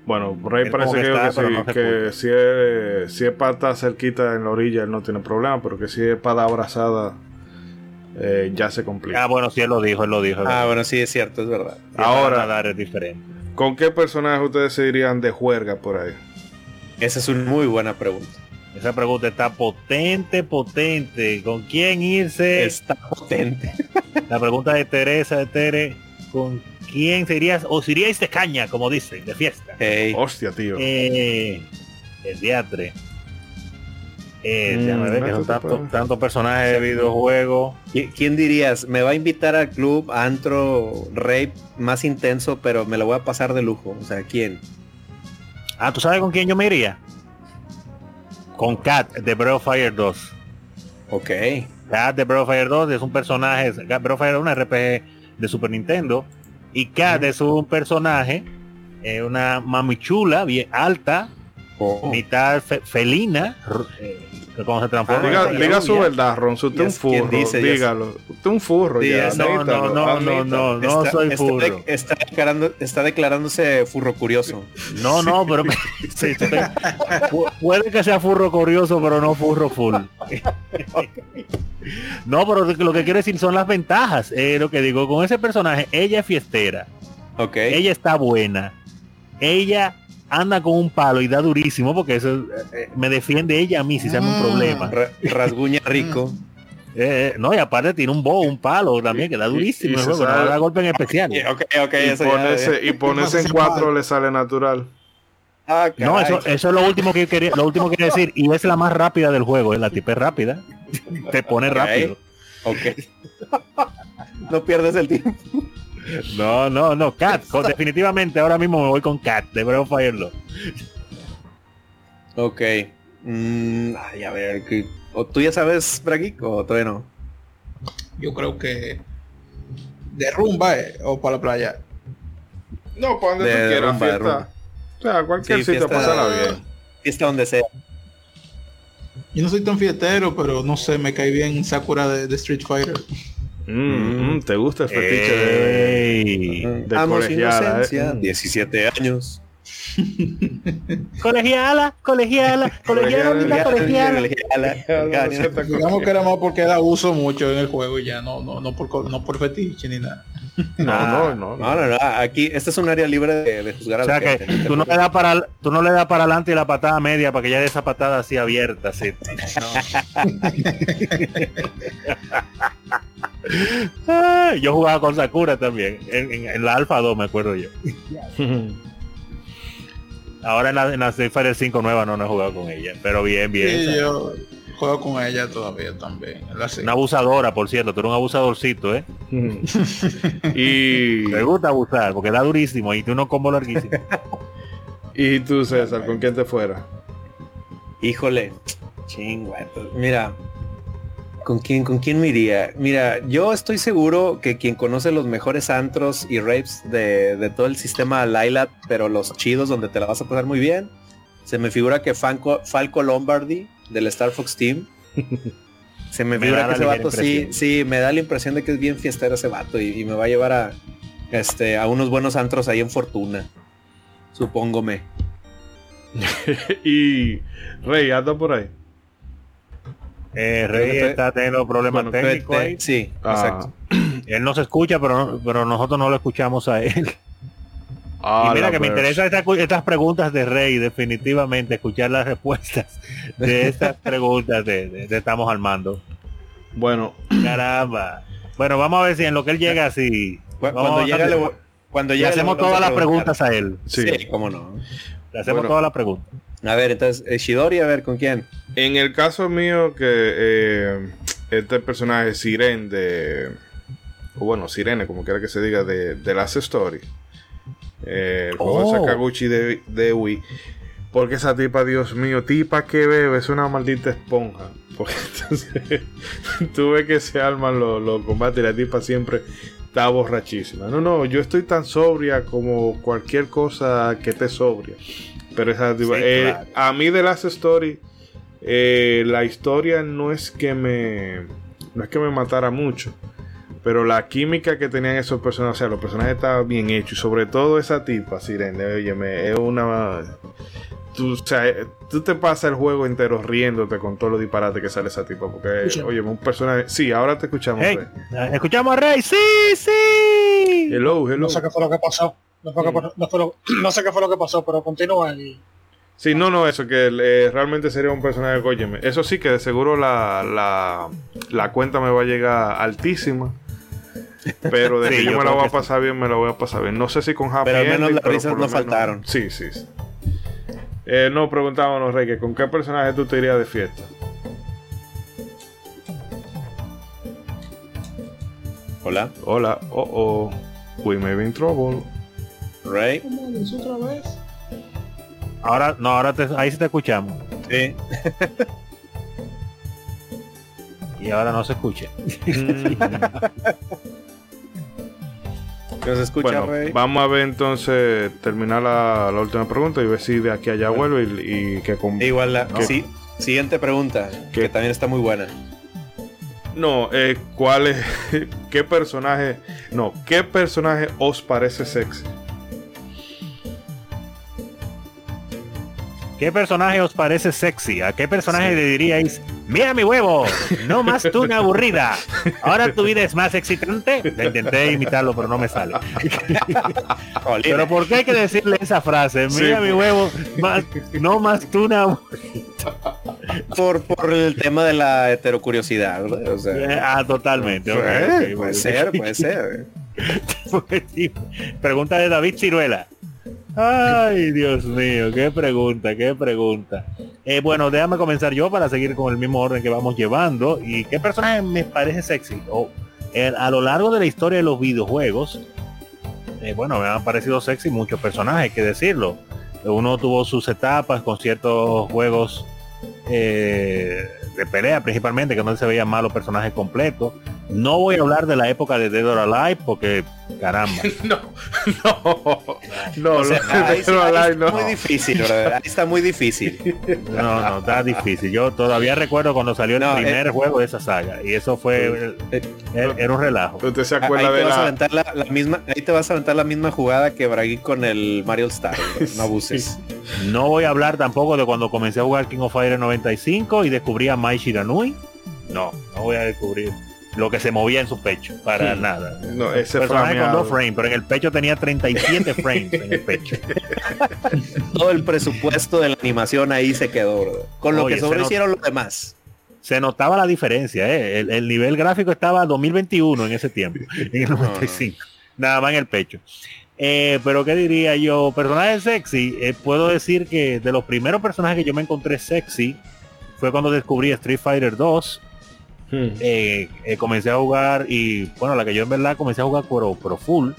Bueno, Rey Él parece que, que está, que pero sí, no se que si es, si es para estar cerquita en la orilla, él no tiene problema, pero que si es para dar abrazada eh, ya se complica. Ah, bueno, sí, él lo dijo, él lo dijo. Ah, bueno, sí, es cierto, es verdad. Para ahora- nadar es diferente. ¿Con qué personaje ustedes se irían de juerga por ahí? Esa es una muy buena pregunta. Esa pregunta está potente, potente. ¿Con quién irse? Está potente. La pregunta de Teresa, de Tere, ¿con quién se irías? O se iríais de caña, como dicen, de fiesta. Ey, Hostia, tío. Eh, el diatre. Eh, Mm, déjame ver que te tantos puede- tantos personajes de videojuegos. ¿qui- ¿Quién dirías? Me va a invitar al club antro rape más intenso, pero me lo voy a pasar de lujo. O sea, ¿quién? Ah, ¿tú sabes con quién yo me iría? Con Kat de Breath of Fire 2. Ok. Kat de Breath of Fire 2 es un personaje, Breath of Fire es un RPG de Super Nintendo. Y Kat es un personaje, eh, una mami chula, bien alta, Oh. mitad fe- felina, eh, que cuando se transforma diga diga su verdad, Ron. Usted es un furro, dice, dígalo. Usted es un furro Sí, ya. es- No, admítalo, no, no, no, no, no Está- soy furro. de- Está, declarando, está declarándose furro curioso. No, no, pero sí, sí. Pu- puede que sea furro curioso, pero no furro full. No, pero lo que quiero decir son las ventajas. Eh, lo que digo, con ese personaje, ella es fiestera, Ok. ella está buena, ella anda con un palo y da durísimo porque eso eh, eh, me defiende ella a mí si se llama un problema. Ra- rasguña rico. Eh, no, y aparte tiene un bo, un palo también que da Y- durísimo. y el se juego, no sabe- da golpe en especial. Y eso ya- ponerse, y ponerse en cuatro le sale natural. Ah, No, eso, eso es lo último que quería, lo último que quería decir, y es la más rápida del juego, es la tipa es rápida, te pone rápido. Ok. no pierdes el tiempo. No, no, no, Cat, definitivamente ahora mismo me voy con Cat, de Breath of Fire. Ok. Mm, ay, a ver, ¿qué- ¿o ¿tú ya sabes, Bragui? ¿O todavía no? Yo creo que de rumba eh, o para la playa. No, para donde De tú quieras, rumba, de fiesta. rumba. O sea, cualquier Sí, sitio, fiesta- pasarla bien. Fiesta donde sea. Yo no soy tan fiestero, pero no sé, me cae bien Sakura de, de Street Fighter. Mm, mm, ¿Te gusta el fetiche de, Ey. de Amo su colegiala, eh? inocencia, 17 años. Colegiala, colegiala, colegiala, linda colegiala. Digamos que era más porque la uso mucho en el juego y ya no, no, no por co- no por fetiche ni nada. No, no, no. No, no, no. Aquí, este es un área libre de, de juzgar O a sea la que tú no le das para tú no le das para adelante y la patada media para que ya dé esa patada así abierta, así. Ay, yo jugaba con Sakura también, en, en- en la Alpha 2 me acuerdo yo. Ahora en la, en la Street Fighter 5 nueva no, no he jugado con ella, pero bien, bien. Sí, yo juego con ella todavía también. la. Una abusadora, por cierto, tú eres un abusadorcito, ¿eh? y, Te gusta abusar, porque da durísimo y tú no combo larguísimo. y tú, César, ¿con quién te fuera? Híjole, chingüe. pues, Mira, ¿con quién, ¿con quién me iría? Mira, yo estoy seguro que quien conoce los mejores antros y rapes de, de todo el sistema Lilat, pero los chidos donde te la vas a pasar muy bien, se me figura que Falco, Falco Lombardi del Star Fox Team. Se me Me figura que ese vato sí, sí, me da la impresión de que es bien fiestero ese vato y, y me va a llevar a, este, a unos buenos antros ahí en Fortuna. Supóngome. y Rey, anda por ahí. Eh, Rey está teniendo problemas Bueno, técnicos ahí. Sí, Ah, exacto. Él no se escucha, pero, no- pero nosotros no lo escuchamos a él. ah, y mira que me interesan estas, estas preguntas de Rey, definitivamente, escuchar las respuestas de estas preguntas de, de- de estamos armando. Bueno, Caramba. Bueno, vamos a ver si en lo que él llega, si Cuando a llega, le, voy- cuando le llega, hacemos todas las preguntas a él. sí. Sí, cómo no. Le hacemos Bueno. todas las preguntas. A ver, entonces, eh, Shidori, a ver, ¿con quién? En el caso mío, que eh, este personaje Siren de. O bueno, Sirene, como quiera que se diga, de, de Last Story. Eh, el juego de Oh. Sakaguchi de, de Wii. Porque esa tipa, Dios mío, tipa que bebe, es una maldita esponja. Porque entonces tú ves que se arman los, los combates y la tipa siempre está borrachísima. No, no, yo estoy tan sobria como cualquier cosa que esté sobria. Pero esa tipa, Sí, eh, claro. a mí de Last Story, eh, la historia no es que me no es que me matara mucho. Pero la química que tenían esos personajes, o sea, los personajes estaban bien hechos. Y sobre todo esa tipa, Sirene, óyeme, es una. tú, o sea, tú te pasas el juego entero riéndote con todos los disparates que sale esa tipa. Porque, Escucha. oye, un personaje. Sí, ahora te escuchamos. Hey, Rey. escuchamos a Rey. Sí, sí. Hello, hello. No sé qué fue lo que pasó. No, fue que- no fue lo- no sé qué fue lo que pasó, pero continúa y Sí, no, no, eso, que eh, realmente sería un personaje, óyeme. Eso sí, que de seguro la, la, la cuenta me va a llegar altísima. Pero de Sí, que yo yo me la voy a pasar bien, me la voy a pasar bien. No sé si con Happy Pero al menos Ending, las risas no menos- faltaron. Sí, sí. sí. Eh, no, preguntábamos, Rey, que con qué personaje tú te irías de fiesta. Hola, Hola, oh, oh, we may be in trouble. Ray. otra vez. Ahora, no, ahora te- ahí sí te escuchamos. Sí. Y ahora no se escucha. ¿Nos escucha, Bueno, vamos a ver entonces, terminar la, la última pregunta y ver si de aquí a allá vuelve y, y que con... Igual la sí, siguiente pregunta, ¿Qué? que también está muy buena. No, eh, ¿cuál es? ¿Qué personaje? No, ¿qué personaje os parece sexy? ¿Qué personaje os parece sexy? ¿A qué personaje le diríais, mira mi huevo, no más tú una aburrida? Ahora tu vida es más excitante. La intenté imitarlo, pero no me sale. Pero ¿por qué hay que decirle esa frase? Sí, Mira mi por- huevo, más- no más tú una aburrida. Por, por el tema de la heterocuriosidad, ¿verdad? O sea, Ah, totalmente. eh, puede ser, puede ser. Pues. Pregunta de David Ciruela. Ay, Dios mío, qué pregunta, qué pregunta. Eh, bueno, déjame comenzar yo para seguir con el mismo orden que vamos llevando. ¿Y qué personaje me parece sexy? Oh, a lo largo de la historia de los videojuegos, eh, bueno, me han parecido sexy muchos personajes, hay que decirlo. Uno tuvo sus etapas con ciertos juegos eh, de pelea principalmente, que no se veían malos personajes completos. No voy a hablar de la época de Dead or Alive porque, caramba. No, no, no, O sea, ahí, sí- no, ahí ay, está no. muy difícil, ¿verdad? Ahí está muy difícil. No, no, está difícil. Yo todavía recuerdo cuando salió el No, primer eh, juego de esa saga. Y eso fue, Eh, era, era un relajo. ¿Usted se Ahí acuerda te de vas a la... aventar la, la misma, ahí te vas a aventar la misma jugada que Braguí con el Mario Star, no abuses. No voy a hablar tampoco de cuando comencé a jugar King of Fighters 95 y descubrí a Mai Shiranui. No, no voy a descubrir lo que se movía en su pecho. Para nada. No, ese Personaje con dos frames, pero en el pecho tenía 37 frames en el pecho. Todo el presupuesto de la animación ahí se quedó, ¿verdad? Con lo Oye, que se sobre not- hicieron los demás. Se notaba la diferencia, ¿eh? el, el nivel gráfico estaba a 2021 en ese tiempo, en el 95. Nada más en el pecho. Eh, pero qué diría yo, personaje sexy, eh, puedo decir que de los primeros personajes que yo me encontré sexy fue cuando descubrí Street Fighter 2. Hmm. Eh, eh, comencé a jugar y bueno, la que yo en verdad comencé a jugar pero, pero full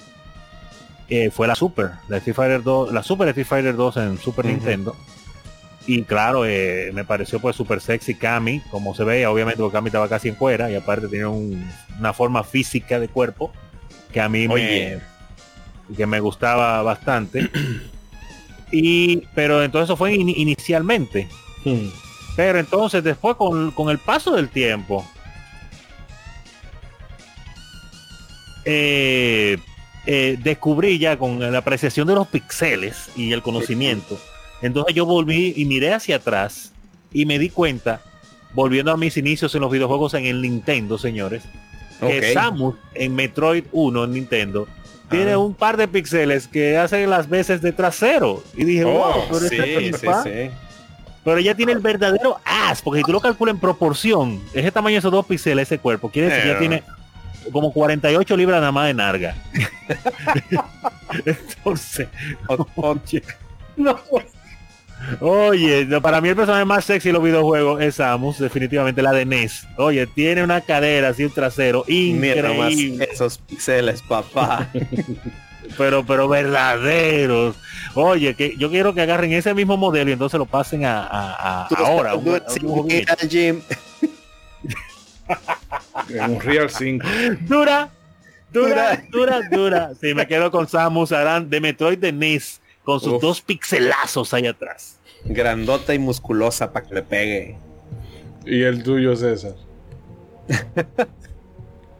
eh, fue la Super, la Street Fighter 2, la Super Street Fighter 2 en Super. Nintendo. Y claro, me pareció pues super sexy Cami, como se veía, obviamente porque Cami estaba casi en fuera y aparte tenía un- una forma física de cuerpo que a mí Oye. me, que me gustaba bastante. y pero entonces eso fue in- inicialmente. Hmm. Pero entonces después con, con el paso del tiempo, eh, eh, descubrí ya con la apreciación de los pixeles y el conocimiento. Entonces yo volví y miré hacia atrás y me di cuenta, volviendo a mis inicios en los videojuegos en el Nintendo, señores, que Ok. Samus en Metroid 1 en Nintendo tiene Ah. un par de píxeles que hacen las veces de trasero. Y dije, wow, Oh, pero sí, esta sí, sí. pero ella tiene el verdadero as, porque si tú lo calculas en proporción, ese tamaño de esos dos píxeles, ese cuerpo, quiere decir que ella Eh. tiene como 48 libras nada más de narga. Entonces, oye, oye, para mí el personaje más sexy de los videojuegos es Samus, definitivamente la de NES. Oye, tiene una cadera así, un trasero increíble, esos pixeles, papá. pero pero verdaderos. Oye, que yo quiero que agarren ese mismo modelo y entonces lo pasen a, a- a- Tú ahora. un En un Real 5. dura, dura, dura, dura. Sí, me quedo con Samus Aran de Metroid de NES con sus Uf. dos pixelazos ahí atrás. Grandota y musculosa para que le pegue. Y el tuyo, César.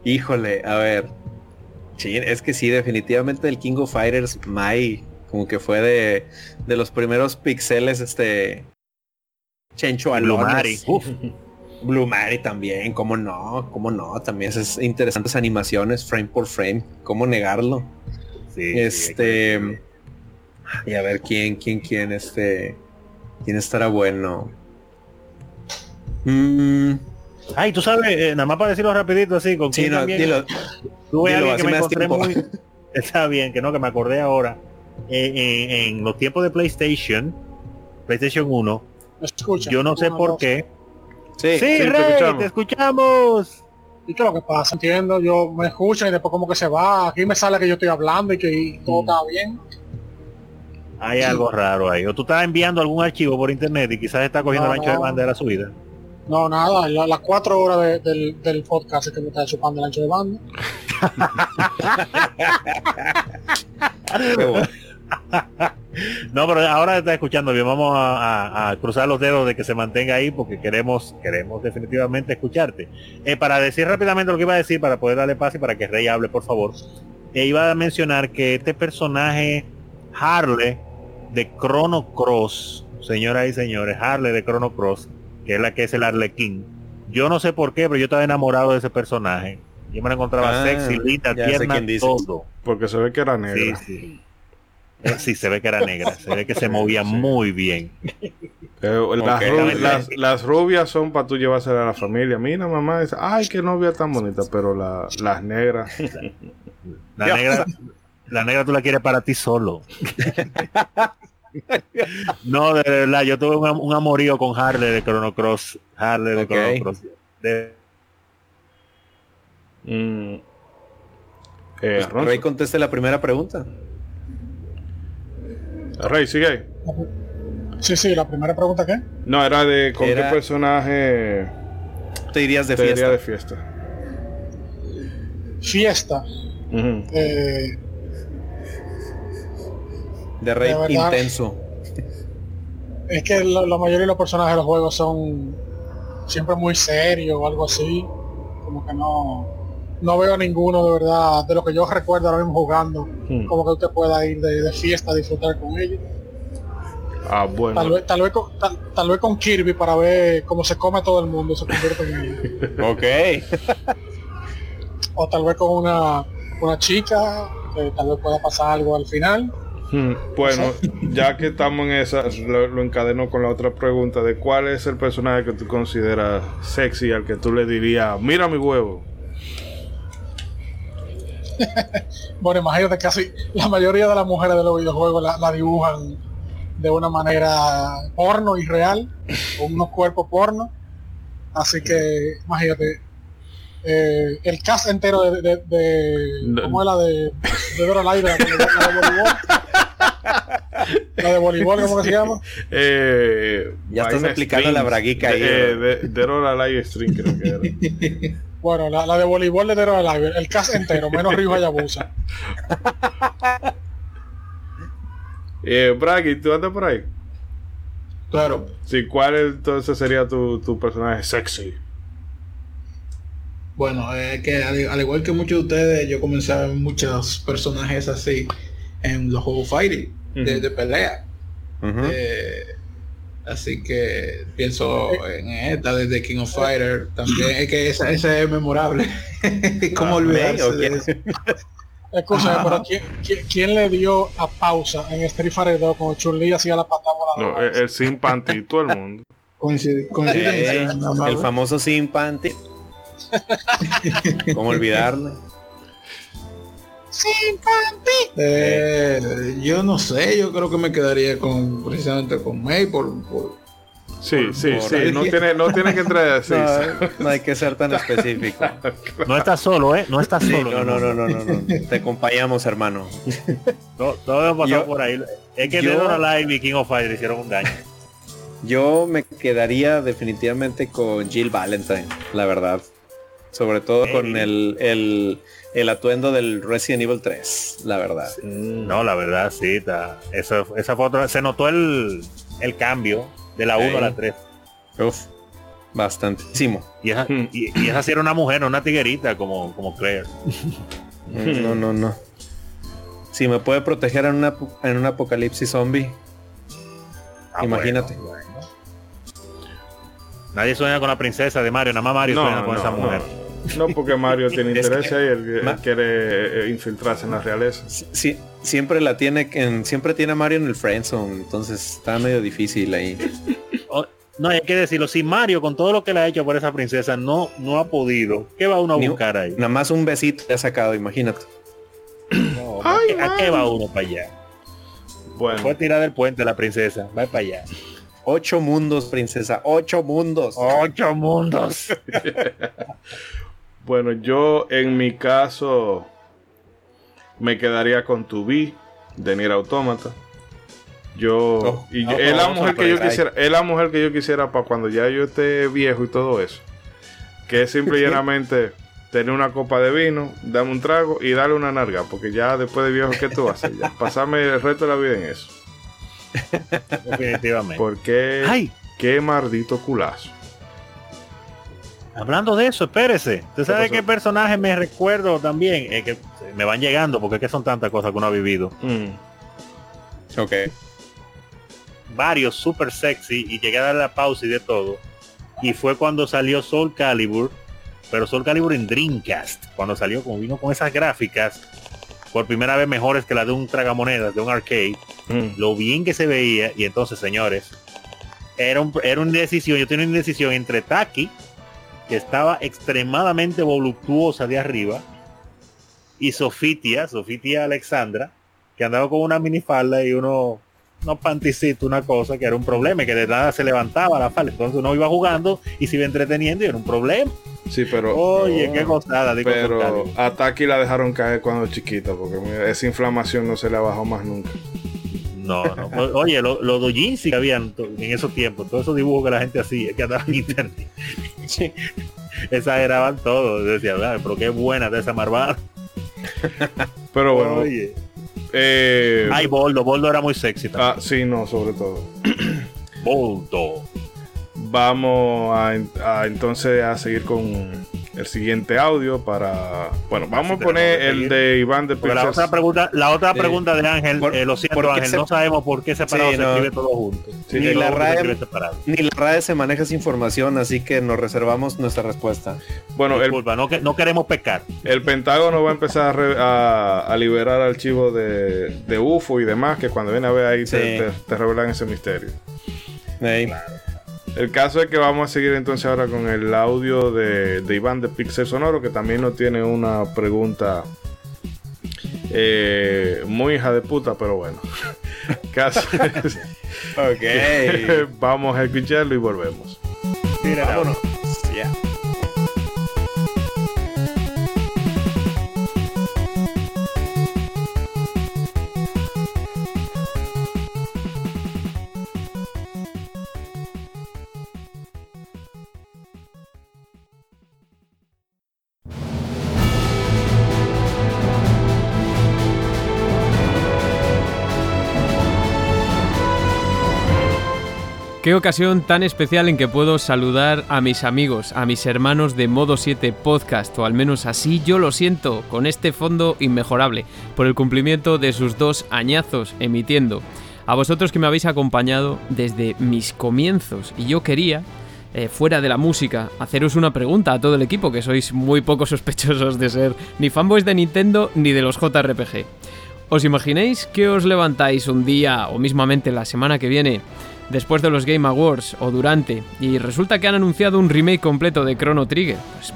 Híjole, a ver. Es que sí, definitivamente el King of Fighters, Mai, Como que fue de, de los primeros pixeles, este... Chencho Blue Alones. Mari. Uf. Blue Mary también, cómo no, cómo no, también esas interesantes animaciones frame por frame, cómo negarlo. Sí, sí, este y a ver quién, quién, quién, este, quién estará bueno. Mm, Ay, tú sabes, eh, nada más para decirlo rapidito así, con sí, quién no, también- dilo, Tuve dilo, alguien así que me encontré tiempo. muy... Está bien, que no, que me acordé ahora. Eh, eh, en los tiempos de PlayStation, PlayStation 1, ¿Me escucha? yo no sé por dos. qué. Sí, Sí, te Rey, escuchamos. te escuchamos. ¿Y qué es lo que pasa? Entiendo, yo me escuchan y después como que se va. Aquí me sale que yo estoy hablando y que y todo está bien. Hay algo raro ahí. O tú estás enviando algún archivo por internet y quizás está cogiendo No, el ancho de banda de la subida. No, nada, la- las cuatro horas de- del, del podcast es que me está chupando el ancho de banda. No, pero ahora está escuchando bien. Vamos a, a- a cruzar los dedos de que se mantenga ahí porque queremos, queremos definitivamente escucharte. Eh, para decir rápidamente lo que iba a decir, para poder darle pase y para que Rey hable, por favor. eh, iba a mencionar que este personaje Harley de Chrono Cross, señoras y señores, Harley de Chrono Cross, que es la que es el Arlequín. Yo no sé por qué, pero yo estaba enamorado de ese personaje. Yo me la encontraba Ah, sexy, linda, tierna, todo. Porque se ve que era Sí, negra. sí. Eh, sí, se ve que era negra, se ve que se movía muy bien. Eh, las, rubias son para tú llevársela a la familia. Mira, mamá, dice, ay, qué novia tan bonita, pero la- las negras. La negra, la negra tú la quieres para ti solo. No, de verdad, yo tuve un, am- un amorío con Harley de Chrono Cross. Harley de. Chrono Cross. De- Mm. Eh. Rey conteste la primera pregunta. Rey, sigue ahí. Sí, sí, la primera pregunta que No, era de con Era- qué personaje Te irías de te fiesta. iría de fiesta. fiesta. Eh, De rey De verdad. intenso. es que la, la mayoría de los personajes de los juegos son siempre muy serios o algo así. Como que no, no veo ninguno de verdad de lo que yo recuerdo ahora mismo jugando. Hmm. Como que usted pueda ir de, de fiesta a disfrutar con ellos. Ah, bueno. Tal vez, tal, vez con, tal, tal vez con Kirby para ver cómo se come todo el mundo, se convierte en. Ok. O tal vez con una, una chica, que tal vez pueda pasar algo al final. Hmm, Bueno, ya que estamos en esa, lo, lo encadeno con la otra pregunta de cuál es el personaje que tú consideras sexy al que tú le dirías, mira mi huevo. Bueno, imagínate casi la mayoría de las mujeres de los videojuegos la, la dibujan de una manera porno y real, con unos cuerpos porno. Así que imagínate, eh, el cast entero de, de, de- No. ¿cómo es la de, de Dora Live, la, de- la de voleibol? La de voleibol, ¿cómo que se llama? Eh, Ya estás vaina aplicando la braguica ahí, De, ¿no? de, de Dora Live Stream creo que era. Bueno, la, la de voleibol de Dora Live, el cast entero, menos Ryu Hayabusa. Eh, Bragi, ¿tú andas por ahí? Claro. Sí, ¿cuál entonces sería tu, tu personaje sexy? Bueno, es que al, al igual que muchos de ustedes, yo comencé a ver muchos personajes así en los juegos fighting de, de pelea. Ujú. Eh, así que pienso en esta desde King of Fighter también. Es que esa, esa es memorable. ¿Cómo Ah, olvidarse. Escúchame, pero ¿quién, quién, quién le dio a pausa en Street Fighter 2 cuando Chun-Li hacía la patada No, el, el sin panty, todo el mundo. Coincide- coincidencia, Eh, el famoso sin panty. ¿Cómo olvidarlo? Eh, yo no sé, yo creo que me quedaría con precisamente con May por, por- Sí, sí, por- sí. No tiene, no tiene que entrar así. No, no hay que ser tan específico. No estás solo, ¿eh? No estás Sí, solo. no, no, no, no, no, no. Te acompañamos, hermano. Todo, todo hemos pasado Yo- por ahí. Es que yo- Alive y King of Fighters hicieron un daño. Yo me quedaría definitivamente con Jill Valentine, la verdad. Sobre todo con el, el, el atuendo del Resident Evil 3, la verdad. No, la verdad, sí. Está. Eso, esa foto, se notó el, el cambio de la 1 a la Ey. 3. Uf, bastantísimo. Y esa, Hmm. y, y esa sí era una mujer, no una tiguerita como, como Claire. No, no, no. Si me puede proteger en, una, en un apocalipsis zombie. Ah, Imagínate. bueno, bueno. Nadie sueña con la princesa de Mario, nada más Mario sueña con esa mujer. No, porque Mario tiene interés que- ahí, él, quiere eh, infiltrarse en la realeza. Sí, siempre la tiene, en, siempre tiene a Mario en el friendzone, entonces está medio difícil ahí. O- no, hay que decirlo, si Mario con todo lo que le ha hecho por esa princesa no, no ha podido, ¿qué va uno a Ni- buscar ahí? Nada más un besito le ha sacado, imagínate. No, ¿a, qué, a qué va uno para allá? Bueno, Fue tirar del puente la princesa, va para allá. Ocho mundos, princesa, ocho mundos. Ocho mundos. bueno, yo en mi caso me quedaría con tu B de Nier Automata. Yo Oh, y es la mujer que yo quisiera, es la mujer que yo quisiera para cuando ya yo esté viejo y todo eso. Que es simple y llanamente tener una copa de vino, darme un trago y darle una narga, porque ya después de viejo ¿qué tú haces? Ya, pasarme el resto de la vida en eso. Definitivamente. Porque Ay, qué maldito culazo. hablando de eso, espérese. ¿Usted sabe pasó? qué personaje me recuerdo también? Que me van llegando porque es que son tantas cosas que uno ha vivido. Mm. Ok. varios super sexy y llegué a dar la pausa y de todo. Y fue cuando salió Soul Calibur, pero Soul Calibur en Dreamcast, cuando salió como vino con esas gráficas, por primera vez mejores que la de un tragamonedas, de un arcade, Mm. lo bien que se veía, y entonces señores, era, un, era una decisión, yo tenía una decisión entre Taki, que estaba extremadamente voluptuosa de arriba, y Sofitia, Sofitia Alexandra, que andaba con una minifalda y uno unos panticitos, una cosa que era un problema, y que de nada se levantaba la falda. Entonces uno iba jugando y se iba entreteniendo y era un problema. Sí, pero. Oye, qué gozada, digo, Pero a Taki la dejaron caer cuando chiquita, porque esa inflamación no se le ha bajado más nunca. No, no. Oye, los lo doujinshi que habían en esos tiempos, todos esos dibujos que la gente hacía, que andaban en internet. Exageraban todo. Decía, "Ah, pero qué buena de esa marvada. Pero bueno, Oye. Eh, Ay, Boldo, Boldo era muy sexy también. ah, sí, no, sobre todo. Boldo. Vamos a, a entonces a seguir con el siguiente audio para. Bueno, vamos a poner el de Iván de la otra pregunta, la otra Sí. pregunta de Ángel, Por- eh, lo siento Ángel, se- no sabemos por qué separado Sí, se no. escribe todo junto. Sí, Ni la se RAE- escribe separado. Ni la RAE se maneja esa información, así que nos reservamos nuestra respuesta. Bueno, el, no, que- no queremos pecar. el Pentágono va a empezar a, re- a- a liberar archivos de, de UFO y demás, que cuando viene a ver ahí te, Sí. te- te revelan ese misterio. El caso es que vamos a seguir entonces ahora con el audio de, de Iván de Pixel Sonoro, que también nos tiene una pregunta eh, muy hija de puta, pero bueno. Caso- Ok. vamos a escucharlo y volvemos. El audio. Qué ocasión tan especial en que puedo saludar a mis amigos, a mis hermanos de Modo 7 Podcast, o al menos así yo lo siento, con este fondo inmejorable, por el cumplimiento de sus dos añazos emitiendo. A vosotros que me habéis acompañado desde mis comienzos, y yo quería, eh, fuera de la música, haceros una pregunta a todo el equipo, que sois muy poco sospechosos de ser ni fanboys de Nintendo ni de los JRPG. ¿Os imagináis que os levantáis un día o mismamente la semana que viene, después de los Game Awards o durante, y resulta que han anunciado un remake completo de Chrono Trigger? Pues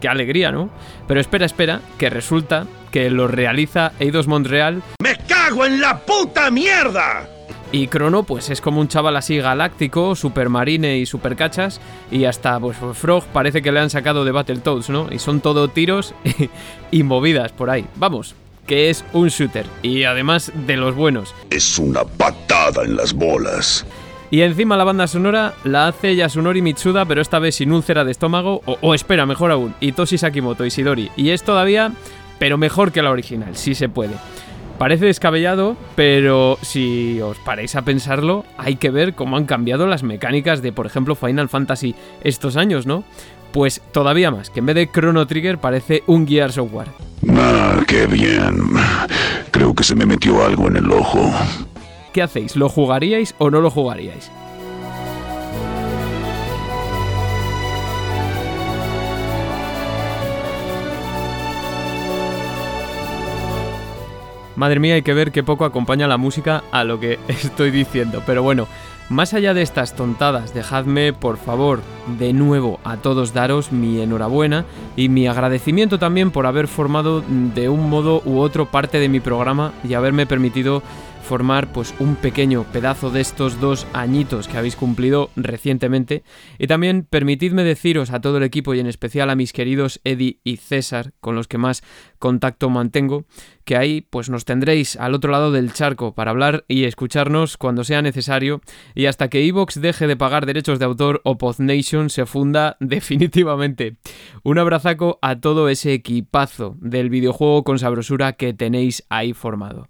qué alegría, ¿no? Pero espera, espera, que resulta que lo realiza Eidos Montreal ¡Me cago en la puta mierda! y Chrono, pues es como un chaval así galáctico, super marine y super cachas. Y hasta pues Frog parece que le han sacado de Battletoads, ¿no? Y son todo tiros y movidas por ahí. Vamos, que es un shooter. Y además de los buenos. Es una patada en las bolas. Y encima la banda sonora la hace Yasunori Mitsuda, pero esta vez sin úlcera de estómago. O, espera, mejor aún, Hitoshi Sakimoto y Sidori. Y es todavía, pero mejor que la original, si se puede. Parece descabellado, pero si os paráis a pensarlo, hay que ver cómo han cambiado las mecánicas de, por ejemplo, Final Fantasy estos años, ¿no? Pues todavía más, que en vez de Chrono Trigger parece un Gears of War. Ah, qué bien. Creo que se me metió algo en el ojo. ¿Qué hacéis? ¿Lo jugaríais o no lo jugaríais? Madre mía, hay que ver qué poco acompaña la música a lo que estoy diciendo. Pero bueno, más allá de estas tontadas, dejadme, por favor, de nuevo a todos daros mi enhorabuena y mi agradecimiento también por haber formado de un modo u otro parte de mi programa y haberme permitido formar pues un pequeño pedazo de estos dos añitos que habéis cumplido recientemente y también permitidme deciros a todo el equipo y en especial a mis queridos Eddie y César con los que más contacto mantengo que ahí pues nos tendréis al otro lado del charco para hablar y escucharnos cuando sea necesario y hasta que Evox deje de pagar derechos de autor o Nation se funda definitivamente. Un abrazaco a todo ese equipazo del videojuego con sabrosura que tenéis ahí formado.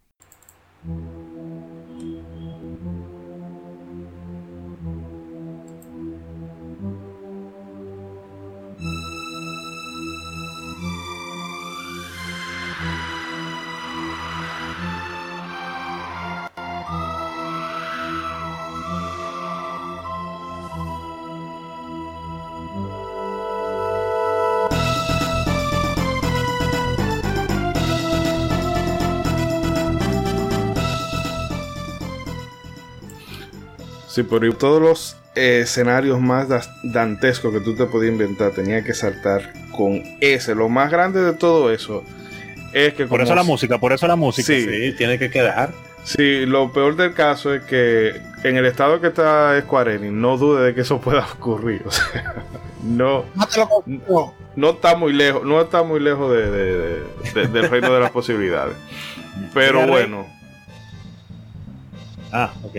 Sí, pero todos los escenarios más dantescos que tú te podías inventar tenía que saltar con ese. Lo más grande de todo eso es que Por eso la música, por eso la música. Sí. Sí, tiene que quedar. Sí, lo peor del caso es que en el estado que está Square Enix, no dude de que eso pueda ocurrir. O sea, no, no está muy lejos, no está muy lejos de, de- de- de- del reino de las posibilidades. Pero bueno, Ah, ok.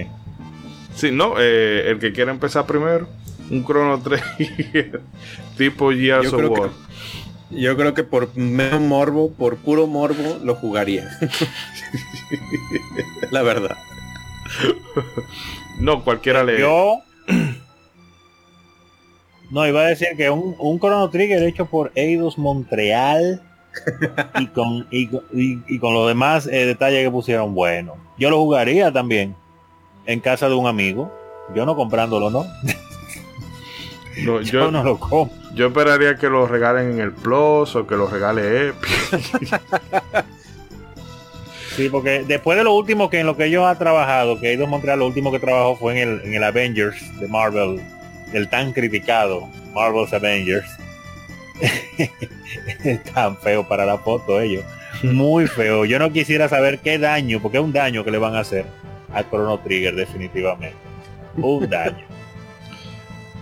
Sí, no, eh, el que quiera empezar primero, un Chrono Trigger tipo Gears Yo of creo que- War. Yo creo que por mero morbo, por puro morbo, lo jugaría. La verdad. No, cualquiera le. Yo. No, iba a decir que un, un Chrono Trigger hecho por Eidos Montreal y con, y, con- y- y con los demás eh, detalles que pusieron, bueno. Yo lo jugaría también en casa de un amigo. Yo no comprándolo, ¿no? No, Yo, yo, no lo compro. yo esperaría que lo regalen en el Plus o que lo regale Epic. Sí, porque después de lo último que en lo que yo ha trabajado, que Eidos Montreal lo último que trabajó fue en el, en el Avengers de Marvel, el tan criticado Marvel's Avengers. tan feo para la foto ellos. Muy feo. Yo no quisiera saber qué daño, porque es un daño que le van a hacer a Chrono Trigger definitivamente. Un daño.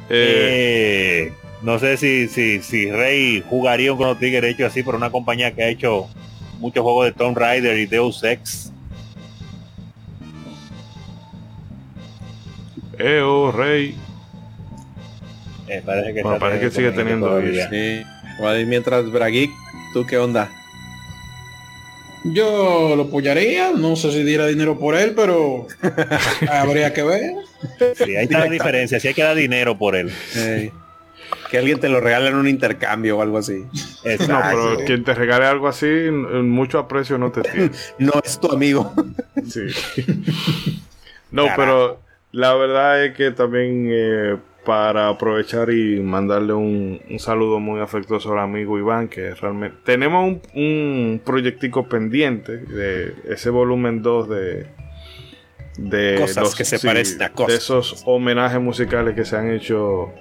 Eh, Eh, no sé si, si, si Rey jugaría un Chrono Trigger hecho así por una compañía que ha hecho muchos juegos de Tomb Raider y Deus Ex. oh, Rey. Eh, parece que, Bueno, parece que sigue teniendo. Sí. Mientras Brageek, ¿tú qué onda? Yo lo apoyaría, no sé si diera dinero por él, pero habría que ver. Sí, ahí está la diferencia. Si hay que dar dinero por él. Eh, que alguien te lo regale en un intercambio o algo así. No, Exacto. pero quien te regale algo así, mucho aprecio no te tiene. No es tu amigo. Sí. No, Carajo. pero la verdad es que también eh, para aprovechar y mandarle un, un saludo muy afectuoso al amigo Iván, que realmente tenemos un, un proyectico pendiente de ese volumen 2 de, de Cosas que se parecen a cosas. de esos homenajes musicales que se han hecho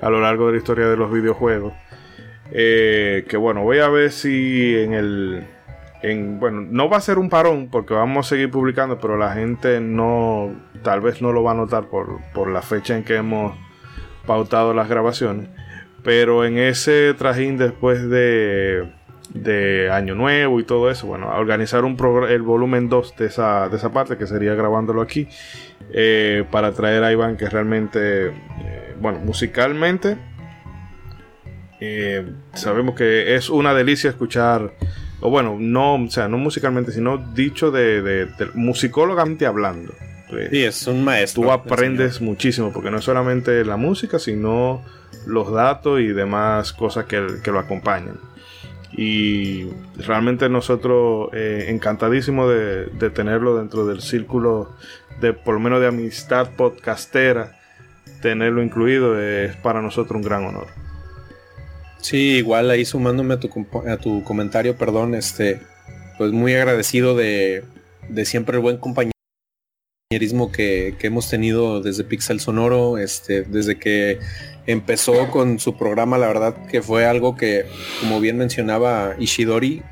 a lo largo de la historia de los videojuegos. Eh, que bueno, voy a ver si en el en, bueno, no va a ser un parón porque vamos a seguir publicando, pero la gente no, tal vez no lo va a notar por, por la fecha en que hemos pautado las grabaciones. Pero en ese trajín después de, de Año Nuevo y todo eso, bueno, organizar un el volumen 2 de esa, de esa parte, que sería grabándolo aquí, eh, para traer a Iván, que realmente, eh, bueno, musicalmente, eh, sabemos que es una delicia escuchar o bueno, no, o sea, no musicalmente, sino dicho de, de- de- musicólogamente hablando. Pues, Sí, es un maestro. tú aprendes muchísimo, porque no es solamente la música, sino los datos y demás cosas que, que lo acompañan. Y realmente nosotros eh, encantadísimos de, de tenerlo dentro del círculo de por lo menos de amistad podcastera, tenerlo incluido es para nosotros un gran honor. Sí, igual ahí sumándome a tu, a tu comentario, perdón, este, pues muy agradecido de, de siempre el buen compañerismo que, que hemos tenido desde Pixel Sonoro, este, desde que empezó con su programa, la verdad que fue algo que, como bien mencionaba Ishidori,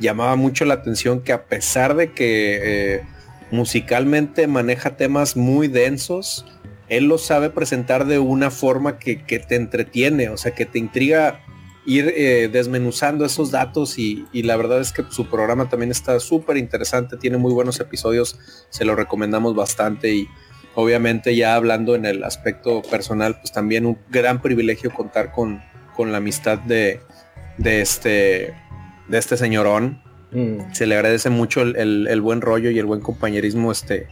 llamaba mucho la atención que a pesar de que eh, musicalmente maneja temas muy densos, él lo sabe presentar de una forma que, que te entretiene, o sea, que te intriga ir eh, desmenuzando esos datos y, y la verdad es que su programa también está súper interesante, tiene muy buenos episodios, se lo recomendamos bastante y obviamente ya hablando en el aspecto personal, pues también un gran privilegio contar con, con la amistad de, de este de este señorón. Se le agradece mucho el, el- el buen rollo y el buen compañerismo este,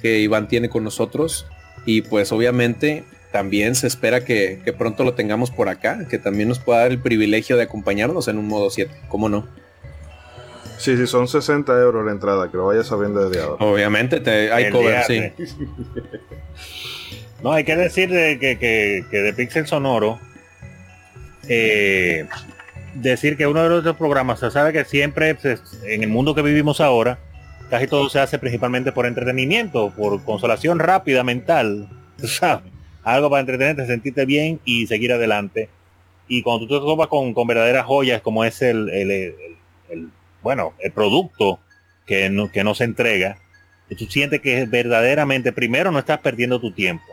que Iván tiene con nosotros. Y pues obviamente también se espera que, que pronto lo tengamos por acá, que también nos pueda dar el privilegio de acompañarnos en un modo 7. ¿Cómo no? Sí, sí, son 60 euros la entrada, que lo vayas sabiendo desde ahora. Obviamente te, hay El cover, sí. No, hay que decir de que, que- que de Pixel Sonoro, eh, decir que uno de los programas, se sabe que siempre pues, en el mundo que vivimos ahora, casi todo se hace principalmente por entretenimiento, por consolación rápida mental, ¿sabes? Algo para entretenerte, sentirte bien y seguir adelante. Y cuando tú te topas con, con verdaderas joyas como es el, el- el- el- bueno, el producto que, no, que nos entrega, y tú sientes que verdaderamente, primero, no estás perdiendo tu tiempo.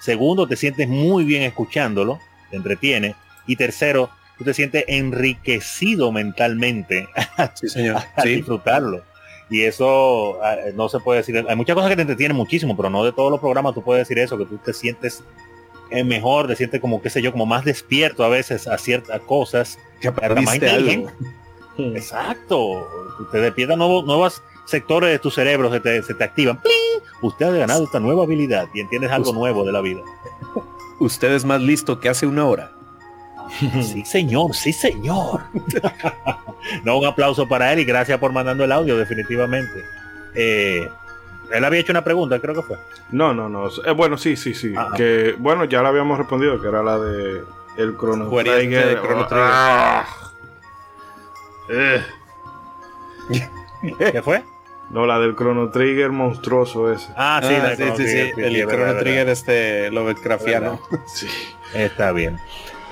Segundo, te sientes muy bien escuchándolo, te entretiene. Y tercero, tú te sientes enriquecido mentalmente Sí, señor. al Sí. disfrutarlo. Y eso ah, no se puede decir. Hay muchas cosas que te entretienen muchísimo, pero no de todos los programas tú puedes decir eso, que tú te sientes eh, mejor, te sientes como, qué sé yo, como más despierto a veces a ciertas cosas. Que más algo. Exacto. Te despiertan nuevos, nuevos sectores de tu cerebro, se te, se te activan. ¡Pling! Usted ha ganado esta nueva habilidad y entiendes algo nuevo de la vida. Usted es más listo que hace una hora. Sí, señor, sí, señor. no, un aplauso para él y gracias por mandando el audio, definitivamente. Eh, él había hecho una pregunta, creo que fue. No, no, no. Eh, bueno, sí, sí, sí. Ah, ah. Que, bueno, ya la habíamos respondido, que era la de el Chrono Trigger. de Chrono Trigger. Ah. Eh, ¿Qué fue? no, la del Chrono Trigger monstruoso ese. Ah, sí, Ah, sí, Chrono sí, sí, Trigger, El Chrono Trigger este Lovecraftiano. Sí. Está bien.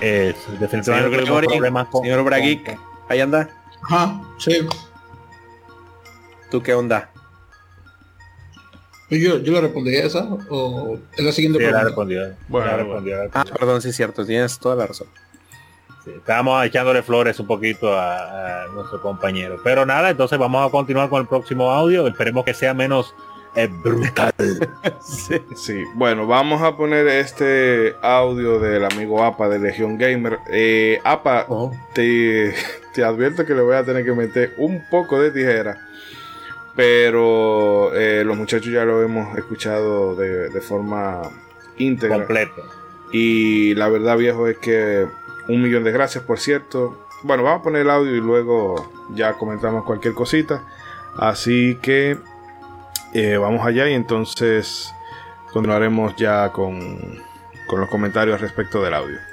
Eh, Señor definitivamente tuvimos Gregory, problemas con- señor Bragic, con- ahí anda. Ajá, sí. ¿Tú qué onda? Yo, yo le respondí a esa o es la siguiente Sí, pregunta. respondido. Bueno, Él ha bueno. Ah, perdón, sí es cierto, tienes toda la razón. Sí, estábamos echándole flores un poquito a, a nuestro compañero. Pero nada, entonces vamos a continuar con el próximo audio. Esperemos que sea menos eh, brutal. Sí. Sí, bueno, vamos a poner este audio del amigo APA de Legion Gamer. Eh, APA, Oh. te, te advierto que le voy a tener que meter un poco de tijera. Pero eh, los muchachos ya lo hemos escuchado de, de forma íntegra. completo. Y la verdad, viejo, es que un millón de gracias, por cierto. Bueno, vamos a poner el audio y luego ya comentamos cualquier cosita. Así que eh, vamos allá y entonces continuaremos ya con, con los comentarios respecto del audio.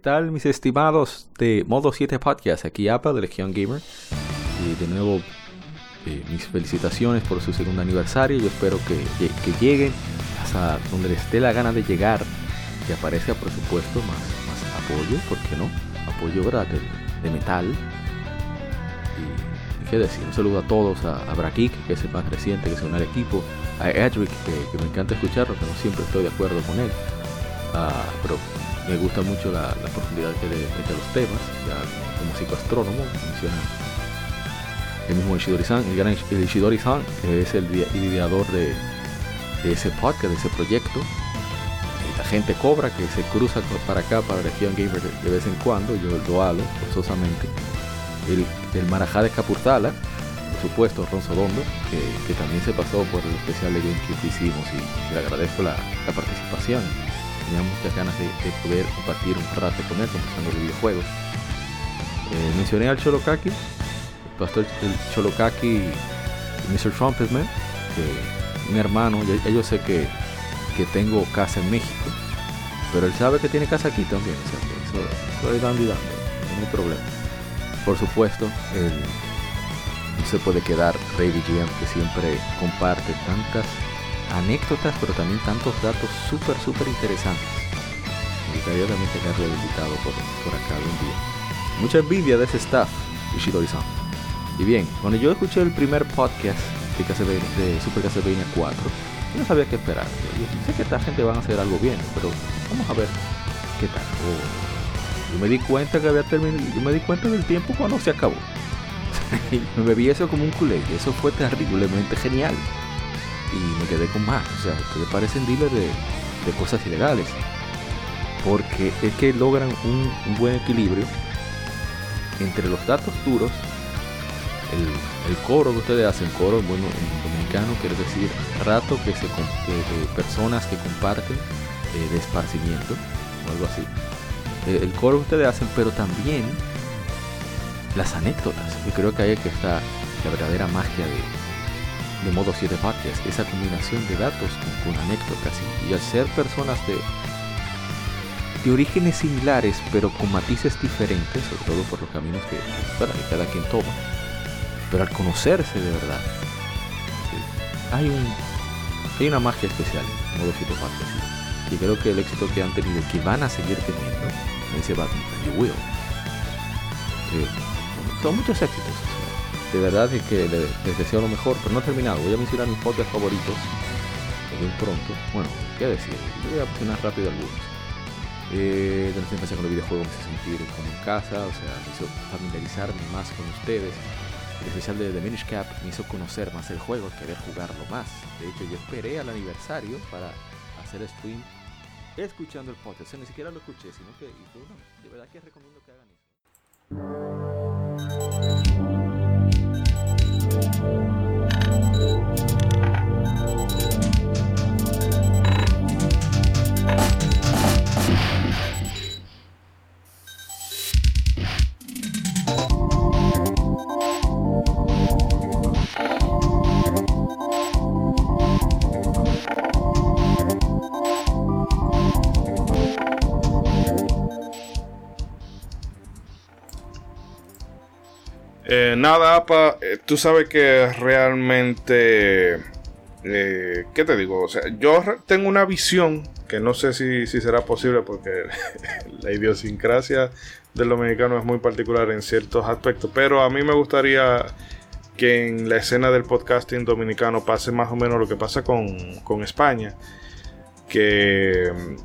Tal mis estimados de Modo 7 Podcast? Aquí Apple de Legion Gamer. De nuevo eh, mis felicitaciones por su segundo aniversario. Yo espero que, que lleguen hasta donde les dé la gana de llegar. Que aparezca por supuesto más, más apoyo, ¿por qué no? Apoyo ¿verdad? De, de metal. Y, qué decir, un saludo a todos, a, a Brakik, que es el más reciente que se une al equipo, a Edric, que, que me encanta escucharlo, pero no siempre estoy de acuerdo con él. Ah, pero me gusta mucho la, profundidad que le mete a los temas, ya como psicoastrónomo, menciona el mismo Ishidori-san, el gran Ishidori-san, que es el ideador de, de ese podcast, de ese proyecto. La gente cobra que se cruza para acá, para Región Gamer de, vez en cuando, yo lo hago forzosamente. El, el Marajá de Capurtala, por supuesto, Ron Sodondo, que, también se pasó por el especial de GameCube que hicimos y, le agradezco la participación. Tenía muchas ganas de, de poder compartir un rato con él conversando de videojuegos. Eh, mencioné al Cholokaki, el pastor el Cholokaki, Mr. Trumpetman, que mi hermano, yo sé que, que tengo casa en México, pero él sabe que tiene casa aquí también, o eso, eso es dando y dando, no hay problema. Por supuesto, el, no se puede quedar Rey GM que siempre comparte tantas anécdotas, pero también tantos datos súper, súper interesantes. Me gustaría también tenerlo invitado por, por acá algún día. Mucha envidia de ese staff, Ishidori-san. Y bien, cuando yo escuché el primer podcast de, de Super Castlevania 4, yo no sabía qué esperar. Yo sé que esta gente van a hacer algo bien, pero vamos a ver qué tal. Oh, yo me di cuenta que había terminado, yo me di cuenta del tiempo cuando se acabó. me bebí eso como un culé, y eso fue terriblemente genial. Y me quedé con más, o sea, ustedes parecen dealers de, cosas ilegales. Porque es que logran un, buen equilibrio entre los datos duros, el, coro que ustedes hacen, coro en, bueno, en dominicano quiere decir rato que se que- de personas que comparten eh, de esparcimiento o algo así. Eh, el coro que ustedes hacen, pero también las anécdotas. Yo creo que ahí es que está la verdadera magia de, de modo 7 podcast, esa combinación de datos con, anécdotas y, al ser personas de, de orígenes similares pero con matices diferentes, sobre todo por los caminos que, cada quien toma, pero al conocerse de verdad, sí, hay, un, hay una magia especial modo 7 podcast y creo que el éxito que han tenido que van a seguir teniendo, me dice Batman, you will. Eh, son muchos éxitos. De verdad es que le- les deseo lo mejor, pero no he terminado. Voy a mencionar mis podcasts favoritos muy pronto. Bueno, qué decir, voy a mencionar rápido algunos. Eh, de nuestra infancia con los videojuegos me hizo sentir como en casa, o sea, me hizo familiarizarme más con ustedes. El especial de The Minish Cap me hizo conocer más el juego, querer jugarlo más. De hecho, yo esperé al aniversario para hacer stream escuchando el podcast. O sea, ni siquiera lo escuché, sino que de verdad que recomiendo que hagan eso. Thank you. Eh, nada, APA, eh, tú sabes que realmente... eh, ¿Qué te digo? O sea, yo tengo una visión que no sé si, si será posible porque la idiosincrasia del dominicano es muy particular en ciertos aspectos, pero a mí me gustaría que en la escena del podcasting dominicano pase más o menos lo que pasa con, con España, que mm,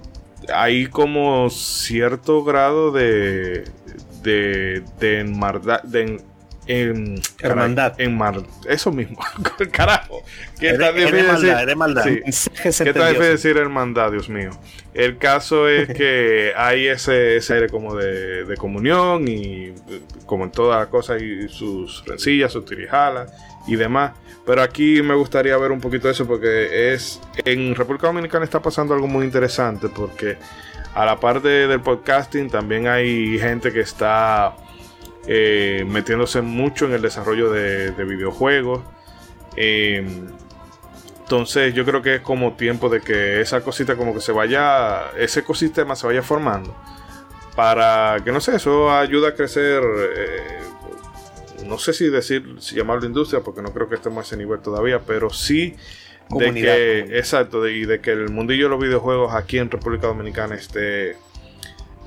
hay como cierto grado de, de, de en- en- Hermandad. enmar- eso mismo. Carajo. ¿Qué de- tan difícil maldad, decir? maldad. Sí. ¿Qué difícil decir hermandad, Dios mío? El caso es que hay ese, ese aire como de, de comunión y como en todas las cosas y sus rencillas, sus tirijalas y demás. Pero aquí me gustaría ver un poquito de eso porque es en República Dominicana está pasando algo muy interesante porque a la parte del podcasting también hay gente que está eh, metiéndose mucho en el desarrollo de, de videojuegos. Eh, entonces yo creo que es como tiempo de que esa cosita como que se vaya, ese ecosistema se vaya formando. Para que no sé, eso ayuda a crecer, eh, no sé si decir, si llamarlo industria, porque no creo que estemos a ese nivel todavía, pero sí de que, comunidad. exacto, de- y de que el mundillo de los videojuegos aquí en República Dominicana esté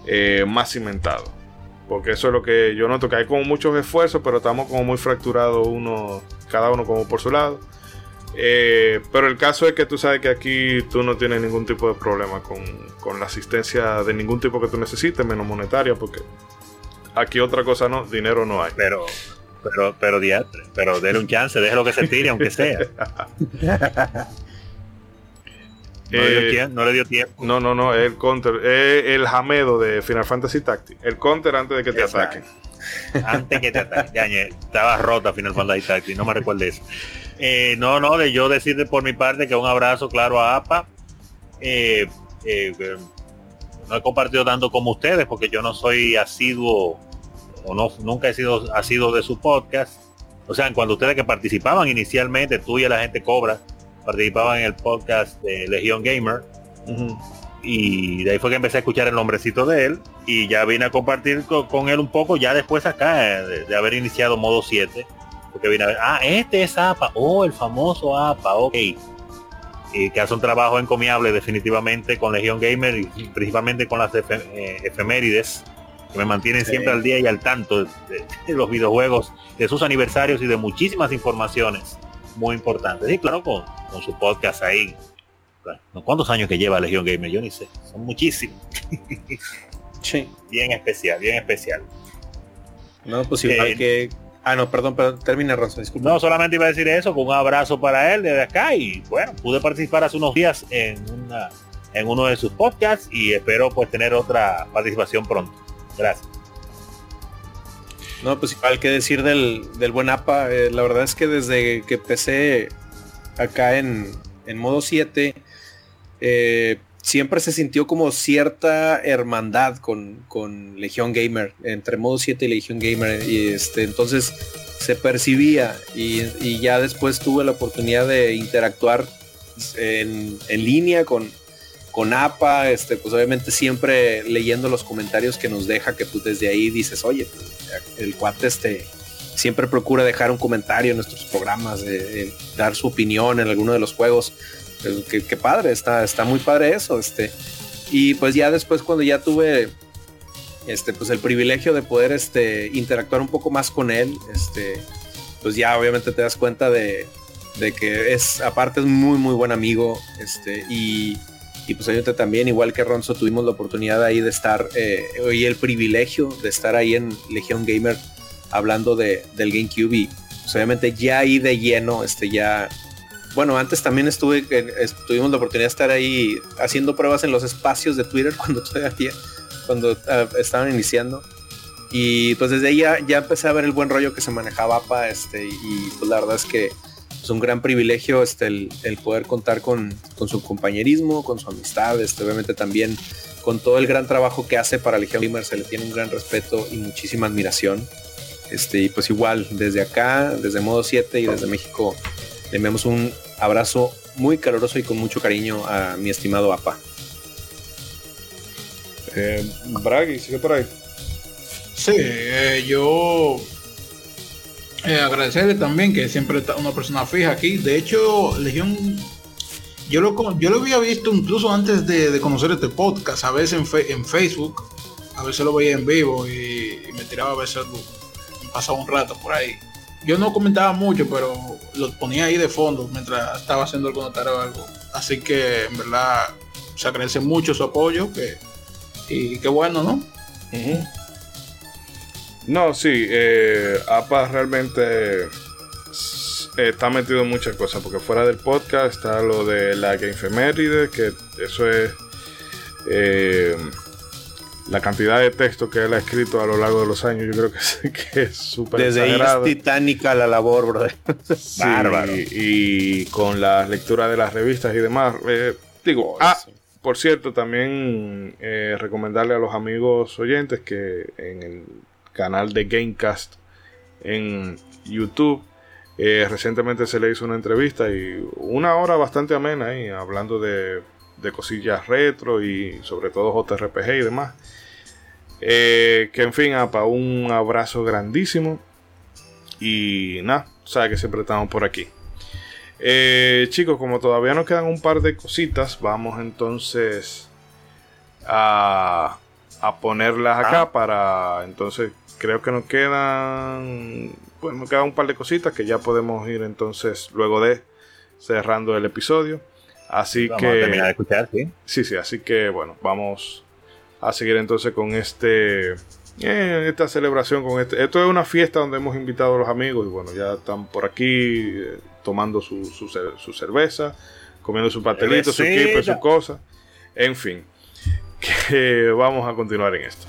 eh, más cimentado. Porque eso es lo que yo noto, que hay como muchos esfuerzos, pero estamos como muy fracturados uno, cada uno como por su lado. Eh, pero el caso es que tú sabes que aquí tú no tienes ningún tipo de problema con, con la asistencia de ningún tipo que tú necesites, menos monetaria, porque aquí otra cosa no, dinero no hay. Pero, pero, pero, pero déle un chance, déjelo que se tire, aunque sea. No, le dio Eh, tiempo, no le dio tiempo. No, no, no, el counter, es el jamedo de Final Fantasy Tactics. El counter antes de que te Exacto. ataquen. Antes que te ataque. Ya, ñe, estaba rota Final Fantasy Tactics, no me recuerdo eso. Eh, no, no, de yo decirte por mi parte que un abrazo claro a APA. Eh, eh, eh, no he compartido tanto como ustedes porque yo no soy asiduo o no, nunca he sido asiduo de su podcast. O sea, cuando ustedes que participaban inicialmente, tú y la gente Cobra, participaban en el podcast de Legion Gamer. Y de ahí fue que empecé a escuchar el nombrecito de él y ya vine a compartir co- con, él un poco ya después acá eh, de, de haber iniciado modo 7. Porque vine a ver, ah, este es APA, oh, el famoso APA, ok. Y que hace un trabajo encomiable definitivamente con Legion Gamer y principalmente con las eh, efemérides que me mantienen Sí. siempre al día y al tanto de, de los videojuegos, de sus aniversarios y de muchísimas informaciones muy importantes. Y claro, con, con su podcast ahí. Claro, ¿no? ¿Cuántos años que lleva Legion Gamer? Yo ni sé. Son muchísimos. Sí. Bien especial, bien especial. No, pues igual Eh, que. Ah, no, perdón, perdón, termina Ronzo, disculpa. No, solamente iba a decir eso, con un abrazo para él desde acá y bueno, pude participar hace unos días en una en uno de sus podcasts y espero pues tener otra participación pronto. Gracias. No, pues igual que decir del, del buen APA, eh, la verdad es que desde que empecé acá en, en modo 7, eh, siempre se sintió como cierta hermandad con, con Legión Gamer, entre modo 7 y Legión Gamer, y este, entonces se percibía y, y ya después tuve la oportunidad de interactuar en, en línea con, con APA, este, pues obviamente siempre leyendo los comentarios que nos deja, que pues desde ahí dices, oye, el cuate este siempre procura dejar un comentario en nuestros programas, eh, eh, dar su opinión en alguno de los juegos. Qué, qué padre, está, está muy padre eso. Este. Y pues ya después cuando ya tuve este, pues el privilegio de poder este, interactuar un poco más con él, este, pues ya obviamente te das cuenta de, de que es, aparte es muy muy buen amigo, este, y, y pues obviamente también, igual que Ronzo, tuvimos la oportunidad ahí de estar, eh, y el privilegio de estar ahí en Legion Gamer hablando de, del GameCube y pues, obviamente ya ahí de lleno, este ya, bueno, antes también estuve, es- tuvimos la oportunidad de estar ahí haciendo pruebas en los espacios de Twitter cuando todavía, cuando ah, estaban iniciando. Y pues desde ahí ya, ya empecé a ver el buen rollo que se manejaba APA, este, y pues la verdad es que es un gran privilegio este, el, el poder contar con, con su compañerismo, con su amistad, este, obviamente también con todo el gran trabajo que hace para Legion Gamer, se le tiene un gran respeto y muchísima admiración. Este, y pues igual, desde acá, desde Modo 7 y desde México, le enviamos un abrazo muy caluroso y con mucho cariño a mi estimado APA. Eh, sigue por ahí. Sí, eh, yo eh, agradecerle también que siempre está una persona fija aquí. De hecho, Legión, yo lo, yo lo había visto incluso antes de, conocer este podcast, a veces en, fe- en Facebook, a veces lo veía en vivo y, me tiraba a veces me pasaba un rato por ahí. Yo no comentaba mucho, pero lo ponía ahí de fondo mientras estaba haciendo algún tarea o algo. Así que en verdad se agradece mucho su apoyo que, y qué bueno, ¿no? No, sí, eh, APA realmente está metido en muchas cosas, porque fuera del podcast está lo de la Gamefeméride, que eso es eh, la cantidad de texto que él ha escrito a lo largo de los años, yo creo que es que es súper Desde ahí es titánica la labor, brother. Sí, Y con las lecturas de las revistas y demás. eh, digo, ah, por cierto, también eh, recomendarle a los amigos oyentes que en el canal de Gamecast en YouTube eh, recientemente se le hizo una entrevista y una hora bastante amena ahí, hablando de, de cosillas retro y sobre todo JRPG y demás. Eh, que en fin, apa, un abrazo grandísimo. Y nada, sabe que siempre estamos por aquí. Eh, chicos, como todavía nos quedan un par de cositas, vamos entonces a, a ponerlas acá para. Entonces, creo que nos quedan. Bueno, nos quedan un par de cositas que ya podemos ir entonces luego de cerrando el episodio. Así Vamos que. a terminar de escuchar, sí. Sí, sí, así que bueno, vamos a seguir entonces con este. eh, esta celebración con este. Esto es una fiesta donde hemos invitado a los amigos y bueno, ya están por aquí eh, tomando su, su su cerveza, comiendo su pastelito, su kipe, su cosa. En fin, que vamos a continuar en esto.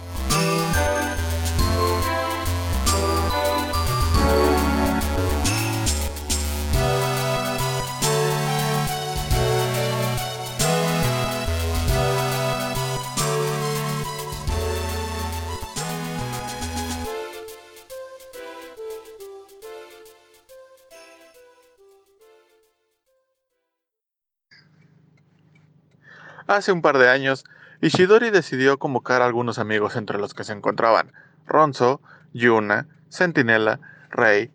Hace un par de años, Ishidori decidió convocar a algunos amigos entre los que se encontraban Ronzo, Yuna, Sentinela, Rey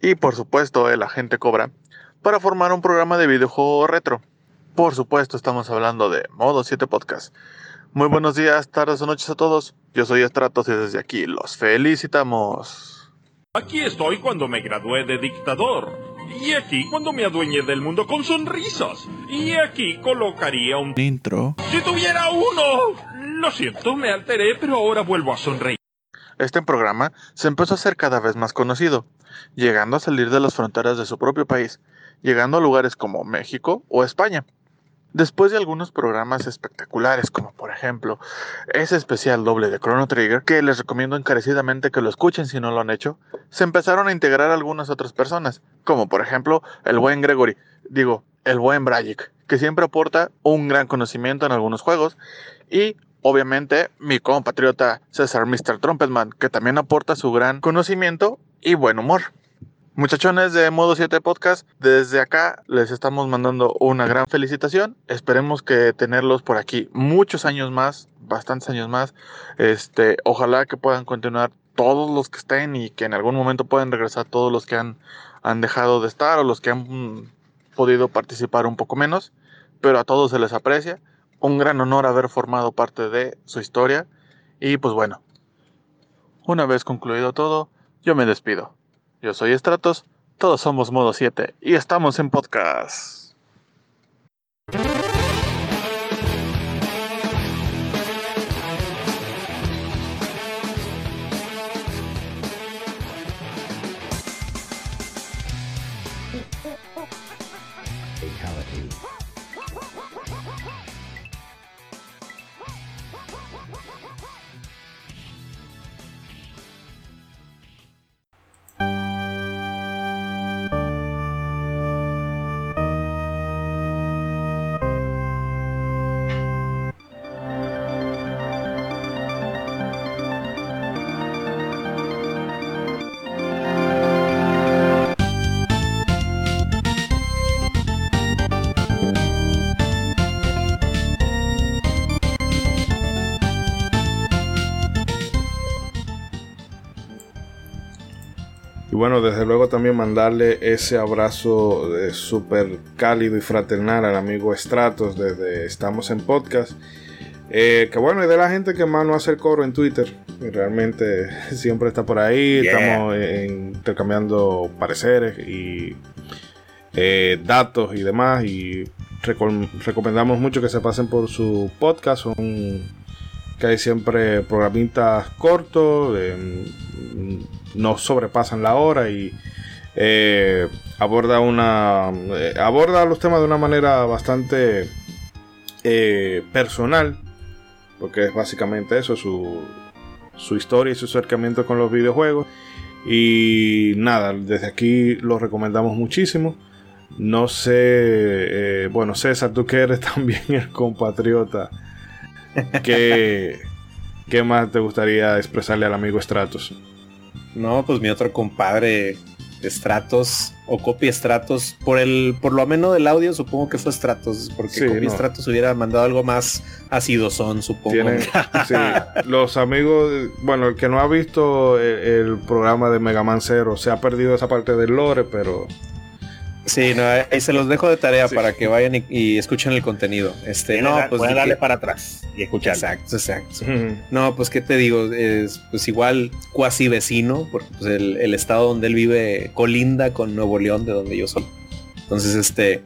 y por supuesto el agente Cobra para formar un programa de videojuego retro. Por supuesto estamos hablando de Modo 7 Podcast. Muy buenos días, tardes o noches a todos. Yo soy Stratos y desde aquí los felicitamos. Aquí estoy cuando me gradué de dictador. Y aquí cuando me adueñé del mundo con sonrisas. Y aquí colocaría un Intro. Si tuviera uno. Lo siento, me alteré, pero ahora vuelvo a sonreír. Este programa se empezó a hacer cada vez más conocido, llegando a salir de las fronteras de su propio país, llegando a lugares como México o España. Después de algunos programas espectaculares, como por ejemplo ese especial doble de Chrono Trigger, que les recomiendo encarecidamente que lo escuchen si no lo han hecho, se empezaron a integrar algunas otras personas, como por ejemplo el buen Gregory, digo, el buen Brajic, que siempre aporta un gran conocimiento en algunos juegos, y obviamente mi compatriota César Mr. Trumpetman, que también aporta su gran conocimiento y buen humor. Muchachones de Modo 7 Podcast, desde acá les estamos mandando una gran felicitación. Esperemos que tenerlos por aquí muchos años más, bastantes años más. Este, ojalá que puedan continuar todos los que estén y que en algún momento puedan regresar todos los que han, han dejado de estar o los que han podido participar un poco menos. Pero a todos se les aprecia. Un gran honor haber formado parte de su historia. Y pues bueno, una vez concluido todo, yo me despido. Yo soy Stratos, todos somos Modo 7 y estamos en podcast. Desde luego también mandarle ese abrazo eh, súper cálido y fraternal al amigo Stratos desde Estamos en Podcast. Eh, que bueno, es de la gente que más nos hace el coro en Twitter. Y realmente siempre está por ahí. Yeah. Estamos intercambiando pareceres y eh, datos y demás. Y recom- recomendamos mucho que se pasen por su podcast. Son que hay siempre programitas cortos, eh, no sobrepasan la hora y eh, aborda una eh, aborda los temas de una manera bastante eh, personal, porque es básicamente eso, su, su historia y su acercamiento con los videojuegos. Y nada, desde aquí lo recomendamos muchísimo. No sé, bueno, César, tú que eres también el compatriota, ¿qué, ¿qué más te gustaría expresarle al amigo Stratos? No, pues mi otro compadre, Stratos, o Copy Stratos, por el, por lo menos del audio, supongo que fue Stratos, porque Sí, no. Stratos hubiera mandado algo más ácido son, supongo. Tienen, sí, los amigos, bueno, el que no ha visto el, el programa de Mega Man Zero se ha perdido esa parte del lore, pero Sí, no, ahí se los dejo de tarea para que vayan y, y escuchen el contenido. Este, no, pues darle que- para atrás y escuchar. Exacto, exacto. No, pues qué te digo, es pues igual cuasi vecino, porque pues, el, el estado donde él vive colinda con Nuevo León, de donde yo soy. Entonces, este,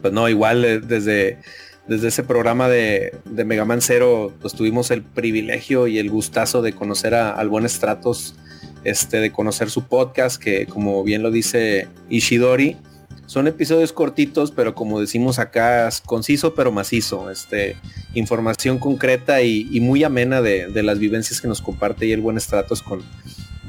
pues no, igual eh, desde, desde ese programa de, de Mega Man Zero, pues tuvimos el privilegio y el gustazo de conocer a, al buen Stratos, este, de conocer su podcast, que como bien lo dice Ishidori, son episodios cortitos, pero como decimos acá, conciso pero macizo. Este, información concreta y, muy amena de, de, las vivencias que nos comparte y el buen Stratos con,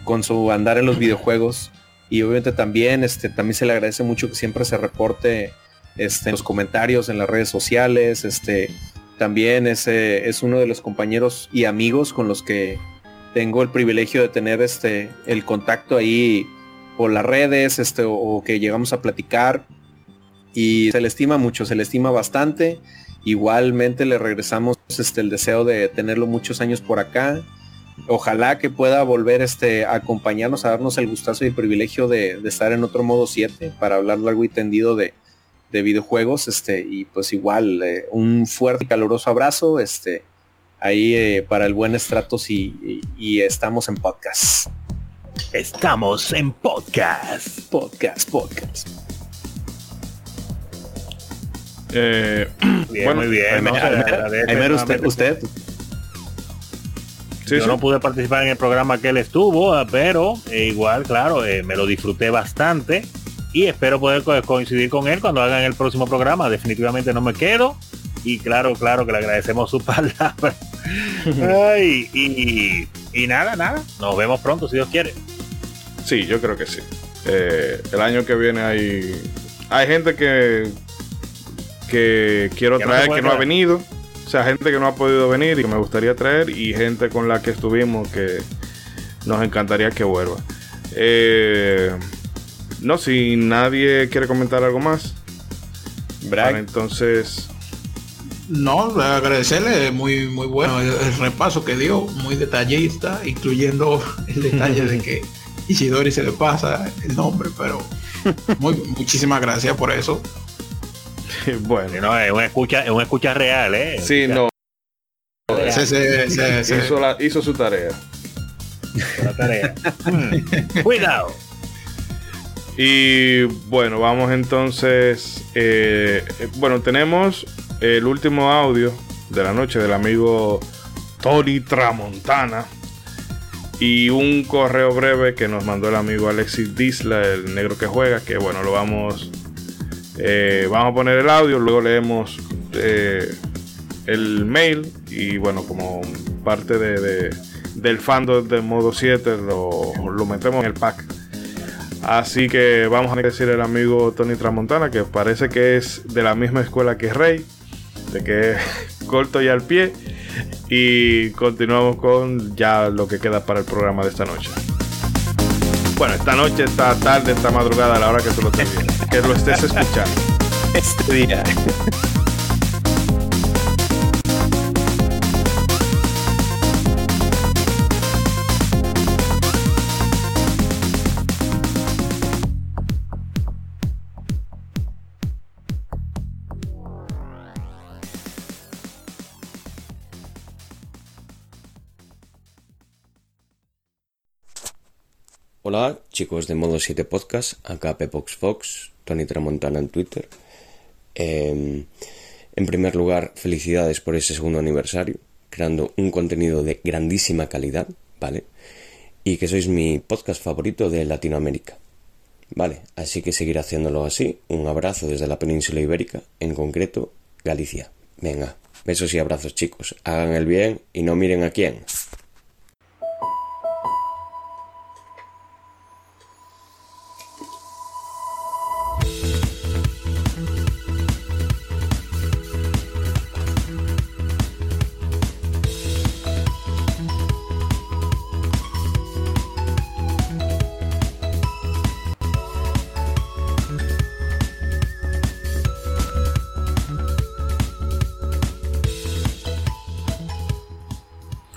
con su andar en los videojuegos. Y obviamente también, este, también se le agradece mucho que siempre se reporte este, en los comentarios en las redes sociales. Este, también es, es uno de los compañeros y amigos con los que tengo el privilegio de tener este, el contacto ahí por las redes, este, o, que llegamos a platicar. Y se le estima mucho, se le estima bastante. Igualmente le regresamos este, el deseo de tenerlo muchos años por acá. Ojalá que pueda volver este, a acompañarnos, a darnos el gustazo y el privilegio de, de estar en otro modo 7 para hablar largo y tendido de, de videojuegos. Este, y pues igual, eh, un fuerte y caluroso abrazo. Este, ahí eh, para el buen Stratos y, y, y estamos en podcast. Estamos en podcast. Podcast, podcast. Eh, Bien, bueno, muy bien. Primero usted, usted. Sí, Yo sí. no pude participar en el programa que él estuvo, ah, pero eh, igual, claro, eh, me lo disfruté bastante y espero poder co- coincidir con él cuando hagan el próximo programa. Definitivamente no me quedo y claro, claro que le agradecemos su palabra. Ay, y, y nada, nada. Nos vemos pronto si Dios quiere. Sí, yo creo que sí. Eh, el año que viene hay, hay gente que, que quiero Que traer que no ha venido. O sea, gente que no ha podido venir y que me gustaría traer. Y gente con la que estuvimos que nos encantaría que vuelva. Eh, no, si nadie quiere comentar algo más. Entonces, No, agradecerle, muy, muy bueno el, el repaso que dio, muy detallista, incluyendo el detalle de que Isidori se le pasa el nombre, pero muy, muchísimas gracias por eso. bueno. No, es una escucha, es una escucha real, ¿eh? sí, no. Se- se- se- se- Hizo, la- hizo su tarea. La tarea. Mm, Cuidado. Y bueno, vamos entonces. eh, eh, bueno, tenemos el último audio de la noche del amigo Tori Tramontana. Y un correo breve que nos mandó el amigo Alexis Disla, el negro que juega. Que bueno, lo vamos. eh, vamos a poner el audio, luego leemos eh, el mail. Y bueno, como parte de, de- del fandom de modo 7, lo, lo metemos en el pack. Así que vamos a decir el amigo Tony Tramontana, que parece que es de la misma escuela que Rey, de que corto y al pie. Y continuamos con ya lo que queda para el programa de esta noche. Bueno, esta noche, esta tarde, esta madrugada, a la hora que tú lo viendo, que lo estés escuchando. Este día. Hola chicos de Modo 7 Podcast, acá Pepox Fox, Tony Tramontana en Twitter. Eh, en primer lugar, felicidades por ese segundo aniversario, creando un contenido de grandísima calidad, ¿vale? Y que sois mi podcast favorito de Latinoamérica. Vale, así que seguir haciéndolo así. Un abrazo desde la península ibérica, en concreto Galicia. Venga, besos y abrazos chicos. Hagan el bien y no miren a quién.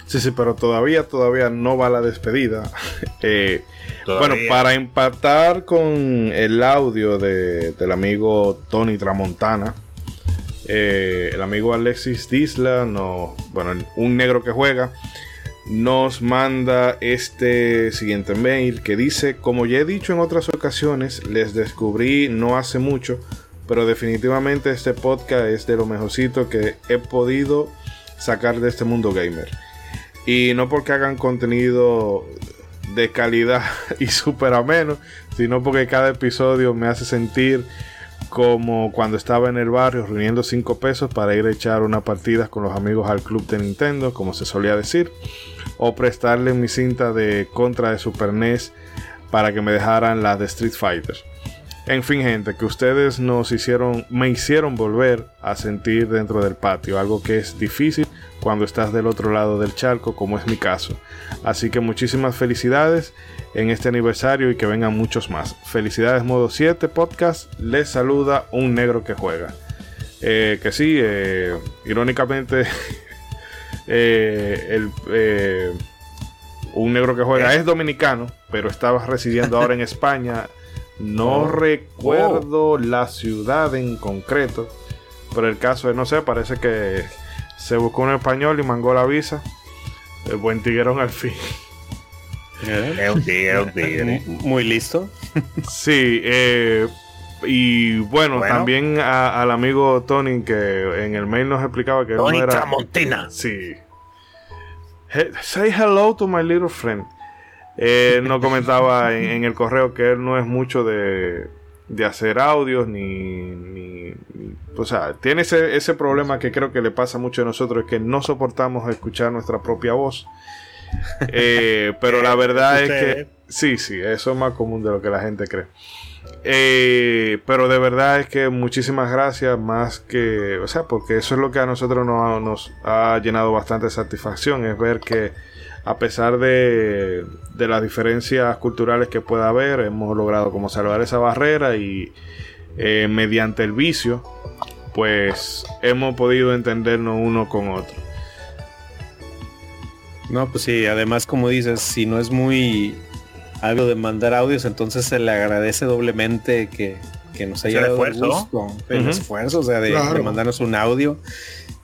Sí, sí, pero todavía, todavía no va la despedida. Eh, bueno, para empatar con el audio de- del amigo Tony Tramontana, eh, el amigo Alexis Disla, no, bueno, un negro que juega, nos manda este siguiente mail que dice, como ya he dicho en otras ocasiones, les descubrí no hace mucho pero definitivamente este podcast es de lo mejorcito que he podido sacar de este mundo gamer. Y no porque hagan contenido de calidad y súper ameno, sino porque cada episodio me hace sentir como cuando estaba en el barrio reuniendo 5 pesos para ir a echar unas partidas con los amigos al club de Nintendo, como se solía decir, o prestarle mi cinta de contra de Super NES para que me dejaran la de Street Fighter. En fin, gente, que ustedes nos hicieron, me hicieron volver a sentir dentro del patio, algo que es difícil cuando estás del otro lado del charco, como es mi caso. Así que muchísimas felicidades en este aniversario y que vengan muchos más. Felicidades Modo 7 Podcast, les saluda un negro que juega. Eh, que sí, eh, irónicamente, eh, el, un negro que juega es dominicano, pero estaba residiendo ahora en España. No Oh. recuerdo la ciudad en concreto, pero el caso es, no sé, parece que se buscó un español y mangó la visa. El buen tiguerón al fin. Es un tigre, un tigre. Muy listo. Sí, eh, y bueno, Bueno. también a- al amigo Tony que en el mail nos explicaba que Tony no era... Tramontina. Sí. He- say hello to my little friend. Eh, nos comentaba en, en el correo que él no es mucho de, de hacer audios ni, ni- ni- O sea, tiene ese, ese problema que creo que le pasa mucho a nosotros, es que no soportamos escuchar nuestra propia voz. Eh, pero la verdad es que... Sí, sí, eso es más común de lo que la gente cree. Eh, pero de verdad es que muchísimas gracias, más que, o sea, porque eso es lo que a nosotros nos, nos ha llenado bastante satisfacción, es ver que a pesar de, de las diferencias culturales que pueda haber, hemos logrado como salvar esa barrera y eh, mediante el vicio, pues hemos podido entendernos uno con otro. No, pues sí, además como dices, si no es muy algo de mandar audios, entonces se le agradece doblemente que, que nos haya el dado esfuerzo, ¿no? gusto, el Ujú. esfuerzo, o sea, de, Claro. de mandarnos un audio.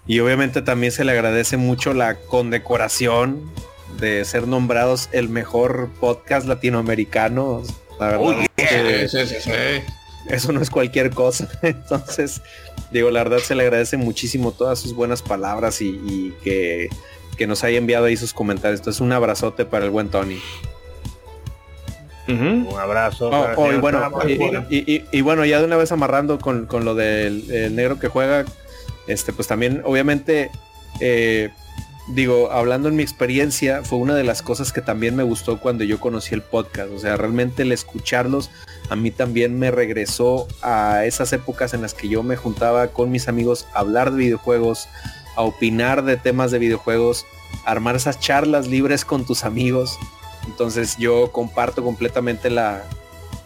Y obviamente también se le agradece mucho la condecoración de ser nombrados el mejor podcast latinoamericano. La verdad Oh, Sí, sí, sí, eso no es cualquier cosa. Entonces, digo, la verdad se le agradece muchísimo todas sus buenas palabras y, y que, que nos haya enviado ahí sus comentarios. Entonces, un abrazote para el buen Tony. Un abrazo. Oh, oh, y bueno, y, y- y- y bueno, ya de una vez amarrando con, con lo del el negro que juega, este, pues también, obviamente, eh, digo, hablando en mi experiencia, fue una de las cosas que también me gustó cuando yo conocí el podcast. O sea, realmente el escucharlos a mí también me regresó a esas épocas en las que yo me juntaba con mis amigos a hablar de videojuegos, a opinar de temas de videojuegos, a armar esas charlas libres con tus amigos. Entonces yo comparto completamente la,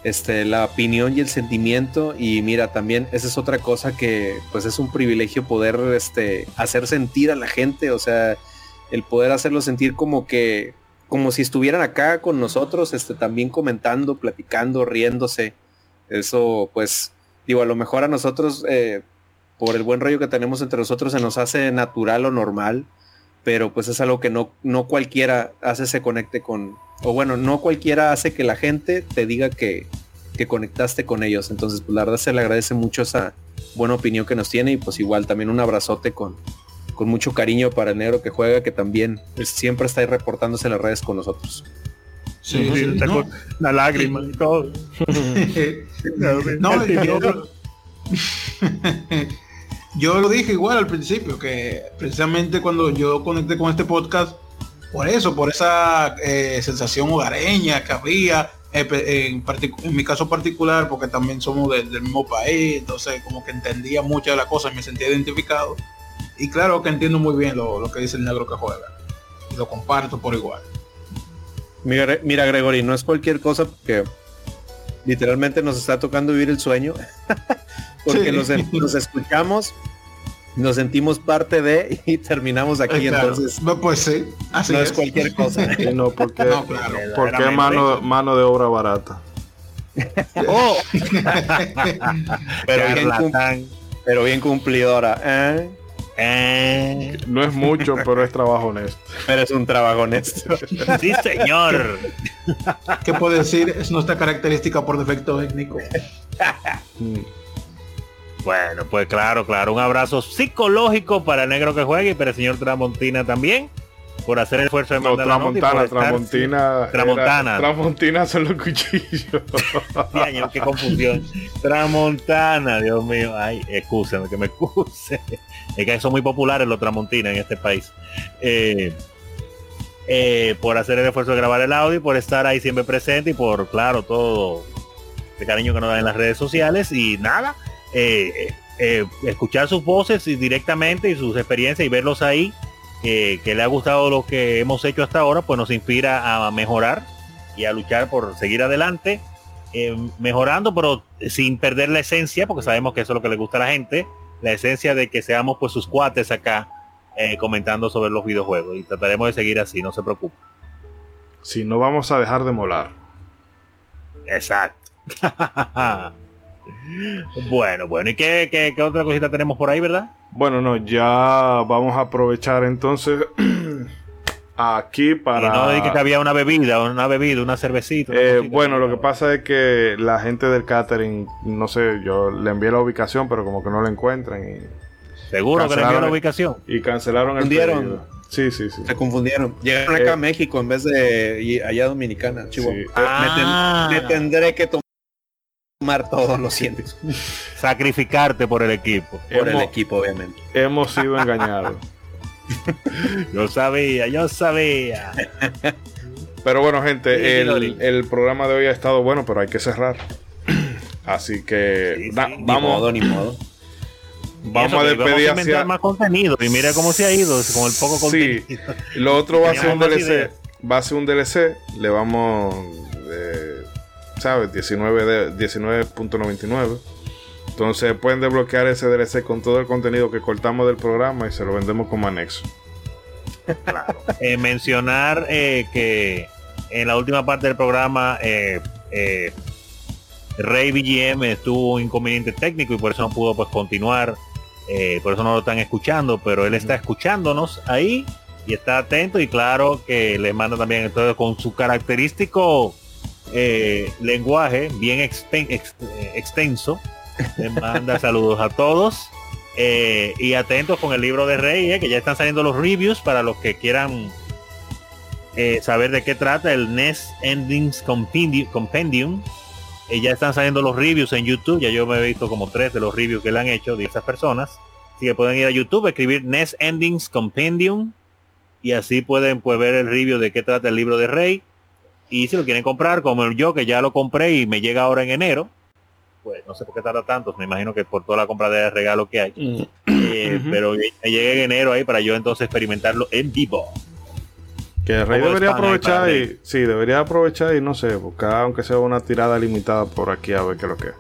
este, la opinión y el sentimiento y mira también esa es otra cosa que pues es un privilegio poder este, hacer sentir a la gente, o sea, el poder hacerlo sentir como que como si estuvieran acá con nosotros, este, también comentando, platicando, riéndose. Eso pues digo, a lo mejor a nosotros eh, por el buen rollo que tenemos entre nosotros se nos hace natural o normal, pero pues es algo que no, no cualquiera hace se conecte con, o bueno, no cualquiera hace que la gente te diga que, que conectaste con ellos. Entonces, pues la verdad se le agradece mucho esa buena opinión que nos tiene y pues igual también un abrazote con, con mucho cariño para el negro que juega, que también pues, siempre está ahí reportándose en las redes con nosotros. Sí, sí, no. con una lágrima y todo. No, yo, yo lo dije igual al principio, que precisamente cuando yo conecté con este podcast, por eso, por esa eh, sensación hogareña que había, eh, en, mi caso particular, porque también somos de- del mismo país, entonces como que entendía muchas de las cosas y me sentía identificado. Y claro que entiendo muy bien lo, lo que dice el negro que juega. Y lo comparto por igual. Mira, mira Gregory, no es cualquier cosa porque literalmente nos está tocando vivir el sueño. porque Sí. nos, nos escuchamos, nos sentimos parte de y terminamos aquí. Eh, claro. Entonces, No, pues sí, así no es. es cualquier cosa. Sí, no, porque, No, claro. porque mano, mano de obra barata. Oh. pero, bien pero bien cumplidora. ¿eh? Eh, No es mucho, pero es trabajo honesto. Pero es un trabajo honesto. sí, señor. ¿Qué puedo decir? Es nuestra característica por defecto étnico. Bueno, pues claro, claro. Un abrazo psicológico para el negro que juegue y para el señor Tramontina también. Por hacer el esfuerzo de No, mandar la y por Tramontana, estar- Tramontina. Tramontana. era- Tramontina son los cuchillos. Diaño, qué confusión. Tramontana, Dios mío. Ay, excúsenme, que me excuse. Es que son muy populares los Tramontina en este país. Eh, eh, por hacer el esfuerzo de grabar el audio y por estar ahí siempre presente y por, claro, todo el cariño que nos dan en las redes sociales. Y nada, eh, eh, eh, escuchar sus voces y directamente y sus experiencias y verlos ahí, eh, que le ha gustado lo que hemos hecho hasta ahora, pues nos inspira a mejorar y a luchar por seguir adelante, eh, mejorando, pero sin perder la esencia, porque sabemos que eso es lo que le gusta a la gente, la esencia de que seamos pues sus cuates acá eh, comentando sobre los videojuegos y trataremos de seguir así, no se preocupe. Si no vamos a dejar de molar. Exacto. bueno, bueno, ¿y qué, qué, qué otra cosita tenemos por ahí, verdad? Bueno, no, ya vamos a aprovechar entonces aquí para... Y no dije que había una bebida, una bebida, una cervecita. una Eh, bueno, lo que pasa es que la gente del catering, no sé, yo le envié la ubicación, pero como que no la encuentran y Seguro que le envió la ubicación. y cancelaron el Confundieron. pedido. Sí, sí, sí. Se confundieron. Llegaron acá Eh, a México en vez de allá a Dominicana, Chihuahua. Sí. Me, ten- Ah. me tendré que tomar todo, lo siento. Sacrificarte por el equipo. Por el equipo, obviamente. Hemos sido engañados. Yo sabía, yo sabía. Pero bueno, gente, Sí, sí, el, el programa de hoy ha estado bueno, pero hay que cerrar. Así que Sí, na- sí, ni vamos, Ni modo, ni modo. vamos Eso, a despedir hacia... más contenido y mira cómo se ha ido con el poco Sí, contenido. lo otro va a ser un DLC. ideas. Va a ser un DLC. Le vamos, eh, ¿sabes? 19 de- 19.99. Entonces pueden desbloquear ese DLC con todo el contenido que cortamos del programa y se lo vendemos como anexo. Eh, mencionar eh, que en la última parte del programa eh, eh, Rey BGM tuvo un inconveniente técnico y por eso no pudo pues continuar. eh, por eso no lo están escuchando, pero él está escuchándonos ahí y está atento y claro que le manda también entonces con su característico eh, lenguaje bien exten- ex- extenso. Le manda saludos a todos. Eh, y atentos con el libro de Rey, que ya están saliendo los reviews para los que quieran eh, saber de qué trata el NES Endings Compendi- Compendium. Eh, ya están saliendo los reviews en YouTube. Ya yo me he visto como tres de los reviews que le han hecho de esas personas. Así que pueden ir a YouTube, escribir NES Endings Compendium y así pueden pues, ver el review de qué trata el libro de Rey. Y si lo quieren comprar, como yo que ya lo compré y me llega ahora en enero, pues no sé por qué tarda tanto, me imagino que por toda la compra de regalo que hay. Eh, Pero me llega en enero ahí para yo entonces experimentarlo en vivo. Que el Rey debería aprovechar y sí, debería aprovechar y no sé, buscar aunque sea una tirada limitada por aquí a ver qué es lo que es.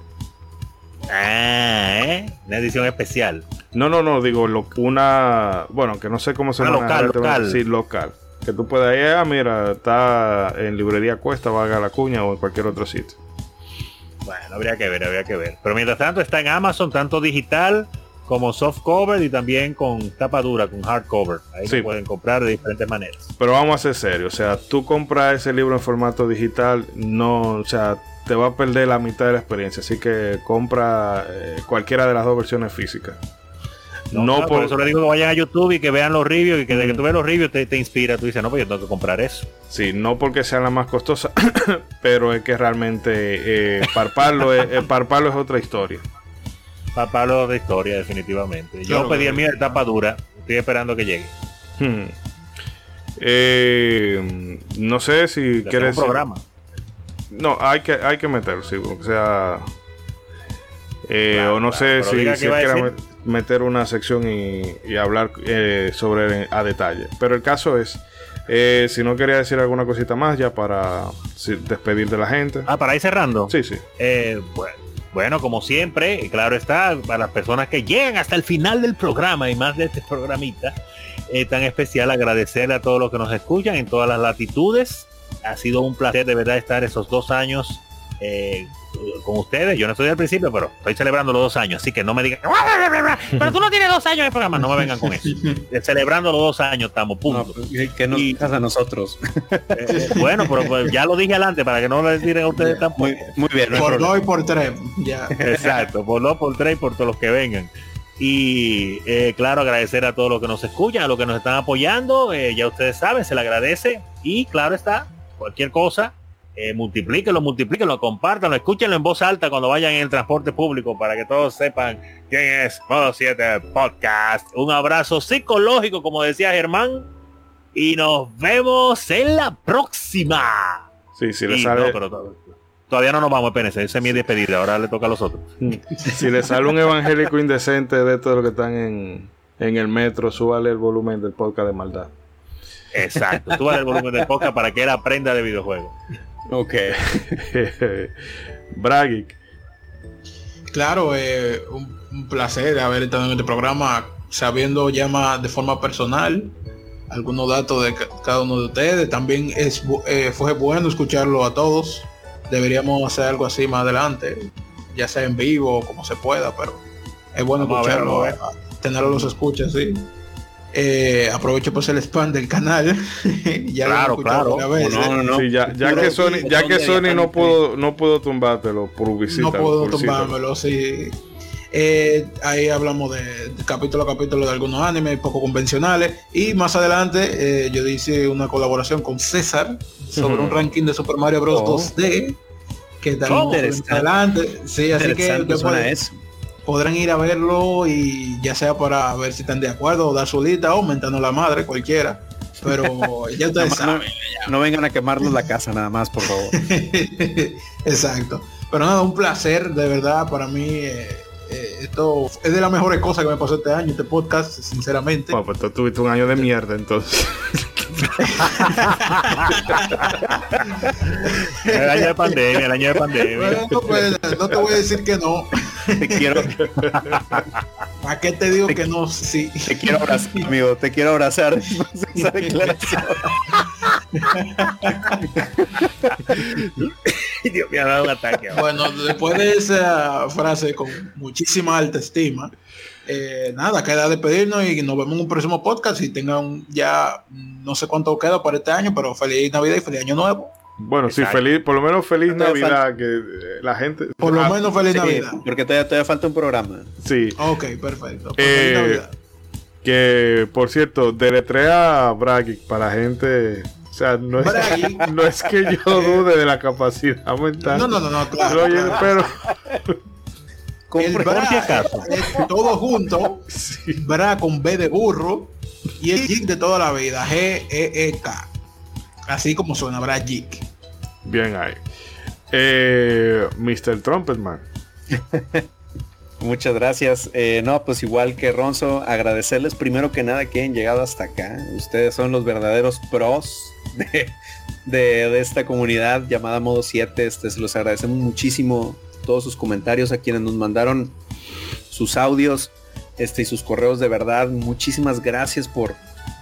Ah, ¿eh? Una edición especial. No, no, no, digo lo- una, bueno, que no sé cómo se Ah, maneja local, relativamente- local. Sí, local. Que tú puedas ir, ah, mira, está en librería Cuesta, vaga la cuña o en cualquier otro sitio. Bueno, habría que ver, habría que ver. Pero mientras tanto está en Amazon, tanto digital como soft cover y también con tapa dura, con hardcover. Ahí Sí. lo pueden comprar de diferentes maneras. Pero vamos a ser serios, o sea, tú compras ese libro en formato digital, no, o sea, te va a perder la mitad de la experiencia, así que compra eh, cualquiera de las dos versiones físicas. No, claro, por... eso le digo que vayan a YouTube y que vean los reviews y que de que tú ves los reviews te, te inspira. Tú dices, no, pues yo tengo que comprar eso. sí, no porque sea la más costosa, pero es que realmente eh, parparlo, es, eh, parparlo es otra historia. Para Pablo de historia, definitivamente. Yo Claro pedí que el mío de tapa dura. Estoy esperando que llegue. Hmm. Eh, no sé si Le quieres. un programa. No, hay que, hay que meterlo, sí, o sea. Eh, Claro, o no claro, sé si, si quiera meter una sección y, y hablar eh, sobre a detalle. Pero el caso es, eh, si no quería decir alguna cosita más ya para despedir de la gente. Ah, para ir cerrando. Sí, sí. Bueno, como siempre, claro está, para las personas que llegan hasta el final del programa y más de este programita, tan especial agradecerle a todos los que nos escuchan en todas las latitudes. Ha sido un placer de verdad estar esos dos años eh, con ustedes. Yo no estoy al principio, pero estoy celebrando los dos años, así que no me digan, pero tú no tienes dos años de programa, no me vengan con eso. Eh, Celebrando los dos años estamos, punto. que nos dejas a nosotros. Eh, bueno, pero pues, ya lo dije adelante para que no le tiren a ustedes tampoco. Muy, muy bien. no Por problema. dos y por tres. Ya. Exacto, por dos, por tres y por todos los que vengan. Y eh, claro, agradecer a todos los que nos escuchan, a los que nos están apoyando. eh, ya ustedes saben, se le agradece. Y claro está, cualquier cosa, eh, multiplíquenlo, multiplíquenlo, compártanlo, escúchenlo en voz alta cuando vayan en el transporte público para que todos sepan quién es Modo 7 Podcast. Un abrazo psicológico, como decía Germán. Y nos vemos en la próxima. Sí, si le sale, no, pero to- todavía no nos vamos, espérense, esa es mi despedida, ahora le toca a los otros. si le sale un evangélico indecente de todos los que están en, en el metro, súbale el volumen del podcast de maldad. Exacto, tú el volumen del podcast para que él aprenda de videojuegos. Ok. Bragic. Claro, eh, un, un placer haber estado en este programa sabiendo ya más de forma personal algunos datos de ca- cada uno de ustedes. También es eh, fue bueno escucharlo a todos. Deberíamos hacer algo así más adelante, ya sea en vivo o como se pueda, pero es bueno Vamos a escucharlo, a- tenerlo los escuchas, sí. Eh, aprovecho pues el spam del canal. ya lo he Claro, escuchado claro. veces. No, no, no. Sí, ya, que Sony, ya que. Sony no pudo, no pudo tumbártelo por visita. no puedo por tumbármelo, sí. Eh, ahí hablamos de, de capítulo a capítulo de algunos animes poco convencionales y más adelante eh, yo hice una colaboración con César sobre un ranking de Super Mario Bros. Oh. 2D que Oh, también interesante. adelante sí así que después eso. Podrán ir a verlo y ya sea para ver si están de acuerdo o dar su lista o mentando la madre cualquiera pero ya ustedes saben no, no vengan a quemarnos la casa nada más, por favor. Exacto. Pero nada, un placer, de verdad, para mí. eh, eh, esto es de las mejores cosas que me pasó este año, este podcast, sinceramente. Bueno, pues tú tuviste un año de mierda entonces. El año de pandemia, el año de pandemia. Bueno, pues, no te voy a decir que no. Te quiero, ¿A qué te digo que no? Sí. te quiero abrazar, amigo. Te quiero abrazar después de esa declaración. Dios me ha dado un ataque. ahora. Bueno, después de esa frase con muchísima alta estima, eh, nada, queda despedirnos y nos vemos en un próximo podcast y tengan ya no sé cuánto queda para este año, pero feliz Navidad y feliz Año Nuevo. Bueno, sí, Exacto. feliz, por lo menos feliz Todavía Navidad, que eh, la gente... Por lo Ah, menos feliz Sí, Navidad. porque todavía, todavía falta un programa. Sí, Ok, perfecto. Pues Eh, feliz Navidad. que por cierto, deletrea Bragic para gente... O sea, no es, Bragic. no es que yo dude de la capacidad mental. No, no, no, no, claro. Pero, oye, claro. pero El por bra si acaso. es todo junto, bra con B de burro y el geek de toda la vida, G E E K. Así como suena, bra geek. bien ahí. Eh, Mr. Trumpetman. Muchas gracias. Eh, no, pues igual que Ronzo, agradecerles primero que nada que hayan llegado hasta acá. Ustedes son los verdaderos pros de, de- esta comunidad llamada Modo 7. Este, se los agradecemos muchísimo todos sus comentarios a quienes nos mandaron sus audios este, y sus correos de verdad. Muchísimas gracias por,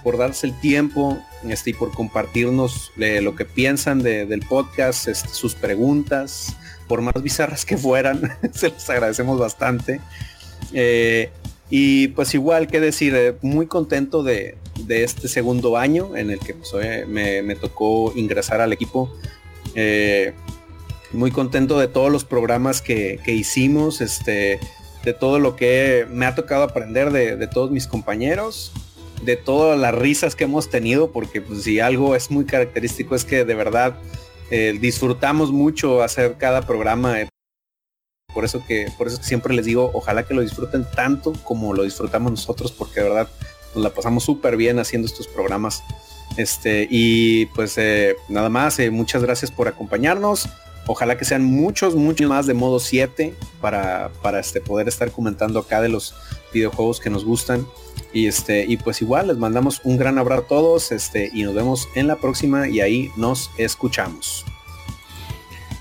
por darse el tiempo este, y por compartirnos eh, lo que piensan de- del podcast, este, sus preguntas por más bizarras que fueran, se los agradecemos bastante. Eh, y pues igual que decir, eh, muy contento de, de este segundo año en el que pues, eh, me, tocó ingresar al equipo. Muy contento de todos los programas que, que hicimos, este, de todo lo que me ha tocado aprender de, de todos mis compañeros, de todas las risas que hemos tenido, porque pues si algo es muy característico es que de verdad eh, disfrutamos mucho hacer cada programa. eh, por eso que, por eso que siempre les digo, ojalá que lo disfruten tanto como lo disfrutamos nosotros, porque de verdad nos la pasamos súper bien haciendo estos programas. Este, y pues eh, nada más, muchas gracias por acompañarnos. Ojalá que sean muchos, muchos más de modo 7 para, para este, poder estar comentando acá de los videojuegos que nos gustan. Y este, y pues igual les mandamos un gran abrazo a todos, este, y nos vemos en la próxima y ahí nos escuchamos.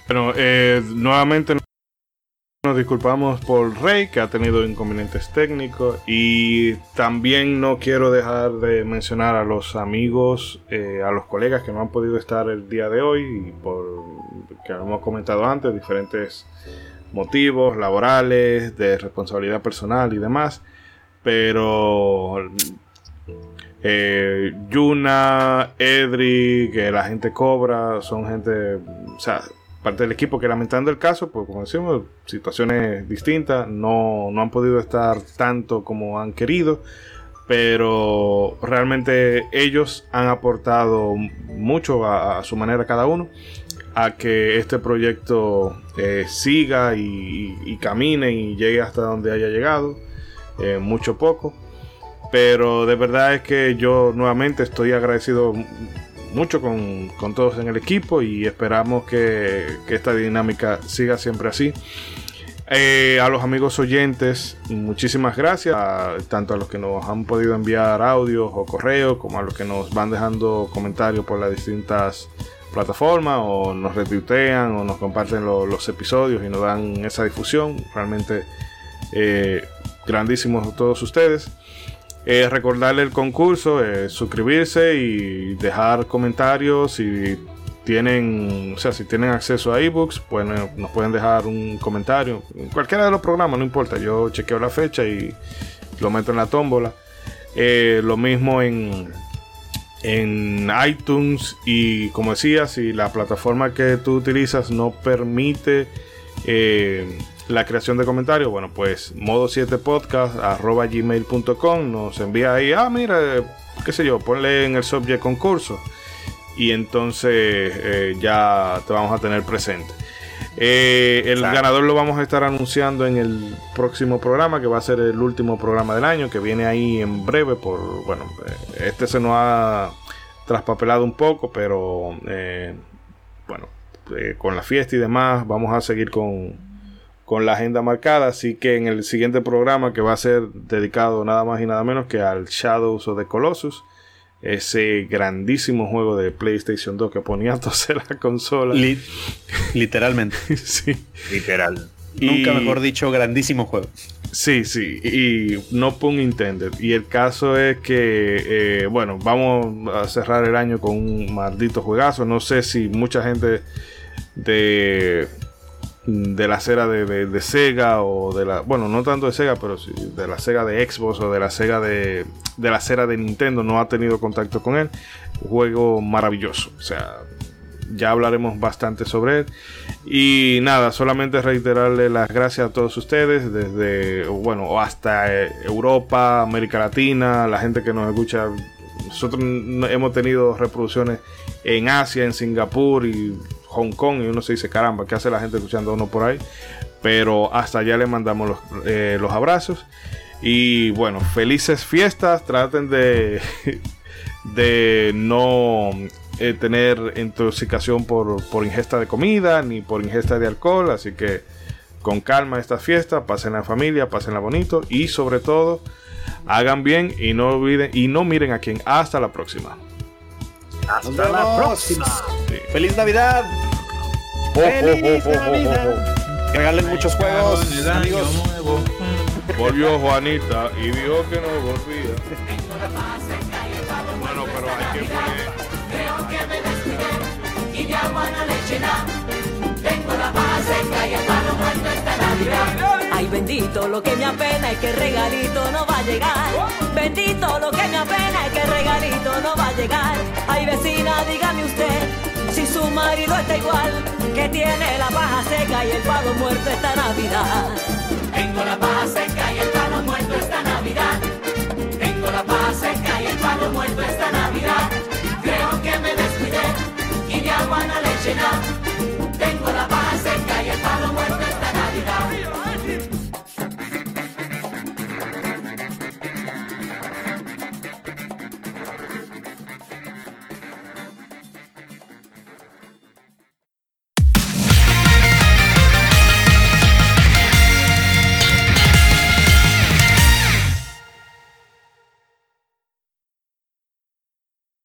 Bueno, eh, nuevamente Nos disculpamos por Rey, que ha tenido inconvenientes técnicos. Y también no quiero dejar de mencionar a los amigos, eh, a los colegas que no han podido estar el día de hoy. Y por que hemos comentado antes, diferentes motivos laborales, de responsabilidad personal y demás. Pero eh, Yuna, Edri, que la gente cobra, son gente, o sea, parte del equipo que lamentando el caso, pues como decimos, situaciones distintas, no, no han podido estar tanto como han querido, pero realmente ellos han aportado mucho a, su manera cada uno a que este proyecto eh, siga y, camine y llegue hasta donde haya llegado, eh, mucho poco. Pero de verdad es que yo nuevamente estoy agradecido mucho con, con todos en el equipo y esperamos que, que esta dinámica siga siempre así. Eh, a los amigos oyentes, muchísimas gracias, a, tanto a los que nos han podido enviar audios o correos, como a los que nos van dejando comentarios por las distintas plataformas, o nos retuitean, o nos comparten lo, los episodios y nos dan esa difusión. Realmente eh, grandísimos todos ustedes. Eh, recordarle el concurso, eh, suscribirse y dejar comentarios si tienen, o sea, si tienen acceso a ebooks, pues nos pueden dejar un comentario en cualquiera de los programas, no importa. Yo chequeo la fecha y lo meto en la tómbola. Eh, lo mismo en, en iTunes y como decía, si la plataforma que tú utilizas no permite la creación de comentarios, bueno, pues modo 7 podcast arroba gmail.com nos envía ahí, ah, mira, qué sé yo, ponle en el subject concurso y entonces eh, ya te vamos a tener presente. Eh, el Exacto. ganador lo vamos a estar anunciando en el próximo programa, que va a ser el último programa del año, que viene ahí en breve. Por bueno, eh, este se nos ha traspapelado un poco, pero eh, bueno, con la fiesta y demás, vamos a seguir con, con la agenda marcada. Así que en el siguiente programa, que va a ser dedicado nada más y nada menos que al Shadows of the Colossus, ese grandísimo juego de PlayStation 2 que ponía a toser la consola. Li- literalmente. sí. Literal. Nunca mejor dicho, grandísimo juego. Sí, sí, y no pun intended. Y el caso es que, eh, bueno, vamos a cerrar el año con un maldito juegazo. No sé si mucha gente de, de la acera de, de- Sega o de la, bueno, no tanto de Sega, pero de la Sega de Xbox o de la Sega de, de la acera de Nintendo no ha tenido contacto con él. Juego maravilloso, o sea, ya hablaremos bastante sobre él. Y nada, solamente reiterarle las gracias a todos ustedes, desde, bueno, hasta eh, Europa, América Latina, la gente que nos escucha. Nosotros hemos tenido reproducciones en Asia, en Singapur y Hong Kong, y uno se dice, caramba, ¿qué hace la gente escuchando uno por ahí? Pero hasta allá le mandamos los, eh, abrazos. Y bueno, felices fiestas, traten de, de no eh, tener intoxicación por, por ingesta de comida ni por ingesta de alcohol. Así que con calma esta fiesta, pasen la familia, pasen la bonito y sobre todo hagan bien y no olviden y no miren a quién. Hasta la próxima. Hasta la próxima. ¡Feliz Navidad! Oh, ¡Feliz Navidad! Que regalen muchos juegos, amigos. Volvió Juanita y dijo que no volvía. Bueno, pero hay que poner. Creo que me descuidé y de agua no le nada. Tengo la paja seca y el palo muerto esta Navidad. Bendito lo que me apena es que regalito no va a llegar. Bendito lo que me apena es que regalito no va a llegar. Ay, vecina, dígame usted si su marido está igual, que tiene la paja seca y el palo muerto esta Navidad. Tengo la paja seca y el palo muerto esta Navidad. Tengo la paja seca y el palo muerto esta Navidad. Creo que me descuidé y de agua no le. Tengo la paja